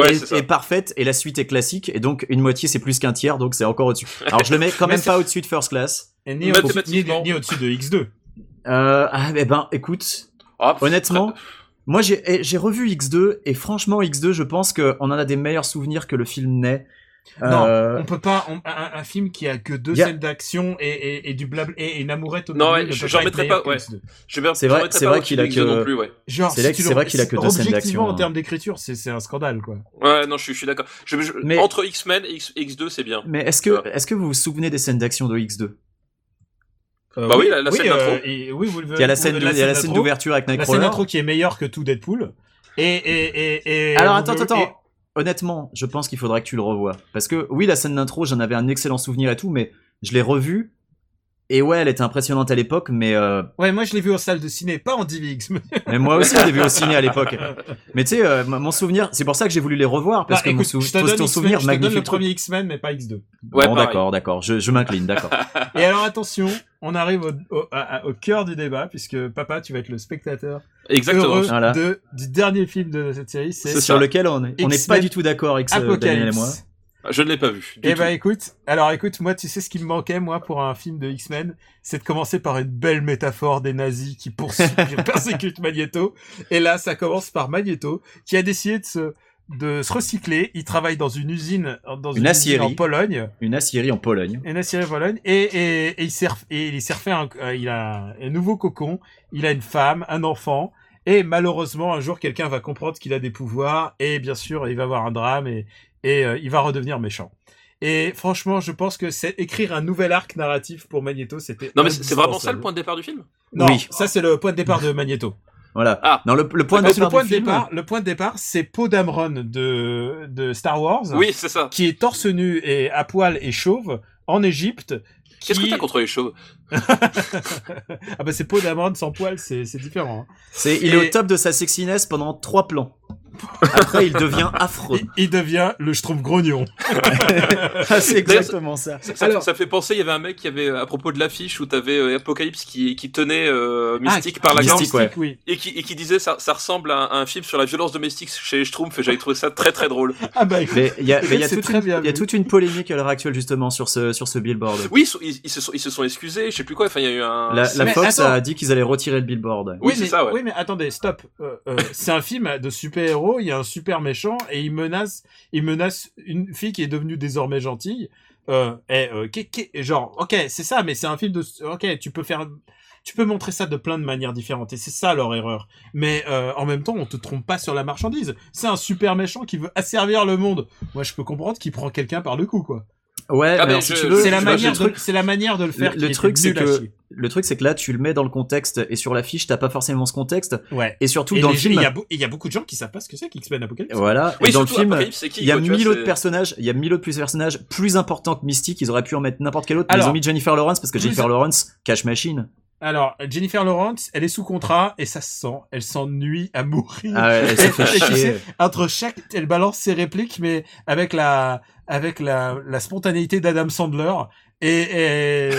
Ouais, est, ça. est parfaite et la suite est classique, et donc une moitié c'est plus qu'un tiers, donc c'est encore au-dessus. Alors je le mets quand même pas au-dessus de First Class. Et ni, au- au-dessus de X2. Euh, ah, eh ben, écoute, Ah, pff, honnêtement, moi j'ai, eh, j'ai revu X2 et franchement X2, je pense qu'on en a des meilleurs souvenirs que le film n'est. Non, Euh, on peut pas. on- un, un film qui a que deux scènes d'action et, et, et du blabla et une amourette au Non, milieu ouais, je- peut j'en mettrais pas, ouais. que X2. je vais c'est vrai- c'est vrai qu'il a de X2 que- non plus, ouais. Genre, C'est vrai qu'il a que deux scènes d'action, en hein. termes d'écriture, c'est c'est un scandale, quoi. Ouais, non, je suis, je suis d'accord. Je- je- Mais- Entre X-Men et X, X2, c'est bien. Mais est-ce que, est-ce que vous vous souvenez des scènes d'action de X2 Bah oui, la- la scène d'intro. euh, et- oui, vous le Il y a la scène, de- il y a la scène d'intro. d'ouverture avec La scène Nightcrawler. d'intro qui est meilleure que tout Deadpool. Et, et, et, et Alors attends, attends, et- attends. Honnêtement, je pense qu'il faudrait que tu le revoies. Parce que oui, la scène d'intro, j'en avais un excellent souvenir et tout, mais je l'ai revu. Et ouais, elle était impressionnante à l'époque, mais euh, Ouais, moi je l'ai vu en salle de ciné, pas en DivX. mais- moi aussi, je l'ai vu au ciné à l'époque. Mais tu sais, euh, mon souvenir, c'est pour ça que j'ai voulu les revoir parce Bah, que mon sou- je te ton donne, ton X-Men, souvenir je te donne le premier X-Men, mais pas X2. Ouais, bon, d'accord, d'accord. Je, je m'incline, d'accord. Et alors attention, on arrive au, au, à- au cœur du débat, puisque papa, tu vas être le spectateur Exactement. heureux Voilà. de, du dernier film de cette série, c'est Sur lequel on est, on n'est X-Men pas du tout d'accord avec Daniel et moi. Apocalypse. Je ne l'ai pas vu. Du Eh tout. ben écoute, alors écoute, moi tu sais ce qui me manquait moi pour un film de X-Men, c'est de commencer par une belle métaphore des nazis qui poursuivent, qui persécutent Magneto. Et là, ça commence par Magneto qui a décidé de se de se recycler. Il travaille dans une usine dans une, Une usine en. Pologne, Une aciérie en Pologne. une aciérie en Pologne, et, et, et il s'est et il s'est refait un, euh, il a un nouveau cocon, il a une femme, un enfant. Et malheureusement, un jour, quelqu'un va comprendre qu'il a des pouvoirs, et bien sûr, il va avoir un drame, et, et euh, il va redevenir méchant. Et franchement, je pense que c'est écrire un nouvel arc narratif pour Magneto, c'était. Non, mais c'est vraiment ça le point de départ du film? Non, Oui. ça c'est le point de départ de Magneto. Voilà. Ah. Non, le, le point de que départ le point du de film. départ, le point de départ, c'est Poe Dameron de de Star Wars, Oui, c'est ça. qui est torse nu et à poil et chauve en Égypte. Qu'est-ce que qui- t'as contre les chauves? Ah bah c'est Poe Dameron sans poil, c'est c'est différent. hein. C'est, il est au top de sa sexiness pendant trois plans. Après, il devient affreux. Il, il devient le Schtroumpf grognon. Ah, c'est exactement ça. ça, ça- Alors- ça fait penser, il y avait un mec qui avait, à propos de l'affiche, où t'avais euh, Apocalypse qui, qui tenait euh, Mystique par la gorge Mystique, ouais. oui. et qui, et qui disait ça, ça ressemble à un, à un film sur la violence domestique chez les Schtroumpfs et j'avais trouvé ça très très drôle. Ah bah il y a, mais il y a C'est toute très une, bien il y a vu. toute une polémique à l'heure actuelle justement sur ce sur ce billboard. Oui, ils, sont- ils- ils se sont, ils se sont excusés, je sais plus quoi, enfin il y a eu un... La, la Fox attends. a dit qu'ils allaient retirer le billboard. Oui, c'est mais, ça, ouais. Oui, mais attendez, stop. Euh, euh, c'est un film de super-héros, il y a un super méchant et il menace, il menace une fille qui est devenue désormais gentille. Euh, et, euh, qui- qui- genre, ok, c'est ça, mais c'est un film de, ok, tu peux faire, tu peux montrer ça de plein de manières différentes et c'est ça leur erreur. Mais euh, en même temps, on te trompe pas sur la marchandise. C'est un super méchant qui veut asservir le monde. Moi, je peux comprendre qu'il prend quelqu'un par le cou, quoi. Ouais, Ah, mais mais alors, si je- tu veux, C'est la manière, c'est la manière de le faire. le, qui le truc c'est que chier. Le truc c'est que là tu le mets dans le contexte et sur l'affiche t'as pas forcément ce contexte ouais. et surtout Et dans le film il y a, beau- il y a beaucoup de gens qui savent pas ce que c'est qu'X-Men Apocalypse. voilà Oui, et dans le surtout, film Apocalypse, c'est qui, il y a quoi, mille autres personnages il y a mille autres plus personnages plus importants que Mystique ils auraient pu en mettre n'importe quel autre mais ils ont mis Jennifer Lawrence parce que plus- Jennifer Lawrence cache machine Alors, Jennifer Lawrence, elle est sous contrat et ça se sent. Elle s'ennuie à mourir. ah ouais, elle s'est fait chier entre chaque, elle balance ses répliques, mais avec la, avec la, la spontanéité d'Adam Sandler. Et, et,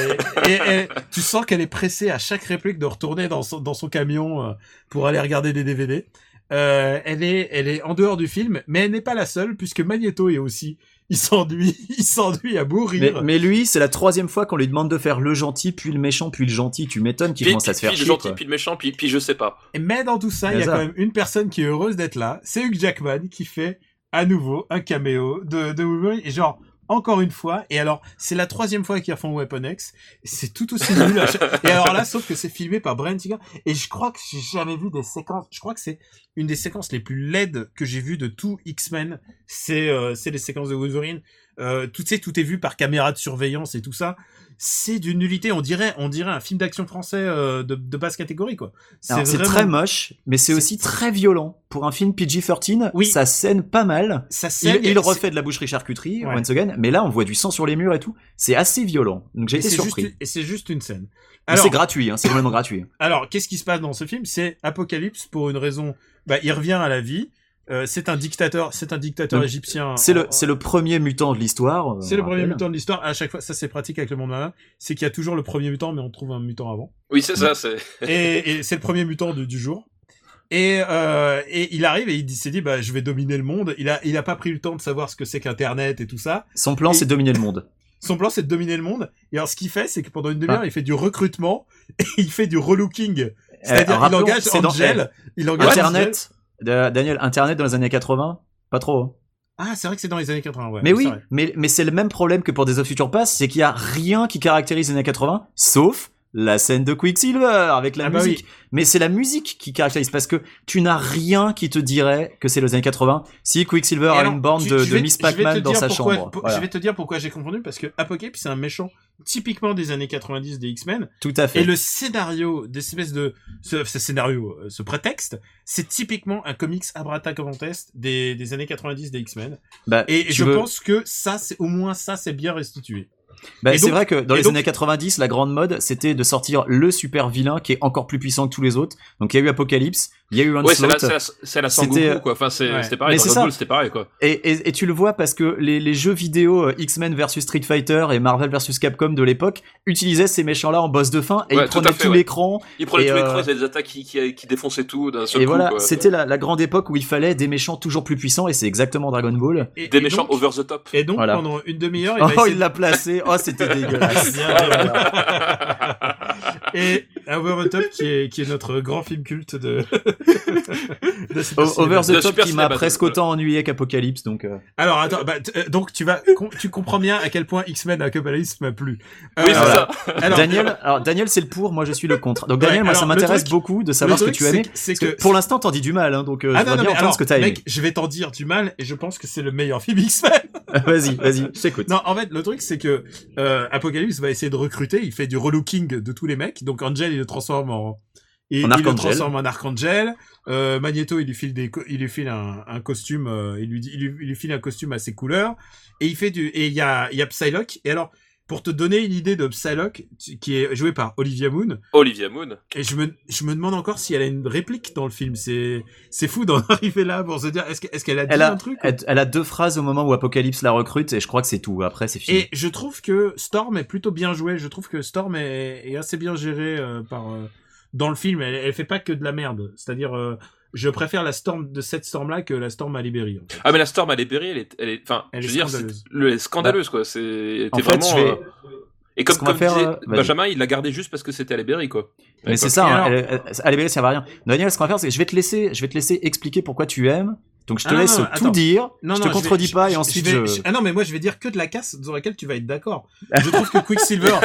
et- et tu sens qu'elle est pressée à chaque réplique de retourner dans son, dans son camion euh, pour aller regarder des DVD. Euh, elle est, elle est en dehors du film, mais elle n'est pas la seule puisque Magneto est aussi. Il s'ennuie, il s'ennuie à mais, mourir. mais lui c'est la troisième fois qu'on lui demande de faire le gentil puis le méchant puis le gentil tu m'étonnes qu'il Puis, commence à puis, se faire puis chier le gentil, quoi. puis le méchant, puis, puis je sais pas. Mais dans tout ça, il y a quand même une personne qui est heureuse d'être là. C'est Hugh Jackman qui fait à nouveau un caméo de, de Wolverine. Et genre, encore une fois. Et alors, c'est la troisième fois qu'ils refont Weapon X. C'est tout aussi nul. Et alors là, sauf que c'est filmé par Brian Singer. Et je crois que j'ai jamais vu des séquences. Je crois que c'est une des séquences les plus laides que j'ai vues de tout X-Men. C'est euh, c'est les séquences de Wolverine. Euh, tout, tout est vu par caméra de surveillance et tout ça. C'est d'une nullité. On dirait, on dirait un film d'action français euh, de, de basse catégorie, quoi. C'est vraiment- très moche, mais c'est aussi très violent. Pour un film PG-13, Oui. ça scène pas mal. Ça Il, refait de la boucherie charcuterie, Ouais. once again, mais là on voit du sang sur les murs et tout. C'est assez violent. Donc j'ai été c'est surpris. juste, et c'est juste une scène. Alors, c'est gratuit, hein, c'est complètement gratuit. alors qu'est-ce qui se passe dans ce film? C'est Apocalypse pour une raison. Bah, il revient à la vie. Euh, c'est un dictateur, c'est un dictateur Donc, égyptien. C'est le, c'est le premier mutant de l'histoire. euh, c'est le premier rappelle. mutant de l'histoire. À chaque fois, ça c'est pratique avec le monde malin. C'est qu'il y a toujours le premier mutant, mais on trouve un mutant avant. Oui, c'est ça, c'est... Et, et c'est le premier mutant de- du jour. Et, euh, et il arrive et il s'est dit bah je vais dominer le monde. Il a il a pas pris le temps de savoir ce que c'est qu'Internet et tout ça. Son plan, Et- c'est dominer le monde. Son plan c'est de dominer le monde. Et alors ce qu'il fait c'est que pendant une demi-heure Ah. il fait du recrutement et il fait du relooking. C'est-à-dire Euh, il engage c'est dans- Angel. Il engage Angel. De- Daniel, Internet dans les années 80, pas trop. hein. Ah, c'est vrai que c'est dans les années 80, ouais. mais oui, vrai. mais, mais c'est le même problème que pour Days of Future Past, c'est qu'il y a rien qui caractérise les années 80, sauf la scène de Quicksilver avec la Ah bah musique. oui. Mais c'est la musique qui caractérise parce que tu n'as rien qui te dirait que c'est les années 80 si Quicksilver a une bande tu- de, Miss Pac-Man dans sa pourquoi- chambre. Voilà. Je vais te dire pourquoi j'ai confondu, parce que Apocalypse, c'est un méchant typiquement des années 90 des X-Men. Tout à fait. Et le scénario, des espèces de, ce, ce scénario, euh, ce prétexte, c'est typiquement un comics abracadabrantesque des, des années 90 des X-Men. Bah, Et je veux- pense que ça, c'est, au moins ça, c'est bien restitué. Et c'est vrai que dans les donc- années 90, la grande mode, c'était de sortir le super vilain qui est encore plus puissant que tous les autres. Donc il y a eu Apocalypse, il y a eu Ouais, c'est la, c'est la, c'est la C'était- Sangoku, quoi. Enfin, c'est- Ouais. c'était pareil. Mais c'est Dragon ça. Ball, c'était pareil, quoi. Et, et, et tu le vois parce que les, les jeux vidéo euh, X-Men versus Street Fighter et Marvel versus Capcom de l'époque utilisaient ces méchants-là en boss de fin et Ouais, ils tout prenaient tout ouais. l'écran. Ils prenaient Et, tous les euh, ils avaient des attaques qui, qui, qui défonçaient tout d'un seul Et coup, voilà, quoi. c'était la, la grande époque où il fallait des méchants toujours plus puissants et c'est exactement Dragon Ball. Et- Des et méchants donc- over the top. Et donc, Voilà. pendant une demi-heure, il Oh, il l'a placé. Oh, c'était dégueulasse. Et Over the Top, qui est, qui est notre grand film culte de, de Super. Over the Top Super qui m'a presque autant ennuyé qu'Apocalypse, donc. euh, Alors, attends, bah, euh, donc tu vas, com- tu comprends bien à quel point X-Men Apocalypse m'a plu. Oui, c'est voilà. ça. Alors, Daniel, alors Daniel c'est le pour, moi je suis le contre. Donc Ouais, Daniel, moi alors, ça m'intéresse beaucoup de savoir ce que tu as aimé. c'est que- c'est Parce que que pour l'instant t'en dis du mal, hein, donc euh, Ah je non, non, bien entendre alors, ce que t'as aimé. mec, je vais t'en dire du mal et je pense que c'est le meilleur film X-Men. vas-y, vas-y, je t'écoute. Non, en fait, le truc, c'est que euh, Apocalypse va essayer de recruter. Il fait du relooking de tous les mecs. Donc Angel, il le transforme en En il le Archangel. transforme en Archangel. Euh, Magneto, il lui file des, il lui file un, un costume. euh, il lui dit, il lui, il lui file un costume à ses couleurs. Et il fait du, et il y a, il y a Psylocke. Et alors, pour te donner une idée de Psylocke, qui est joué par Olivia Moon, Olivia Moon. et je me, je me demande encore si elle a une réplique dans le film. C'est, c'est fou d'en arriver là pour se dire, est-ce que- est-ce qu'elle a dit Elle a, un truc elle, elle a deux phrases au moment où Apocalypse la recrute et je crois que c'est tout. Après c'est fini. Et je trouve que Storm est plutôt bien joué. Je trouve que Storm est, est assez bien géré euh, par euh, dans le film. Elle, elle fait pas que de la merde. C'est-à-dire, euh, je préfère la Storm de cette Storm là que la Storm à Libéry. En fait. Ah, mais la Storm à Libéry, elle est, elle est, enfin, Elle je est veux dire, scandaleuse. le- est scandaleuse, quoi. C'est, En fait, vraiment. je vais- euh, Et comme, comme faire, disait euh. Benjamin, il l'a gardé juste parce que c'était à Libéry, quoi. Mais c'est ça, hein, alors- à la BL, ça va rien. Daniel, ce qu'on va faire, c'est que je vais te laisser, je vais te laisser expliquer pourquoi tu aimes. Donc je te Ah laisse non, tout attends. dire. Non, je non, te contredis vais- pas et je- ensuite vais- je. je- Ah non, mais moi je vais dire que de la casse dans laquelle tu vas être d'accord. Je trouve que Quicksilver,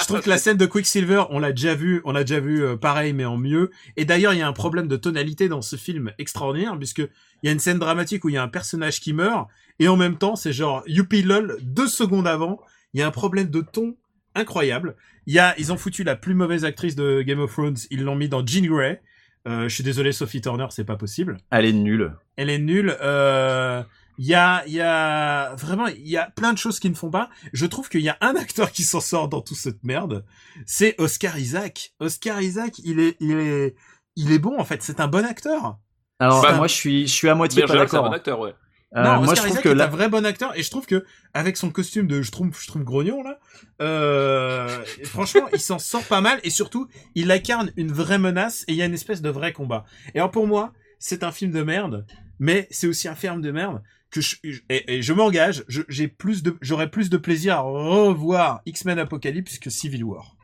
je trouve que la scène de Quicksilver, on l'a déjà vu, on l'a déjà vu euh, pareil mais en mieux. Et d'ailleurs, il y a un problème de tonalité dans ce film extraordinaire puisque il y a une scène dramatique où il y a un personnage qui meurt et en même temps, c'est genre youpi lol deux secondes avant, il y a un problème de ton incroyable. Il y a, ils ont foutu la plus mauvaise actrice de Game of Thrones, ils l'ont mis dans Jean Grey. Euh, je suis désolé, Sophie Turner, c'est pas possible Elle est nulle. elle est nulle. Euh, Il y a, il y a vraiment, il y a plein de choses qui ne font pas. Je trouve qu'il y a un acteur qui s'en sort dans toute cette merde. C'est Oscar Isaac. Oscar Isaac, il est, il est, il est bon en fait. C'est un bon acteur. Alors Ça- moi je suis, je suis à moitié pas c'est un d'accord. bon acteur, ouais. Euh, non, moi Oscar je trouve Isaac que est un vrai bon acteur et je trouve que avec son costume de Schtroumpf, Schtroumpf grognon là, euh, franchement, il s'en sort pas mal et surtout, il incarne une vraie menace et il y a une espèce de vrai combat. Et alors pour moi, c'est un film de merde, mais c'est aussi un film de merde que je, et, et je m'engage, je- j'ai plus de, j'aurais plus de plaisir à revoir X-Men Apocalypse que Civil War.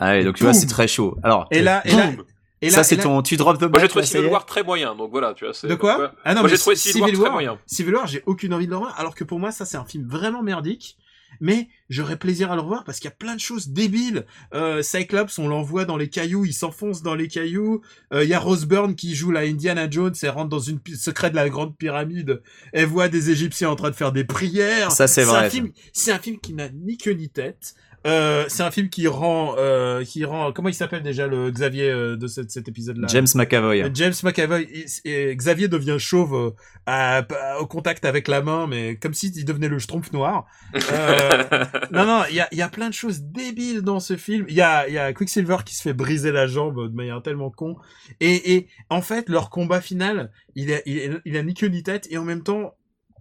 ah, ouais, donc tu vois c'est très chaud. Alors Et là, et là, Boum. Et là, ça c'est là- ton, tu drop the Moi, j'ai trouvé Civil War très moyen, donc voilà, tu vois. De quoi donc, ouais. Ah non, Moi, mais j'ai trouvé Civil War très moyen. Civil War, j'ai aucune envie de le revoir, alors que pour moi, ça, c'est un film vraiment merdique. Mais j'aurais plaisir à le revoir parce qu'il y a plein de choses débiles. Euh, Cyclops, on l'envoie dans les cailloux, il s'enfonce dans les cailloux. Euh, Il y a Rose Byrne qui joue la Indiana Jones, elle rentre dans une secret de la grande pyramide. Elle voit des Égyptiens en train de faire des prières. Ça, c'est vrai, Un ça. film, c'est un film qui n'a ni queue ni tête. Euh, c'est un film qui rend, euh, qui rend, comment il s'appelle déjà le Xavier euh, de cet, cet épisode-là? James McAvoy. euh, James McAvoy et, et Xavier devient chauve euh, à- à- au contact avec la main, mais comme s'il devenait le schtroumpf noir. Euh, non, non, il y a, il y a plein de choses débiles dans ce film. Il y a, il y a Quicksilver qui se fait briser la jambe de manière tellement con. Et, et en fait, leur combat final, il a, il, il a ni queue ni tête, et en même temps,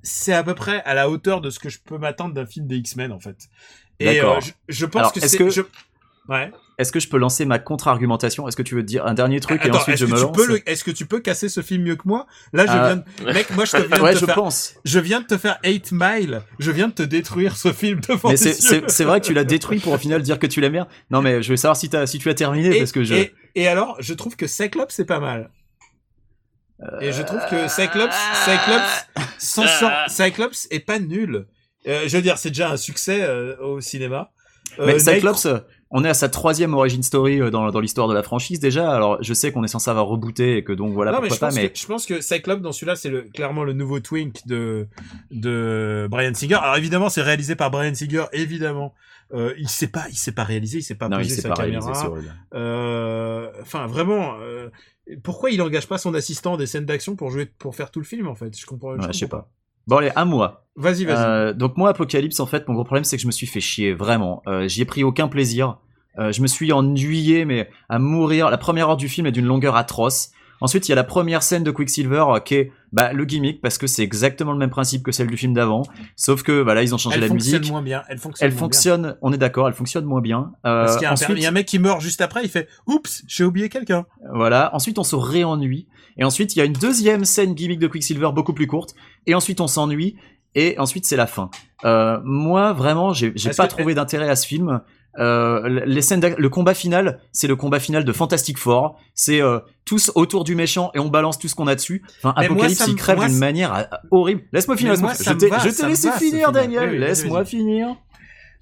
c'est à peu près à la hauteur de ce que je peux m'attendre d'un film des X-Men, en fait. Et euh, je, je pense Alors, que est-ce c'est... que- je- Ouais. Est-ce que je peux lancer ma contre-argumentation? Est-ce que tu veux dire un dernier truc et ensuite je me lance le- Est-ce que tu peux casser ce film mieux que moi? Là, je Ah. viens de... Mec, moi, je te viens Ouais, de te je faire... pense. Je viens de te faire 8 Mile. Je viens de te détruire ce film devant Mais tes c'est- yeux. c'est c'est vrai que tu l'as détruit pour au final dire que tu l'aimes bien. Non mais je veux savoir si, tu as terminé Et, parce que je. et, et alors, je trouve que Cyclops, c'est pas mal. Et je trouve que Cyclops, Cyclops, s'en sort- Cyclops est pas nul. Euh, je veux dire, c'est déjà un succès euh, au cinéma. Euh, Mais Cyclops, on est à sa troisième origin story dans, dans l'histoire de la franchise déjà. Alors je sais qu'on est censé avoir rebooté et que donc voilà non, mais pourquoi je pas. pense, Mais que, je pense que Cyclops dans celui-là c'est le, clairement le nouveau Twink de de Brian Singer. Alors évidemment c'est réalisé par Brian Singer évidemment. Euh, il sait pas il sait pas réaliser, il sait pas non, s'est sa pas caméra. réalisé. Euh, Enfin vraiment pourquoi il engage pas son assistant des scènes d'action pour jouer pour faire tout le film en fait? Je comprends. Ouais, je sais comprends pas. Bon allez, à moi. Vas-y, vas-y. Euh, donc moi, Apocalypse, en fait, mon gros problème, c'est que je me suis fait chier, vraiment. Euh, J'y ai pris aucun plaisir. Euh, je me suis ennuyé, mais à mourir. La première heure du film est d'une longueur atroce. Ensuite, il y a la première scène de Quicksilver qui est bah, le gimmick, parce que c'est exactement le même principe que celle du film d'avant. Sauf que voilà, ils ont changé elle la fonctionne musique. moins bien. Elle fonctionne. Elle fonctionne, on est d'accord, elle fonctionne moins bien. Euh, Parce qu'il y, ensuite, y a un mec qui meurt juste après, il fait Oups, j'ai oublié quelqu'un. Voilà. Ensuite, on se réennuie. Et ensuite, il y a une deuxième scène gimmick de Quicksilver beaucoup plus courte. Et ensuite, on s'ennuie. Et ensuite, c'est la fin. Euh, moi, vraiment, j'ai pas que- trouvé d'intérêt à ce film. Euh, les scènes, le combat final, c'est le combat final de Fantastic Four. C'est euh, tous autour du méchant et on balance tout ce qu'on a dessus. Enfin, Mais Apocalypse, il crève d'une manière horrible. Laisse-moi finir. Laisse-moi moi, Je t'ai laissé finir. Daniel. Laisse-moi finir.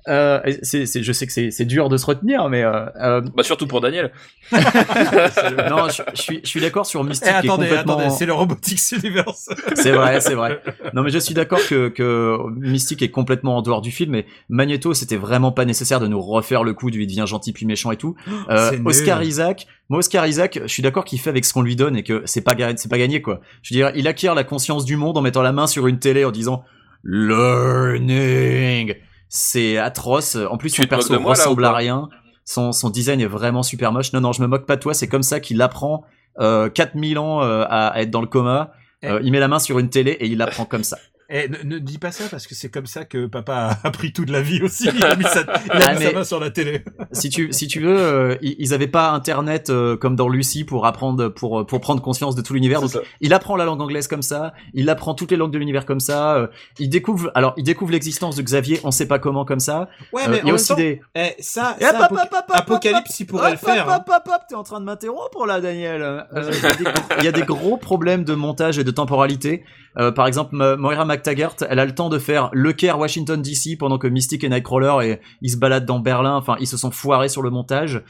Euh, et c'est, c'est, je sais que c'est, c'est dur de se retenir, mais euh, euh, Bah surtout pour Daniel. non, je, je suis, je suis d'accord sur Eh, Mystique. qui est attendez, complètement... attendez, c'est le Robotics Universe. C'est vrai, c'est vrai. Non, mais je suis d'accord que, que Mystique est complètement en dehors du film, mais Magneto, c'était vraiment pas nécessaire de nous refaire le coup du il devient gentil puis méchant et tout. Euh, nul. Oscar Isaac, moi Oscar Isaac, je suis d'accord qu'il fait avec ce qu'on lui donne et que c'est pas c'est pas gagné quoi. Je veux dire, il acquiert la conscience du monde en mettant la main sur une télé en disant learning. C'est atroce. En plus, Tu son perso moi, ressemble à rien. Son, son design est vraiment super moche. Non, non, je me moque pas de toi. C'est comme ça qu'il apprend euh, 4000 ans euh, à, à être dans le coma. Euh, il met la main sur une télé et il apprend comme ça. Eh, ne, ne dis pas ça parce que c'est comme ça que papa a appris toute la vie aussi. Il a mis sa, il a Ah, mis mais- sa main sur la télé. si tu si tu veux, euh, ils ils avaient pas internet euh, comme dans Lucie pour apprendre pour pour prendre conscience de tout l'univers. Donc ça. il apprend la langue anglaise comme ça, il apprend toutes les langues de l'univers comme ça. euh, il découvre alors il découvre l'existence de Xavier, on sait pas comment comme ça. Ouais, Euh, il y a aussi des eh, ça, Et ça, hop, hop, hop, Apocalypse, il pourrait le faire. Hop, hein. hop, hop, hop, t'es en train de m'interrompre là, Daniel. Euh, y, il y a des gros problèmes de montage et de temporalité. Euh, par exemple, Moira McTaggart, elle a le temps de faire Le Caire, Washington DC, pendant que Mystique et Nightcrawler et ils se baladent dans Berlin. Enfin, ils se sont foirés sur le montage.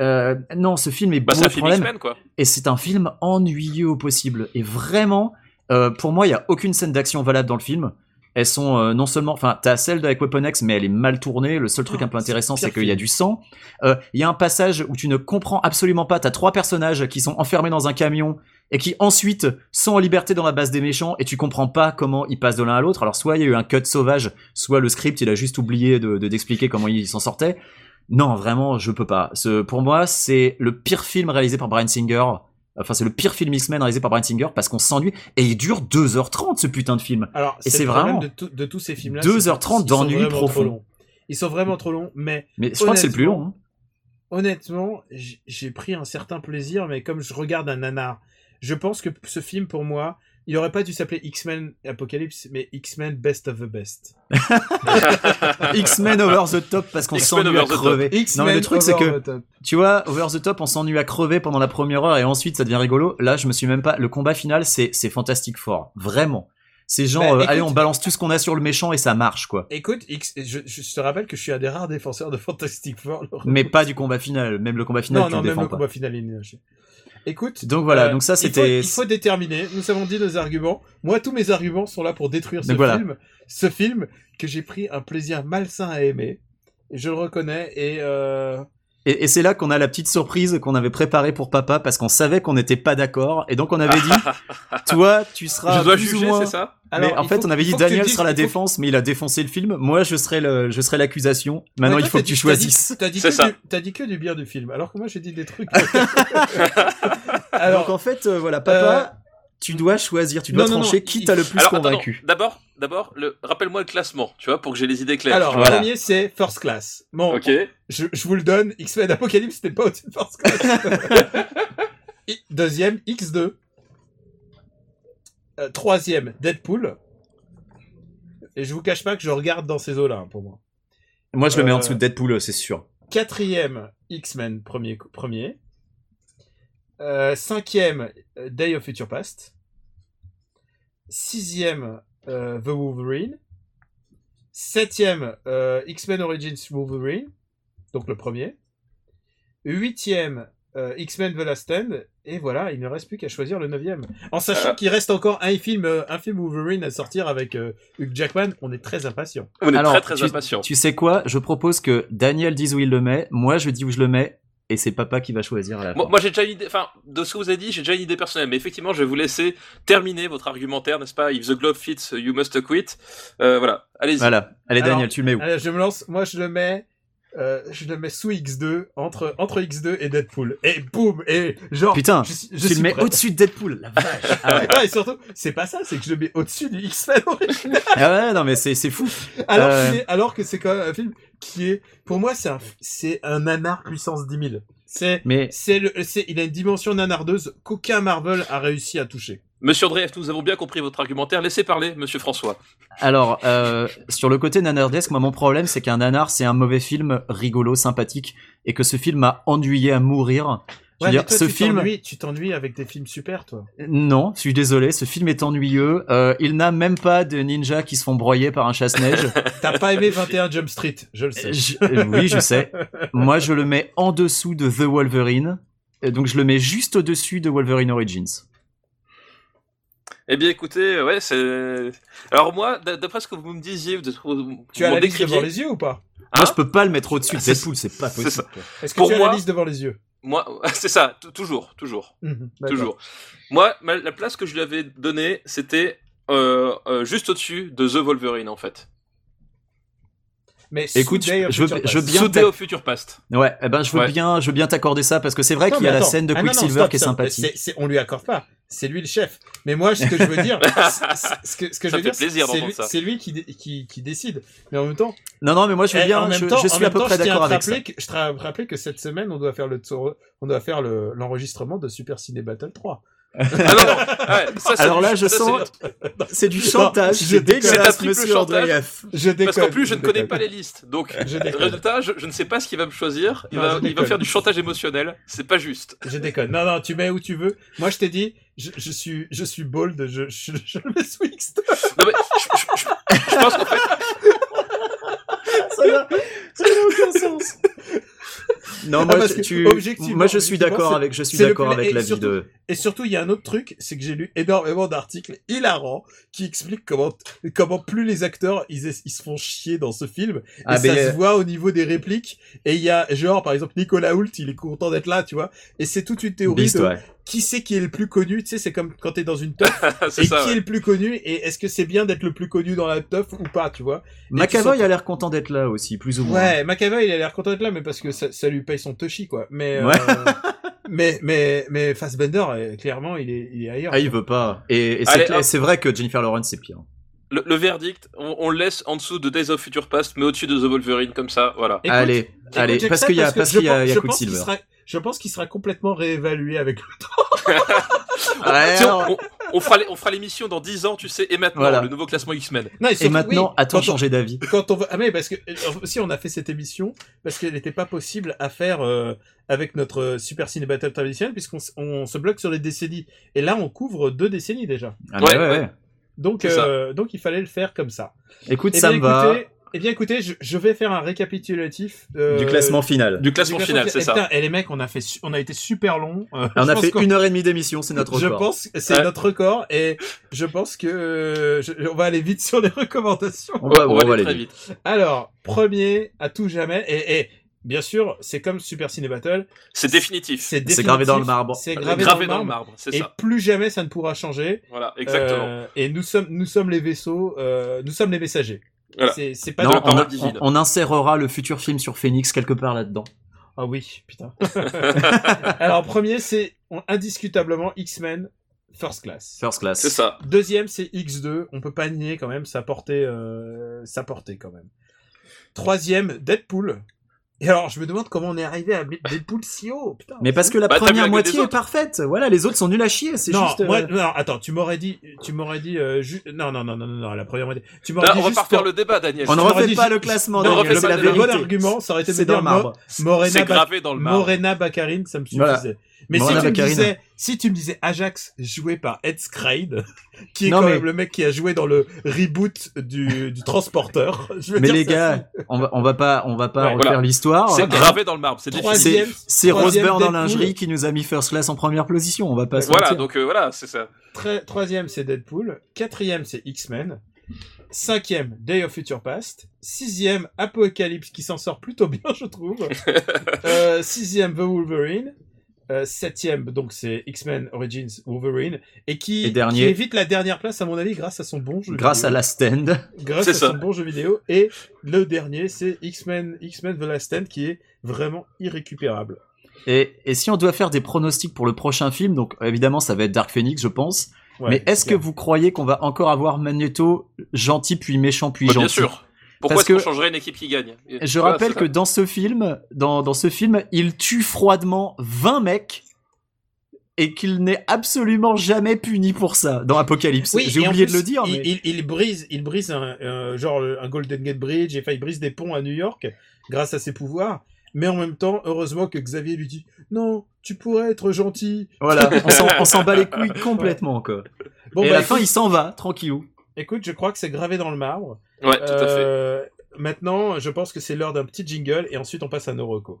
Euh, non, ce film est Bah beau c'est un de X-Men quoi. et c'est un film ennuyeux au possible. Et vraiment, euh, pour moi, il y a aucune scène d'action valable dans le film. Elles sont euh, non seulement, enfin, t'as celle avec Weapon X, mais elle est mal tournée. Le seul truc Oh, un peu intéressant, c'est qu'il y a du sang. Euh, Il y a un passage où tu ne comprends absolument pas. T'as trois personnages qui sont enfermés dans un camion et qui ensuite sont en liberté dans la base des méchants et tu comprends pas comment ils passent de l'un à l'autre. Alors soit il y a eu un cut sauvage, soit le script il a juste oublié de de- d'expliquer comment il s'en sortait. Non, vraiment, je peux pas. Ce, pour moi, c'est le pire film réalisé par Brian Singer. Enfin, c'est le pire film X-Men réalisé par Brian Singer parce qu'on s'ennuie. Et il dure 2h30 ce putain de film. Alors, Et c'est vraiment de, de tous ces films-là. 2h30 c'est qu'ils sont d'ennui vraiment trop profond. Ils sont vraiment trop longs, mais Mais je crois que c'est le plus long. hein. honnêtement, j'ai pris un certain plaisir, mais comme je regarde un nanar, je pense que ce film, pour moi, il aurait pas dû s'appeler X-Men Apocalypse, mais X-Men Best of the Best. X-Men over the top parce qu'on s'ennuie à crever. Non, mais le truc, c'est over que the top. Tu vois, Over the Top, on s'ennuie à crever pendant la première heure et ensuite ça devient rigolo. Là, je me suis même pas. Le combat final, c'est c'est fantastique fort, vraiment. C'est genre, Bah, euh, allez, on balance tout ce qu'on a sur le méchant et ça marche, quoi. Écoute, X- je, je te rappelle que je suis un des rares défenseurs de Fantastic Four. Mais pas du combat final. Même le combat final, Non, tu non, le même défends le pas. combat final chier. Écoute. Donc voilà, euh, donc ça il faut- c'était. Il faut, déterminer. Nous avons dit nos arguments. Moi, tous mes arguments sont là pour détruire ce voilà. film. Ce film que j'ai pris un plaisir malsain à aimer. Je le reconnais. Et euh... Et, et c'est là qu'on a la petite surprise qu'on avait préparée pour papa parce qu'on savait qu'on n'était pas d'accord et donc on avait dit, toi, tu seras Je dois plus ou juger, moins. c'est ça? Mais en fait, faut- on avait dit Daniel sera la défense, mais il a défoncé le film. Moi, je serai le, je serai l'accusation. Maintenant, Ouais, il faut que tu dit- t'as dit- choisisses. T'as dit, que du- t'as dit que du bien du film. Alors que moi, j'ai dit des trucs. Donc Alors, en fait, euh, voilà, papa, tu dois choisir, tu dois non, trancher non, qui t'a le plus Alors convaincu. d'abord, d'abord, le... rappelle-moi le classement, tu vois, pour que j'ai les idées claires. alors, Voilà. premier, c'est First Class. Bon, Ok. je, je vous le donne. X-Men Apocalypse, c'était pas au-dessus de First Class. Deuxième, X2. Euh, troisième, Deadpool. Et je vous cache pas que je regarde dans ces eaux-là, hein, pour moi. Moi, je le mets en Euh, dessous de Deadpool, c'est sûr. Quatrième, X-Men, premier. premier. Euh, cinquième, euh, Day of Future Past. Sixième, euh, The Wolverine. Septième, euh, X-Men Origins Wolverine. Donc le premier. Huitième, euh, X-Men The Last Stand. Et voilà, il ne reste plus qu'à choisir le neuvième. En sachant qu'il reste encore un film, euh, un film Wolverine à sortir avec euh, Hugh Jackman, on est très impatient. On est Alors, très très tu- impatients. Tu sais quoi? Je propose que Daniel dise où il le met. Moi, je dis où je le mets. Et c'est papa qui va choisir à la Moi, j'ai déjà une idée, enfin, de ce que vous avez dit, j'ai déjà une idée personnelle, mais effectivement, je vais vous laisser terminer votre argumentaire, n'est-ce pas If the glove fits, you must quit. Euh, voilà, allez-y. Voilà. Allez, Alors, Daniel, tu le mets où? Allez, je me lance. Moi, je le mets. Euh, je le mets sous X2 entre entre X2 et Deadpool et boum et genre Putain, je, je Tu suis le mets au-dessus de Deadpool. La vache. Ah ouais. Et surtout c'est pas ça c'est que je le mets au-dessus du X-Men original Ah ouais, non mais c'est c'est fou. alors, Euh. est- alors que c'est quand même un film qui est pour moi c'est un c'est un nanar puissance 10 000 c'est Mais c'est le c'est il a une dimension nanardeuse qu'aucun Marvel a réussi à toucher Monsieur Dreyf, nous avons bien compris votre argumentaire. Laissez parler, Monsieur François. alors euh, sur le côté nanardesque, moi mon problème c'est qu'un nanar c'est un mauvais film rigolo, sympathique et que ce film m'a ennuyé à mourir. Je veux ouais, dire, toi, ce tu film, t'ennuies- tu t'ennuies avec des films super toi non, je suis désolé, ce film est ennuyeux. Euh, il n'a même pas de ninjas qui se font broyer par un chasse-neige. t'as pas aimé 21 Jump Street je le sais Je- euh, oui, je sais. Moi, je le mets en dessous de The Wolverine. Donc, je le mets juste au-dessus de Wolverine Origins. Eh bien, écoutez, ouais, c'est. Alors moi, d'après ce que vous me disiez, vous tu as la liste devant les yeux ou pas? Hein Moi, je peux pas le mettre au-dessus de C'est- Deadpool, c'est pas possible. est-ce que Pour tu as moi- la liste devant les yeux? Moi, c'est ça, toujours, toujours, d'accord. toujours. Moi, ma- la place que je lui avais donnée, c'était euh, euh, juste au-dessus de The Wolverine, en fait. Mais Écoute, je veux- je Past. Bien Day of Future Past. Ouais, eh ben, je veux Ouais. bien, je veux bien t'accorder ça parce que c'est vrai qu'il y a mais la attends. scène de Ah non, non, Quicksilver stop, qui est stop. sympathique. C'est- c'est- on lui accorde pas. C'est lui le chef. Mais moi, ce que je veux dire, ce que, ce que je Ça veux fait dire, c'est lui, c'est lui qui, qui, qui décide. Mais en même temps, Non, non, mais moi, je veux eh, bien, en même je, temps, je en suis à peu temps, près je d'accord avec ça. que, je te rappeler que cette semaine, on doit faire le, on doit faire le, l'enregistrement de Super Ciné Battle 3. Ah non, ouais, ça, Alors là, je ça, sens, c'est- c'est du Non, chantage, je c'est dégueulasse, triple monsieur chantage. Andreev. Je déconne. Parce qu'en plus, je ne connais pas les listes. Donc, Je déconne. résultat, je, je ne sais pas ce qu'il va me choisir. Il, Non, va, il va faire du chantage émotionnel. C'est pas juste. Je déconne. Non, non, tu mets où tu veux. Moi, je t'ai dit, je, je suis, je suis bold, je, je, je le mets sous X. Non, mais je, je- je- je pense qu'en fait, Ça n'a ça n'a aucun sens. Non, Ah, moi, je- que, tu, objectivement, moi, je suis d'accord avec, je suis d'accord avec l'avis surtout- de. Et surtout, il y a un autre truc, c'est que j'ai lu énormément d'articles hilarants qui expliquent comment, comment plus les acteurs, ils, ils se font chier dans ce film. Et Ah, ça mais, se voit au niveau des répliques. Et il y a, genre, par exemple, Nicolas Hoult, il est content d'être là, tu vois. Et c'est toute une théorie Beast, de ouais. Qui c'est qui est le plus connu. Tu sais, c'est comme quand t'es dans une teuf. c'est et ça. qui ouais. est le plus connu. Et est-ce que c'est bien d'être le plus connu dans la teuf ou pas, tu vois? McAvoy sens- a l'air content d'être là aussi, plus ou moins. Ouais, McAvoy, il a l'air content d'être là, mais parce que ça, ça lui paye son toshi, quoi. Mais, euh, Ouais. mais, mais, mais Fassbender, euh, clairement, il est, il est ailleurs. Ah, il veut pas. Et, et c'est vrai que Jennifer Lawrence, c'est pire. Le, le verdict, on, on le laisse en dessous de Days of Future Past, mais au-dessus de The Wolverine, comme ça, voilà. Écoute, allez, Écoute, allez, parce qu'il y a, parce je qu'il y a, y a Quicksilver. sera- Je pense qu'il sera complètement réévalué avec le temps. Ouais, on, on fera les- on fera l'émission dans 10 ans, tu sais, et maintenant, Voilà. le nouveau classement X-Men. Non, Et maintenant, oui, attends quand de on- changer d'avis. Quand on va... Ah mais parce que euh, aussi on a fait cette émission parce qu'elle n'était pas possible à faire euh, avec notre Super Ciné Battle traditionnel puisqu'on on se bloque sur les décennies et là on couvre deux décennies déjà. Ah, ouais, ouais. ouais. Donc euh, donc il fallait le faire comme ça. Écoute, Eh ça bien, me va. écoutez, eh bien écoutez, je, je vais faire un récapitulatif euh, Du classement final. Du classement du final, fi- c'est Eh, ça. et les mecs, on a fait, on a été super long. Euh, On je a pense fait une heure et demie d'émission, c'est notre Je record. pense que c'est Ouais. notre record et je pense que euh, je- on va aller vite sur les recommandations. On va, on on va va aller aller très vite. vite. Alors, premier à tout jamais, et, et bien sûr, c'est comme Super Ciné Battle, C'est définitif. c'est gravé dans le marbre. C'est Gravé, gravé, dans dans le marbre. marbre, Et ça. plus jamais ça ne pourra changer. Voilà, exactement. Euh, et nous sommes, nous sommes les vaisseaux, euh, nous sommes les messagers. Voilà. C'est, pas Non, de la on, on- on insérera le futur film sur Phoenix quelque part là-dedans. Ah oui, putain. Alors, premier, c'est indiscutablement X-Men First Class. First class. C'est ça. Deuxième, c'est X2. On peut pas nier quand même sa portée, euh, sa portée quand même. Troisième, Deadpool. Et alors, je me demande comment on est arrivé à mettre Deadpool si haut. Putain. Mais parce que la Bah, première moitié est parfaite. Voilà, les autres sont nuls à chier. C'est non, juste. euh, moi, non, attends, tu m'aurais dit, tu m'aurais dit, euh, ju- non, non, non, non, non, non, la première moitié. Tu m'aurais Là, dit on va juste pas refaire pour- le débat, Daniel. On ne Tu m'aurais refait dit pas ju- le classement, Non, Daniel, refait le le bon argument, ça aurait été de dire dans le marbre. Mo- Morena, C'est Ba- gravé dans le marbre. Morena Baccarin, ça me suffisait. Voilà. Mais si tu me disais, si tu me disais Ajax joué par Ed Skreid, qui est Non, quand mais- même le mec qui a joué dans le reboot du, du transporteur. Je veux Mais dire, les ça, gars, on va, on va pas, on va pas Ouais, refaire voilà. l'histoire. C'est Hein. gravé dans le marbre, c'est C'est, Roseburn en lingerie qui nous a mis First Class en première position. On va pas se Voilà, mentir. donc euh, voilà, c'est ça. Troisième, c'est Deadpool. Quatrième, c'est X-Men. Cinquième, Day of Future Past. Sixième, Apocalypse, qui s'en sort plutôt bien, je trouve. euh, sixième, The Wolverine. Euh, septième, donc c'est X-Men Origins Wolverine. Et qui, Et dernier. qui évite la dernière place, à mon avis, grâce à son bon jeu Grâce à vidéo. la stand. Grâce à ça. son bon jeu vidéo. Et le dernier, c'est X-Men, X-Men The Last Stand, qui est vraiment irrécupérable. Et, et si on doit faire des pronostics pour le prochain film, donc évidemment ça va être Dark Phoenix, je pense. Ouais, mais est-ce que vous croyez qu'on va encore avoir Magneto gentil puis méchant puis Bah, gentil? bien sûr. Pourquoi Parce est-ce qu'on que- changerait une équipe qui gagne Je Voilà, rappelle que dans ce film, dans, dans ce film, il tue froidement 20 mecs et qu'il n'est absolument jamais puni pour ça dans Apocalypse. J'ai oublié plus, de le dire, il, mais il, il brise, il brise un, genre un Golden Gate Bridge, et enfin, il brise des ponts à New York grâce à ses pouvoirs. Mais en même temps, heureusement que Xavier lui dit non, tu pourrais être gentil. voilà, on s'en- bat les couilles complètement quoi. Bon et bah à la fin, il s'en va, tranquillou. Écoute, je crois que c'est gravé dans le marbre. Ouais, tout à fait. Euh, Maintenant, je pense que c'est l'heure d'un petit jingle et ensuite on passe à nos recos.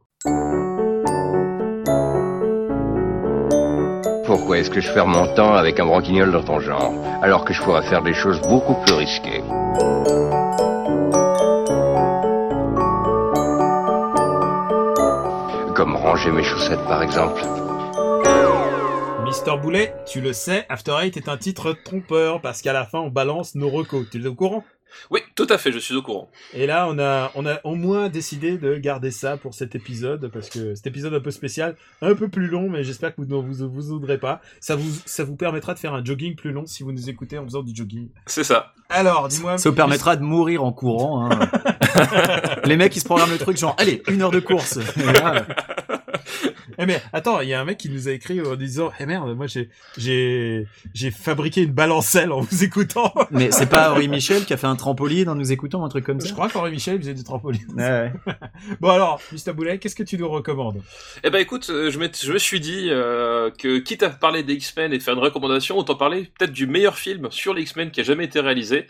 Pourquoi est-ce que je perds mon temps avec un broquignol dans ton genre, alors que je pourrais faire des choses beaucoup plus risquées? Comme ranger mes chaussettes par exemple. Mister Boulet, tu le sais, After Eight est un titre trompeur parce qu'à la fin on balance nos recos. Tu es au courant? Oui, tout à fait, je suis au courant. Et là, on a, on a au moins décidé de garder ça pour cet épisode, parce que cet épisode un peu spécial, un peu plus long, mais j'espère que vous ne vous, vous voudrez pas. Ça vous, ça vous permettra de faire un jogging plus long si vous nous écoutez en faisant du jogging. C'est ça. Alors, dis-moi. Ça vous permettra de mourir en courant. Hein. les mecs, ils se programment le truc genre, allez, une heure de course. Et là, Eh mais attends, il y a un mec qui nous a écrit en disant, eh merde, moi j'ai, j'ai, j'ai fabriqué une balancelle en vous écoutant. mais c'est pas Henri Michel qui a fait un trampoline en nous écoutant, un truc comme ça Je crois qu'Henri Michel faisait du trampoline. Ouais, ouais. Bon alors, Mister Boulet, qu'est-ce que tu nous recommandes? Eh ben écoute, euh, je, m'étais- je me suis dit euh, que quitte à parler des X-Men et faire une recommandation, autant parler peut-être du meilleur film sur les X-Men qui a jamais été réalisé,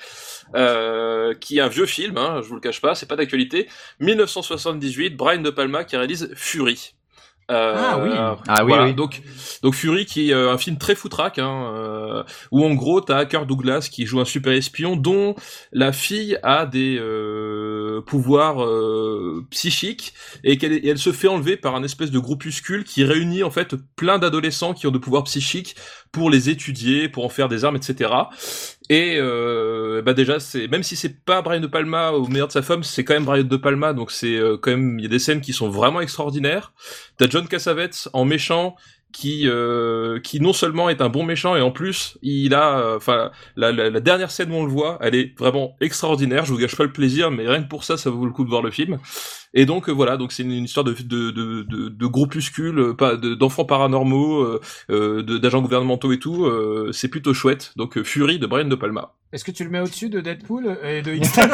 euh, qui est un vieux film, hein, je vous le cache pas, c'est pas d'actualité. 1978, Brian De Palma qui réalise Fury. Euh, Ah oui. Ah oui, voilà, oui. Donc, donc Fury qui est euh, un film très foutraque, hein, euh, où en gros t'as Kirk Douglas qui joue un super espion dont la fille a des euh, pouvoirs euh, psychiques et qu'elle elle se fait enlever par un espèce de groupuscule qui réunit en fait plein d'adolescents qui ont de pouvoirs psychiques pour les étudier, pour en faire des armes, etc. Et euh, bah déjà, c'est même si c'est pas Brian de Palma au meilleur de sa femme, c'est quand même Brian de Palma, donc c'est euh, quand même il y a des scènes qui sont vraiment extraordinaires. T'as John Cassavetes en méchant qui euh, qui non seulement est un bon méchant et en plus il a euh, enfin la, la, la dernière scène où on le voit elle est vraiment extraordinaire. Je vous gâche pas le plaisir mais rien que pour ça ça vaut le coup de voir le film. Et donc euh, voilà donc c'est une, une histoire de de de de, de groupuscules euh, pas de- d'enfants paranormaux de- d'agents gouvernementaux et tout euh, c'est plutôt chouette. Donc euh, Fury de Brian de Palma. Est-ce que tu le mets au-dessus de Deadpool et de X-Men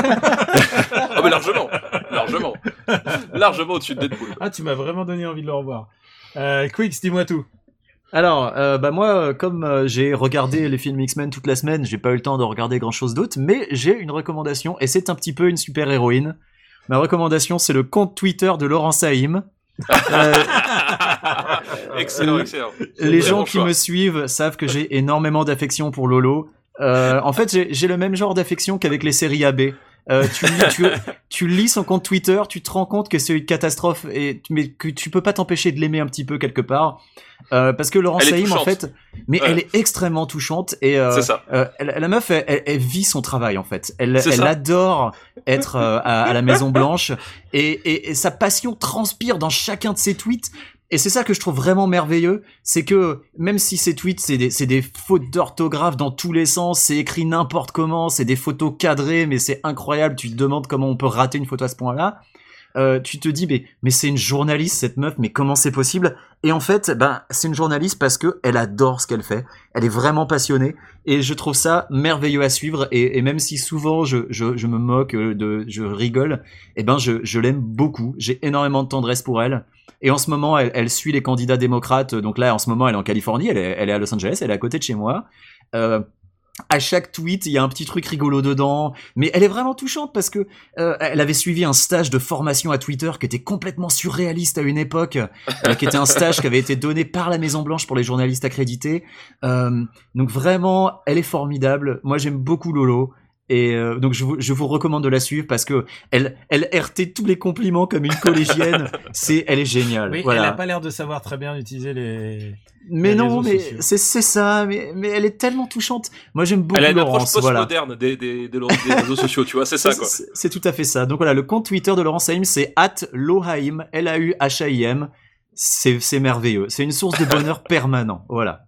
ah mais largement largement largement au-dessus de Deadpool. Ah, tu m'as vraiment donné envie de le revoir. Euh, Quicks, dis-moi tout. Alors, euh, bah moi, comme euh, j'ai regardé les films X-Men toute la semaine, j'ai pas eu le temps de regarder grand-chose d'autre, mais j'ai une recommandation, et c'est un petit peu une super-héroïne. Ma recommandation, c'est le compte Twitter de Laurent Saïm. Euh, excellent Euh, excellent les gens bon qui choix. me suivent savent que j'ai énormément d'affection pour Lolo. Euh, en fait, j'ai j'ai le même genre d'affection qu'avec les séries AB. Euh, tu, lis, tu, tu lis son compte Twitter, tu te rends compte que c'est une catastrophe, et, mais que tu peux pas t'empêcher de l'aimer un petit peu quelque part. Euh, parce que est Saïm, en fait, mais Ouais. elle est extrêmement touchante et euh, c'est ça elle- la meuf, elle, elle- elle vit son travail en fait. Elle, adore être à, à la Maison Blanche et, et, et sa passion transpire dans chacun de ses tweets. Et c'est ça que je trouve vraiment merveilleux, c'est que même si ces tweets c'est des, des fautes d'orthographe dans tous les sens, c'est écrit n'importe comment, c'est des photos cadrées, mais c'est incroyable. Tu te demandes comment on peut rater une photo à ce point-là. Euh, tu te dis mais c'est une journaliste cette meuf, mais comment c'est possible? Et en fait, ben c'est une journaliste parce que elle adore ce qu'elle fait. Elle est vraiment passionnée. Et je trouve ça merveilleux à suivre. Et, même si souvent je, je, je me moque euh, de je rigole eh ben je, je l'aime beaucoup. J'ai énormément de tendresse pour elle. Et en ce moment elle, elle suit les candidats démocrates. Donc là en ce moment elle est en Californie. Elle est, elle est à Los Angeles. Elle est à côté de chez moi. Euh, à chaque tweet, il y a un petit truc rigolo dedans, mais elle est vraiment touchante parce que euh, elle avait suivi un stage de formation à Twitter qui était complètement surréaliste à une époque, euh, qui était un stage qui avait été donné par la Maison Blanche pour les journalistes accrédités. Euh, donc vraiment, elle est formidable. Moi, j'aime beaucoup Lolo. Et euh, donc je vous, je vous recommande de la suivre parce que elle, elle RT tous les compliments comme une collégienne. c'est, elle est géniale. Oui, voilà. elle a pas l'air de savoir très bien utiliser les. mais les non, mais c'est, c'est ça. Mais, mais elle est tellement touchante. Moi j'aime beaucoup Elle a une approche. Voilà. postmoderne des, des, des, des réseaux sociaux, tu vois, c'est ça, quoi. C'est tout à fait ça. Donc voilà, le compte Twitter de Laurence Haïm, c'est at Lohaim, L-A-U-H-A-I-M. C'est, c'est merveilleux. C'est une source de bonheur permanent. Voilà.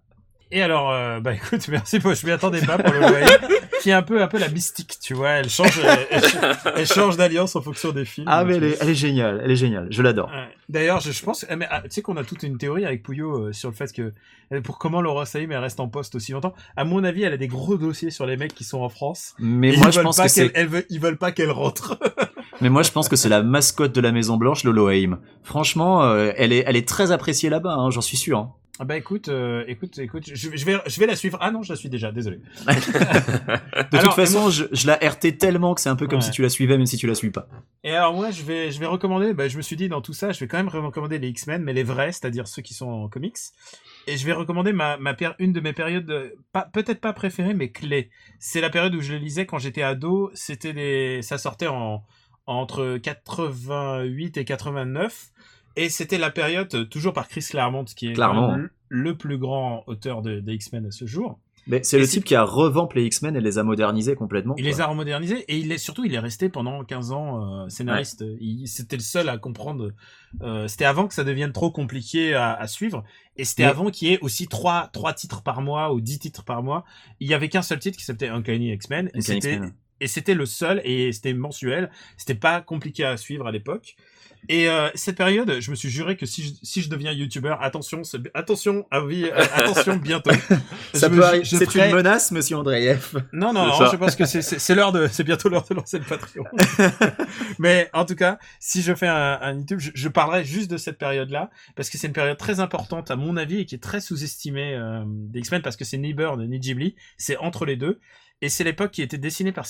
Et alors, euh, bah écoute, merci, je m'y attendais pas pour le Loaï, qui est un peu, un peu la mystique, tu vois. Elle change, elle, elle- change d'alliance en fonction des films. Ah, mais Donc, elle est, elle est géniale. Elle est géniale. Je l'adore. D'ailleurs, je, je pense, eh, mais, ah, tu sais qu'on a toute une théorie avec Pouillot euh, sur le fait que euh, pour comment Laura Saïm elle reste en poste aussi longtemps. À mon avis, elle a des gros dossiers sur les mecs qui sont en France. Mais moi, je pense pas que qu'elle- elle veut- ils veulent pas qu'elle rentre. mais moi, je pense que c'est la mascotte de la Maison Blanche, Lolo Haim. Franchement, euh, elle est, elle est très appréciée là-bas, hein, j'en suis sûr. hein. Ah bah écoute, euh, écoute, écoute, je, je vais, je vais la suivre. Ah non, je la suis déjà. Désolé. De Alors, toute façon, je, je la RT tellement que c'est un peu comme Ouais. si tu la suivais, même si tu la suis pas. Et alors moi, je vais, je vais recommander. Bah, je me suis dit dans tout ça, je vais quand même recommander les X-Men, mais les vrais, c'est-à-dire ceux qui sont en comics. Et je vais recommander ma, ma une de mes périodes, euh, pas, peut-être pas préférées, mais clés. C'est la période où je les lisais quand j'étais ado. C'était des, ça sortait en entre 88 et 89. Et c'était la période, euh, toujours par Chris Claremont, qui est le, le plus grand auteur de- des X-Men à ce jour. Mais c'est le type qui a revampé les X-Men et les a modernisés complètement. Il quoi. les a remodernisés et il est surtout il est resté pendant 15 ans euh, scénariste. Il- C'était le seul à comprendre. Euh, c'était avant que ça devienne trop compliqué à, à suivre et c'était avant qu'il y ait aussi trois trois titres par mois ou dix titres par mois. Il y avait qu'un seul titre qui s'appelait Uncanny X-Men et c'était. Et c'était le seul et c'était mensuel. C'était pas compliqué à suivre à l'époque. Et euh, cette période, je me suis juré que si je, si je deviens youtubeur, attention, attention, ah oui, euh, attention bientôt. Ça Je peut C'est ferai- une menace, monsieur Andreev. non, non, C'est non, ça. je pense que c'est- l'heure de, c'est bientôt l'heure de lancer le Patreon. Mais en tout cas, si je fais un, un YouTube, je, je parlerai juste de cette période-là parce que c'est une période très importante à mon avis et qui est très sous-estimée euh, des X-Men parce que c'est ni Byrne ni Ghibli, c'est entre les deux et c'est l'époque qui était dessinée par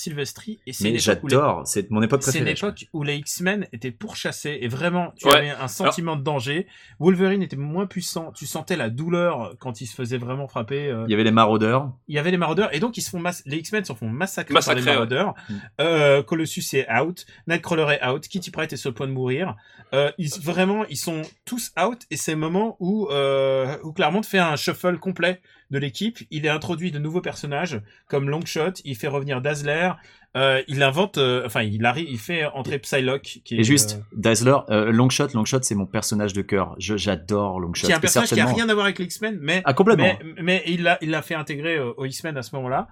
et c'est Mais les- j'adore. C'est mon époque c'est préférée. je époque où les X-Men étaient pourchassés et vraiment tu Ouais. avais un sentiment de danger. Wolverine était moins puissant, tu sentais la douleur quand il se faisait vraiment frapper. euh, Il y avait les maraudeurs. il y avait les maraudeurs et donc ils se font mass- les X-Men se font massacrer Massacrer, par les maraudeurs. ouais. Euh, Colossus est out, Nightcrawler est out, Kitty Pryde est sur le point de mourir. Euh, ils, vraiment, ils sont tous out et c'est le moment où euh, où Claremont fait un shuffle complet de l'équipe. Il a introduit de nouveaux personnages comme Longshot, il fait revenir Dazzler. Euh, il invente, euh, enfin, il arrive, il fait entrer Psylocke, qui est Et juste, euh, Dazzler, Longshot, Longshot, c'est mon personnage de cœur. J'adore Longshot. qui est un personnage qui a rien à voir avec les X-Men, mais Ah, complètement. Mais, mais il l'a, il l'a fait intégrer euh, au X-Men à ce moment-là.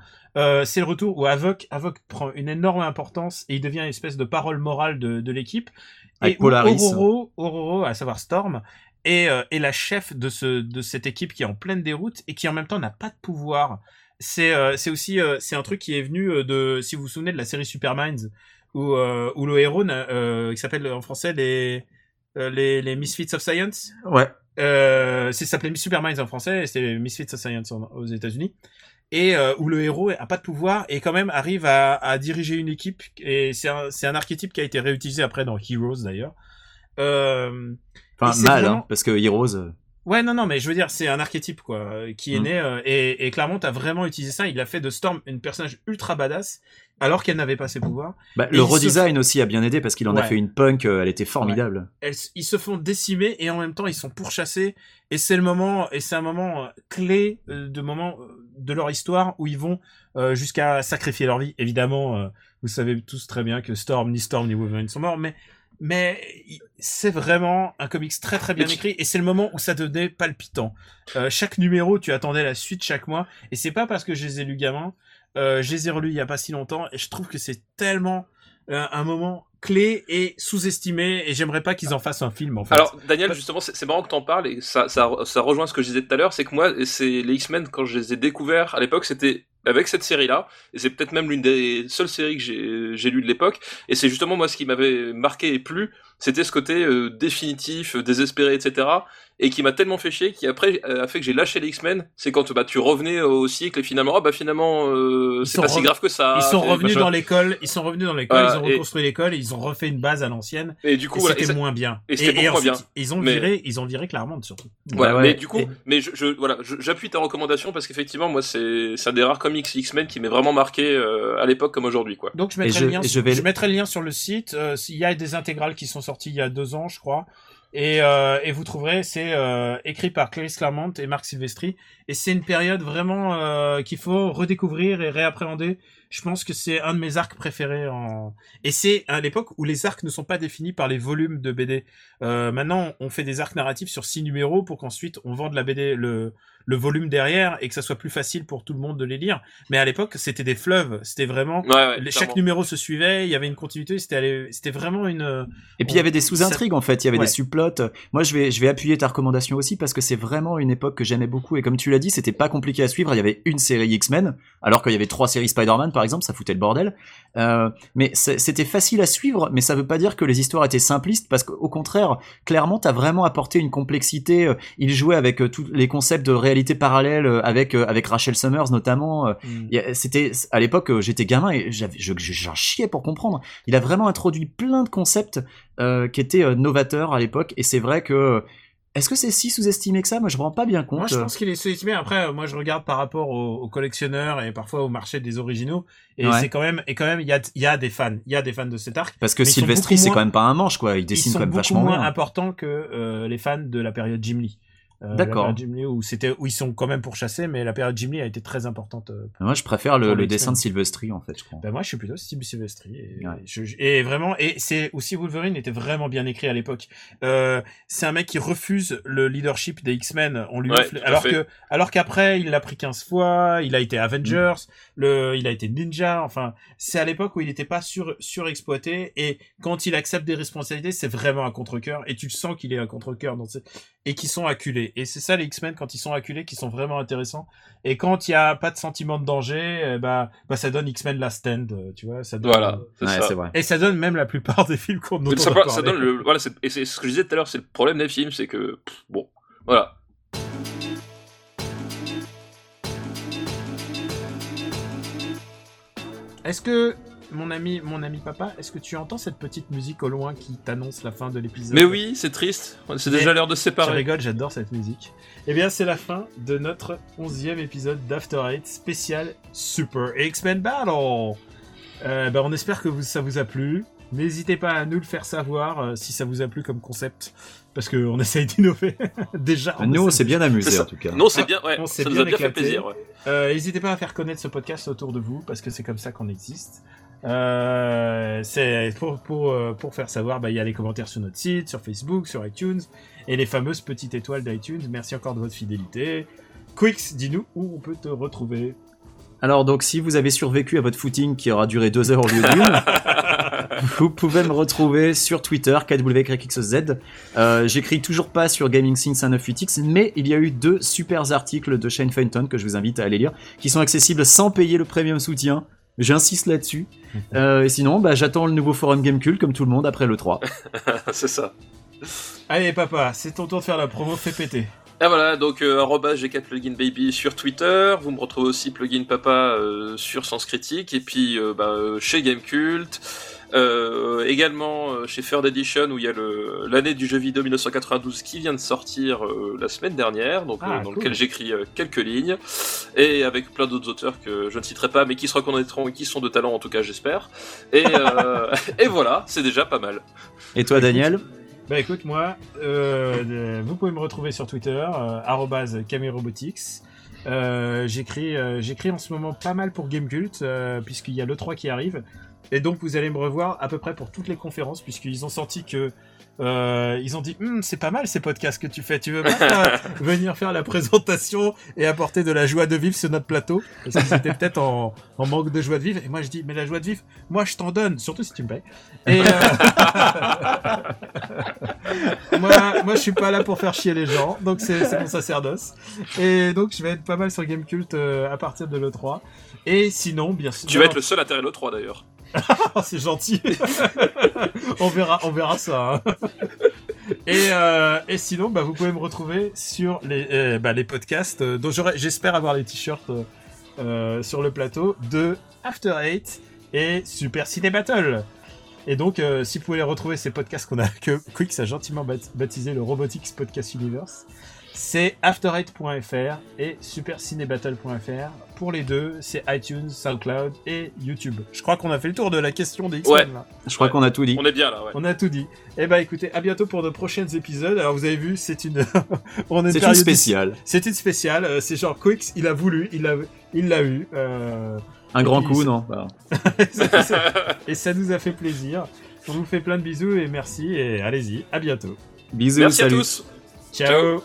C'est le retour où Havok, Havok prend une énorme importance et il devient une espèce de parole morale de, de l'équipe. Avec et Polaris. Ororo, Ororo, à savoir Storm, est, euh, est la chef de, ce, de cette équipe qui est en pleine déroute et qui en même temps n'a pas de pouvoir. C'est, euh, aussi, euh, c'est un truc qui est venu euh, de, si vous vous souvenez de la série Superminds, où, où le héros, qui s'appelle en français les, les, les Misfits of Science, Ouais. euh, c'est ça s'appelait Superminds en français, c'est Misfits of Science en- aux États-Unis. Et euh, où le héros a pas de pouvoir et quand même arrive à, à diriger une équipe. Et c'est un, un archétype qui a été réutilisé après dans Heroes d'ailleurs. Euh, Enfin, mal, vraiment- hein, parce que Heroes. euh, ouais, non, non, mais je veux dire, c'est un archétype quoi, euh, qui est Mm. né euh, et, et Claremont a vraiment utilisé ça. Il a fait de Storm une personnage ultra badass alors qu'elle n'avait pas ses pouvoirs. Bah, le se- redesign aussi a bien aidé parce qu'il en a fait une punk, elle était formidable. elles, ils se font décimer et en même temps ils sont pourchassés et c'est le moment et c'est un moment clé de moment de leur histoire où ils vont euh, jusqu'à sacrifier leur vie évidemment euh, vous savez tous très bien que Storm ni Storm ni Wolverine sont morts mais mais c'est vraiment un comics très très bien écrit et c'est le moment où ça devenait palpitant. Euh, chaque numéro, tu attendais la suite chaque mois et c'est pas parce que je les ai lus gamin, euh, je les ai relus il y a pas si longtemps et je trouve que c'est tellement euh, un moment clé et sous-estimé et j'aimerais pas qu'ils en fassent un film en fait. Alors, Daniel, justement, c'est c'est marrant que t'en parles et ça, ça, ça rejoint ce que je disais tout à l'heure, c'est que moi, c'est les X-Men, quand je les ai découverts à l'époque, c'était avec cette série-là, c'est peut-être même l'une des seules séries que j'ai j'ai lues de l'époque, et c'est justement moi ce qui m'avait marqué et plu, c'était ce côté euh, définitif, euh, désespéré, etc. et qui m'a tellement fait chier qui après euh, a fait que j'ai lâché les X-Men. C'est quand bah tu revenais au cycle et finalement oh, bah finalement euh, c'est pas si grave que ça. Ils sont revenus dans l'école, ils sont revenus dans l'école, Voilà, ils ont et- reconstruit l'école, et ils ont refait une base à l'ancienne. Et du coup c'était moins bien. et c'était moins bien. ils ont Mais- viré, ils ont viré Claremont surtout. Voilà, Ouais, mais du coup, Et- mais je, je voilà, j'appuie ta recommandation parce qu'effectivement, moi, c'est un des rares comics X-Men qui m'est vraiment marqué euh, à l'époque comme aujourd'hui, quoi. Donc je Et mettrai, je- le lien, je vais- je mettrai le lien sur le site. Euh, Il y a des intégrales qui sont sorties il y a deux ans, je crois. Et, euh, vous trouverez, c'est euh, écrit par Clarisse Claremont et Marc Silvestri. Et c'est une période vraiment euh, qu'il faut redécouvrir et réappréhender. Je pense que c'est un de mes arcs préférés. En... Et c'est à l'époque où les arcs ne sont pas définis par les volumes de BD. Maintenant, on fait des arcs narratifs sur six numéros pour qu'ensuite on vende la BD, le, le volume derrière et que ça soit plus facile pour tout le monde de les lire. Mais à l'époque, c'était des fleuves. C'était vraiment Ouais, ouais, les- clairement. chaque numéro se suivait, il y avait une continuité, c'était allé- c'était vraiment une Et puis il y avait des sous-intrigues en fait, il y avait Ouais. des subplots. Moi je vais je vais appuyer ta recommandation aussi parce que c'est vraiment une époque que j'aimais beaucoup et comme tu l'as dit, c'était pas compliqué à suivre, il y avait une série X-Men alors qu'il y avait trois séries Spider-Man par exemple, ça foutait le bordel. Euh, mais c'était facile à suivre, mais ça veut pas dire que les histoires étaient simplistes parce qu'au contraire, clairement t'as vraiment apporté une complexité, Euh, il jouait avec euh, tous les concepts de réalité parallèle euh, avec euh, avec Rachel Summers notamment euh, a- C'était à l'époque, j'étais gamin et j'avais, je- je- j'en chiais pour comprendre. Il a vraiment introduit plein de concepts euh, qui étaient novateurs à l'époque, et c'est vrai que est-ce que c'est si sous-estimé que ça? Moi, je me rends pas bien compte. Moi, je pense qu'il est sous-estimé. Après, moi, je regarde par rapport aux, aux collectionneurs et parfois au marché des originaux. Et Ouais. c'est quand même, et quand même, il y a, il y a des fans. Il y a des fans de cet arc. Parce que Sylvestri, c'est quand même pas un manche, quoi. Il dessine quand même vachement moins bien. importants que euh, les fans de la période Jim Lee. Euh, D'accord. la période Jim Lee où c'était, où ils sont quand même pourchassés, mais la période Jim Lee a été très importante. euh, Moi, je préfère le, Pour le dessin de Sylvestri, en fait, je crois. Ben moi, je suis plutôt Steve Silvestri. Et, Ouais. je- et vraiment, et c'est aussi Wolverine était vraiment bien écrit à l'époque. Euh, c'est un mec qui refuse le leadership des X-Men. On lui Ouais, alors que, alors qu'après, il l'a pris 15 fois. Il a été Avengers. Le, il a été Ninja. Enfin, c'est à l'époque où il n'était pas sur surexploité. Et quand il accepte des responsabilités, c'est vraiment un contre-cœur. Et tu le sens qu'il est un ces- et qui sont acculés. Et c'est ça les X-Men quand ils sont acculés, qui sont vraiment intéressants. Et quand il y a pas de sentiment de danger, eh bah, bah ça donne X-Men Last Stand, euh, tu vois. Ça donne, Voilà, c'est Ouais, ça. vrai. Et ça donne même la plupart des films qu'on on ça, donne le, voilà, et c'est ce que je disais tout à l'heure, c'est le problème des films, c'est que, pff, bon, voilà. Est-ce que mon ami, mon ami papa, est-ce que tu entends cette petite musique au loin qui t'annonce la fin de l'épisode Mais oui, c'est triste, c'est déjà l'heure de se Je séparer. rigole, j'adore cette musique. Eh bien, c'est la fin de notre onzième épisode d'After Eight spécial Super X-Men Battle. Euh, ben, on espère que vous- ça vous a plu. N'hésitez pas à nous le faire savoir euh, si ça vous a plu comme concept, parce qu'on essaye d'innover déjà. on Nous, on s'est bien amusé, en tout cas. Non, c'est bien, ouais, on s'est ça nous bien a bien fait éclaté. plaisir. ouais. Euh, N'hésitez pas à faire connaître ce podcast autour de vous parce que c'est comme ça qu'on existe. Euh, c'est pour pour euh, pour faire savoir, bah, il y a les commentaires sur notre site, sur Facebook, sur iTunes et les fameuses petites étoiles d'iTunes. Merci encore de votre fidélité. Quix, dis-nous où on peut te retrouver. Alors donc si vous avez survécu à votre footing qui aura duré deux heures au lieu d'une, vous pouvez me retrouver sur Twitter kwxz. Euh, J'écris toujours pas sur Gaming Scene 198X, mais il y a eu deux super articles de Shane Fenton que je vous invite à aller lire, qui sont accessibles sans payer le premium soutien. J'insiste là-dessus. Euh, et sinon, bah, j'attends le nouveau forum Gamecult comme tout le monde après le 3. c'est ça. Allez papa, c'est ton tour de faire la promo, fais péter. Et voilà, donc euh, arobase G4 Plugin Baby sur Twitter, vous me retrouvez aussi Plugin Papa euh, sur Sens Critique, et puis euh, bah, chez Gamecult, euh, également euh, chez Third Edition où il y a l'année du jeu vidéo 1992 qui vient de sortir euh, la semaine dernière, donc Ah, euh, dans cool. lequel j'écris euh, quelques lignes, et avec plein d'autres auteurs que je ne citerai pas, mais qui se reconnaîtront et qui sont de talent en tout cas j'espère. Et, euh, et voilà, c'est déjà pas mal. Et toi, Daniel Bah écoute, moi, vous pouvez me retrouver sur Twitter, euh, arrobase @camerobotics. Euh, j'écris, euh, j'écris en ce moment pas mal pour Gamecult, euh, puisqu'il y a le 3 qui arrive. Et donc vous allez me revoir à peu près pour toutes les conférences, puisqu'ils ont senti que euh, ils ont dit Hum, c'est pas mal ces podcasts que tu fais. Tu veux pas venir faire la présentation et apporter de la joie de vivre sur notre plateau? Parce qu'ils étaient peut-être en, en manque de joie de vivre. Et moi je dis mais la joie de vivre, moi je t'en donne, surtout si tu me payes. Et euh, moi, moi, je suis pas là pour faire chier les gens, donc c'est mon sacerdoce. Et donc, je vais être pas mal sur Gamecult euh, à partir de l'E3. Et sinon, bien sûr. Tu vas être le seul à terrer le 3 d'ailleurs. C'est gentil. on verra, on verra ça. hein. Et, euh, et sinon, bah, vous pouvez me retrouver sur les, euh, bah, les podcasts euh, dont j'espère avoir les t-shirts sur le plateau de After Eight et Super Ciné Battle. Et donc, si vous pouvez retrouver ces podcasts qu'on a, que Quicks a gentiment baptisé le Robotics Podcast Universe, c'est after8.fr et supercinébattle.fr. Pour les deux, c'est iTunes, SoundCloud et YouTube. Je crois qu'on a fait le tour de la question des X-Men. Ouais. là. Je crois Ouais. qu'on a tout dit. On est bien là, ouais. On a tout dit. Eh ben écoutez, à bientôt pour de prochains épisodes. Alors vous avez vu, c'est une, on est C'est une spéciale. C'est une spéciale. C'est genre Quicks, il a voulu, il l'a, il l'a eu. euh, Un Et grand puis, coup, non Bah, et ça nous a fait plaisir. On vous fait plein de bisous et merci et allez-y, à bientôt. Bisous, Merci à tous. Ciao.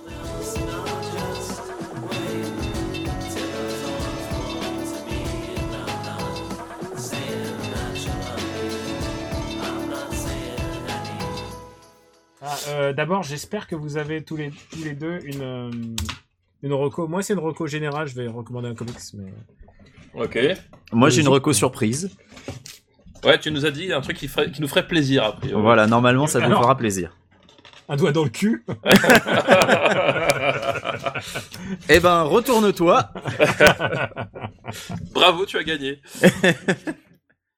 Ah, euh, D'abord, j'espère que vous avez tous les, tous les deux une, euh, une reco. Moi, c'est une reco générale. Je vais recommander un comics, mais Ok. Moi, j'ai une reco surprise. Ouais, tu nous as dit un truc qui, ferait- qui nous ferait plaisir après. Voilà, normalement, ça vous Alors- fera plaisir. Un doigt dans le cul. Eh ben, retourne-toi. Bravo, tu as gagné.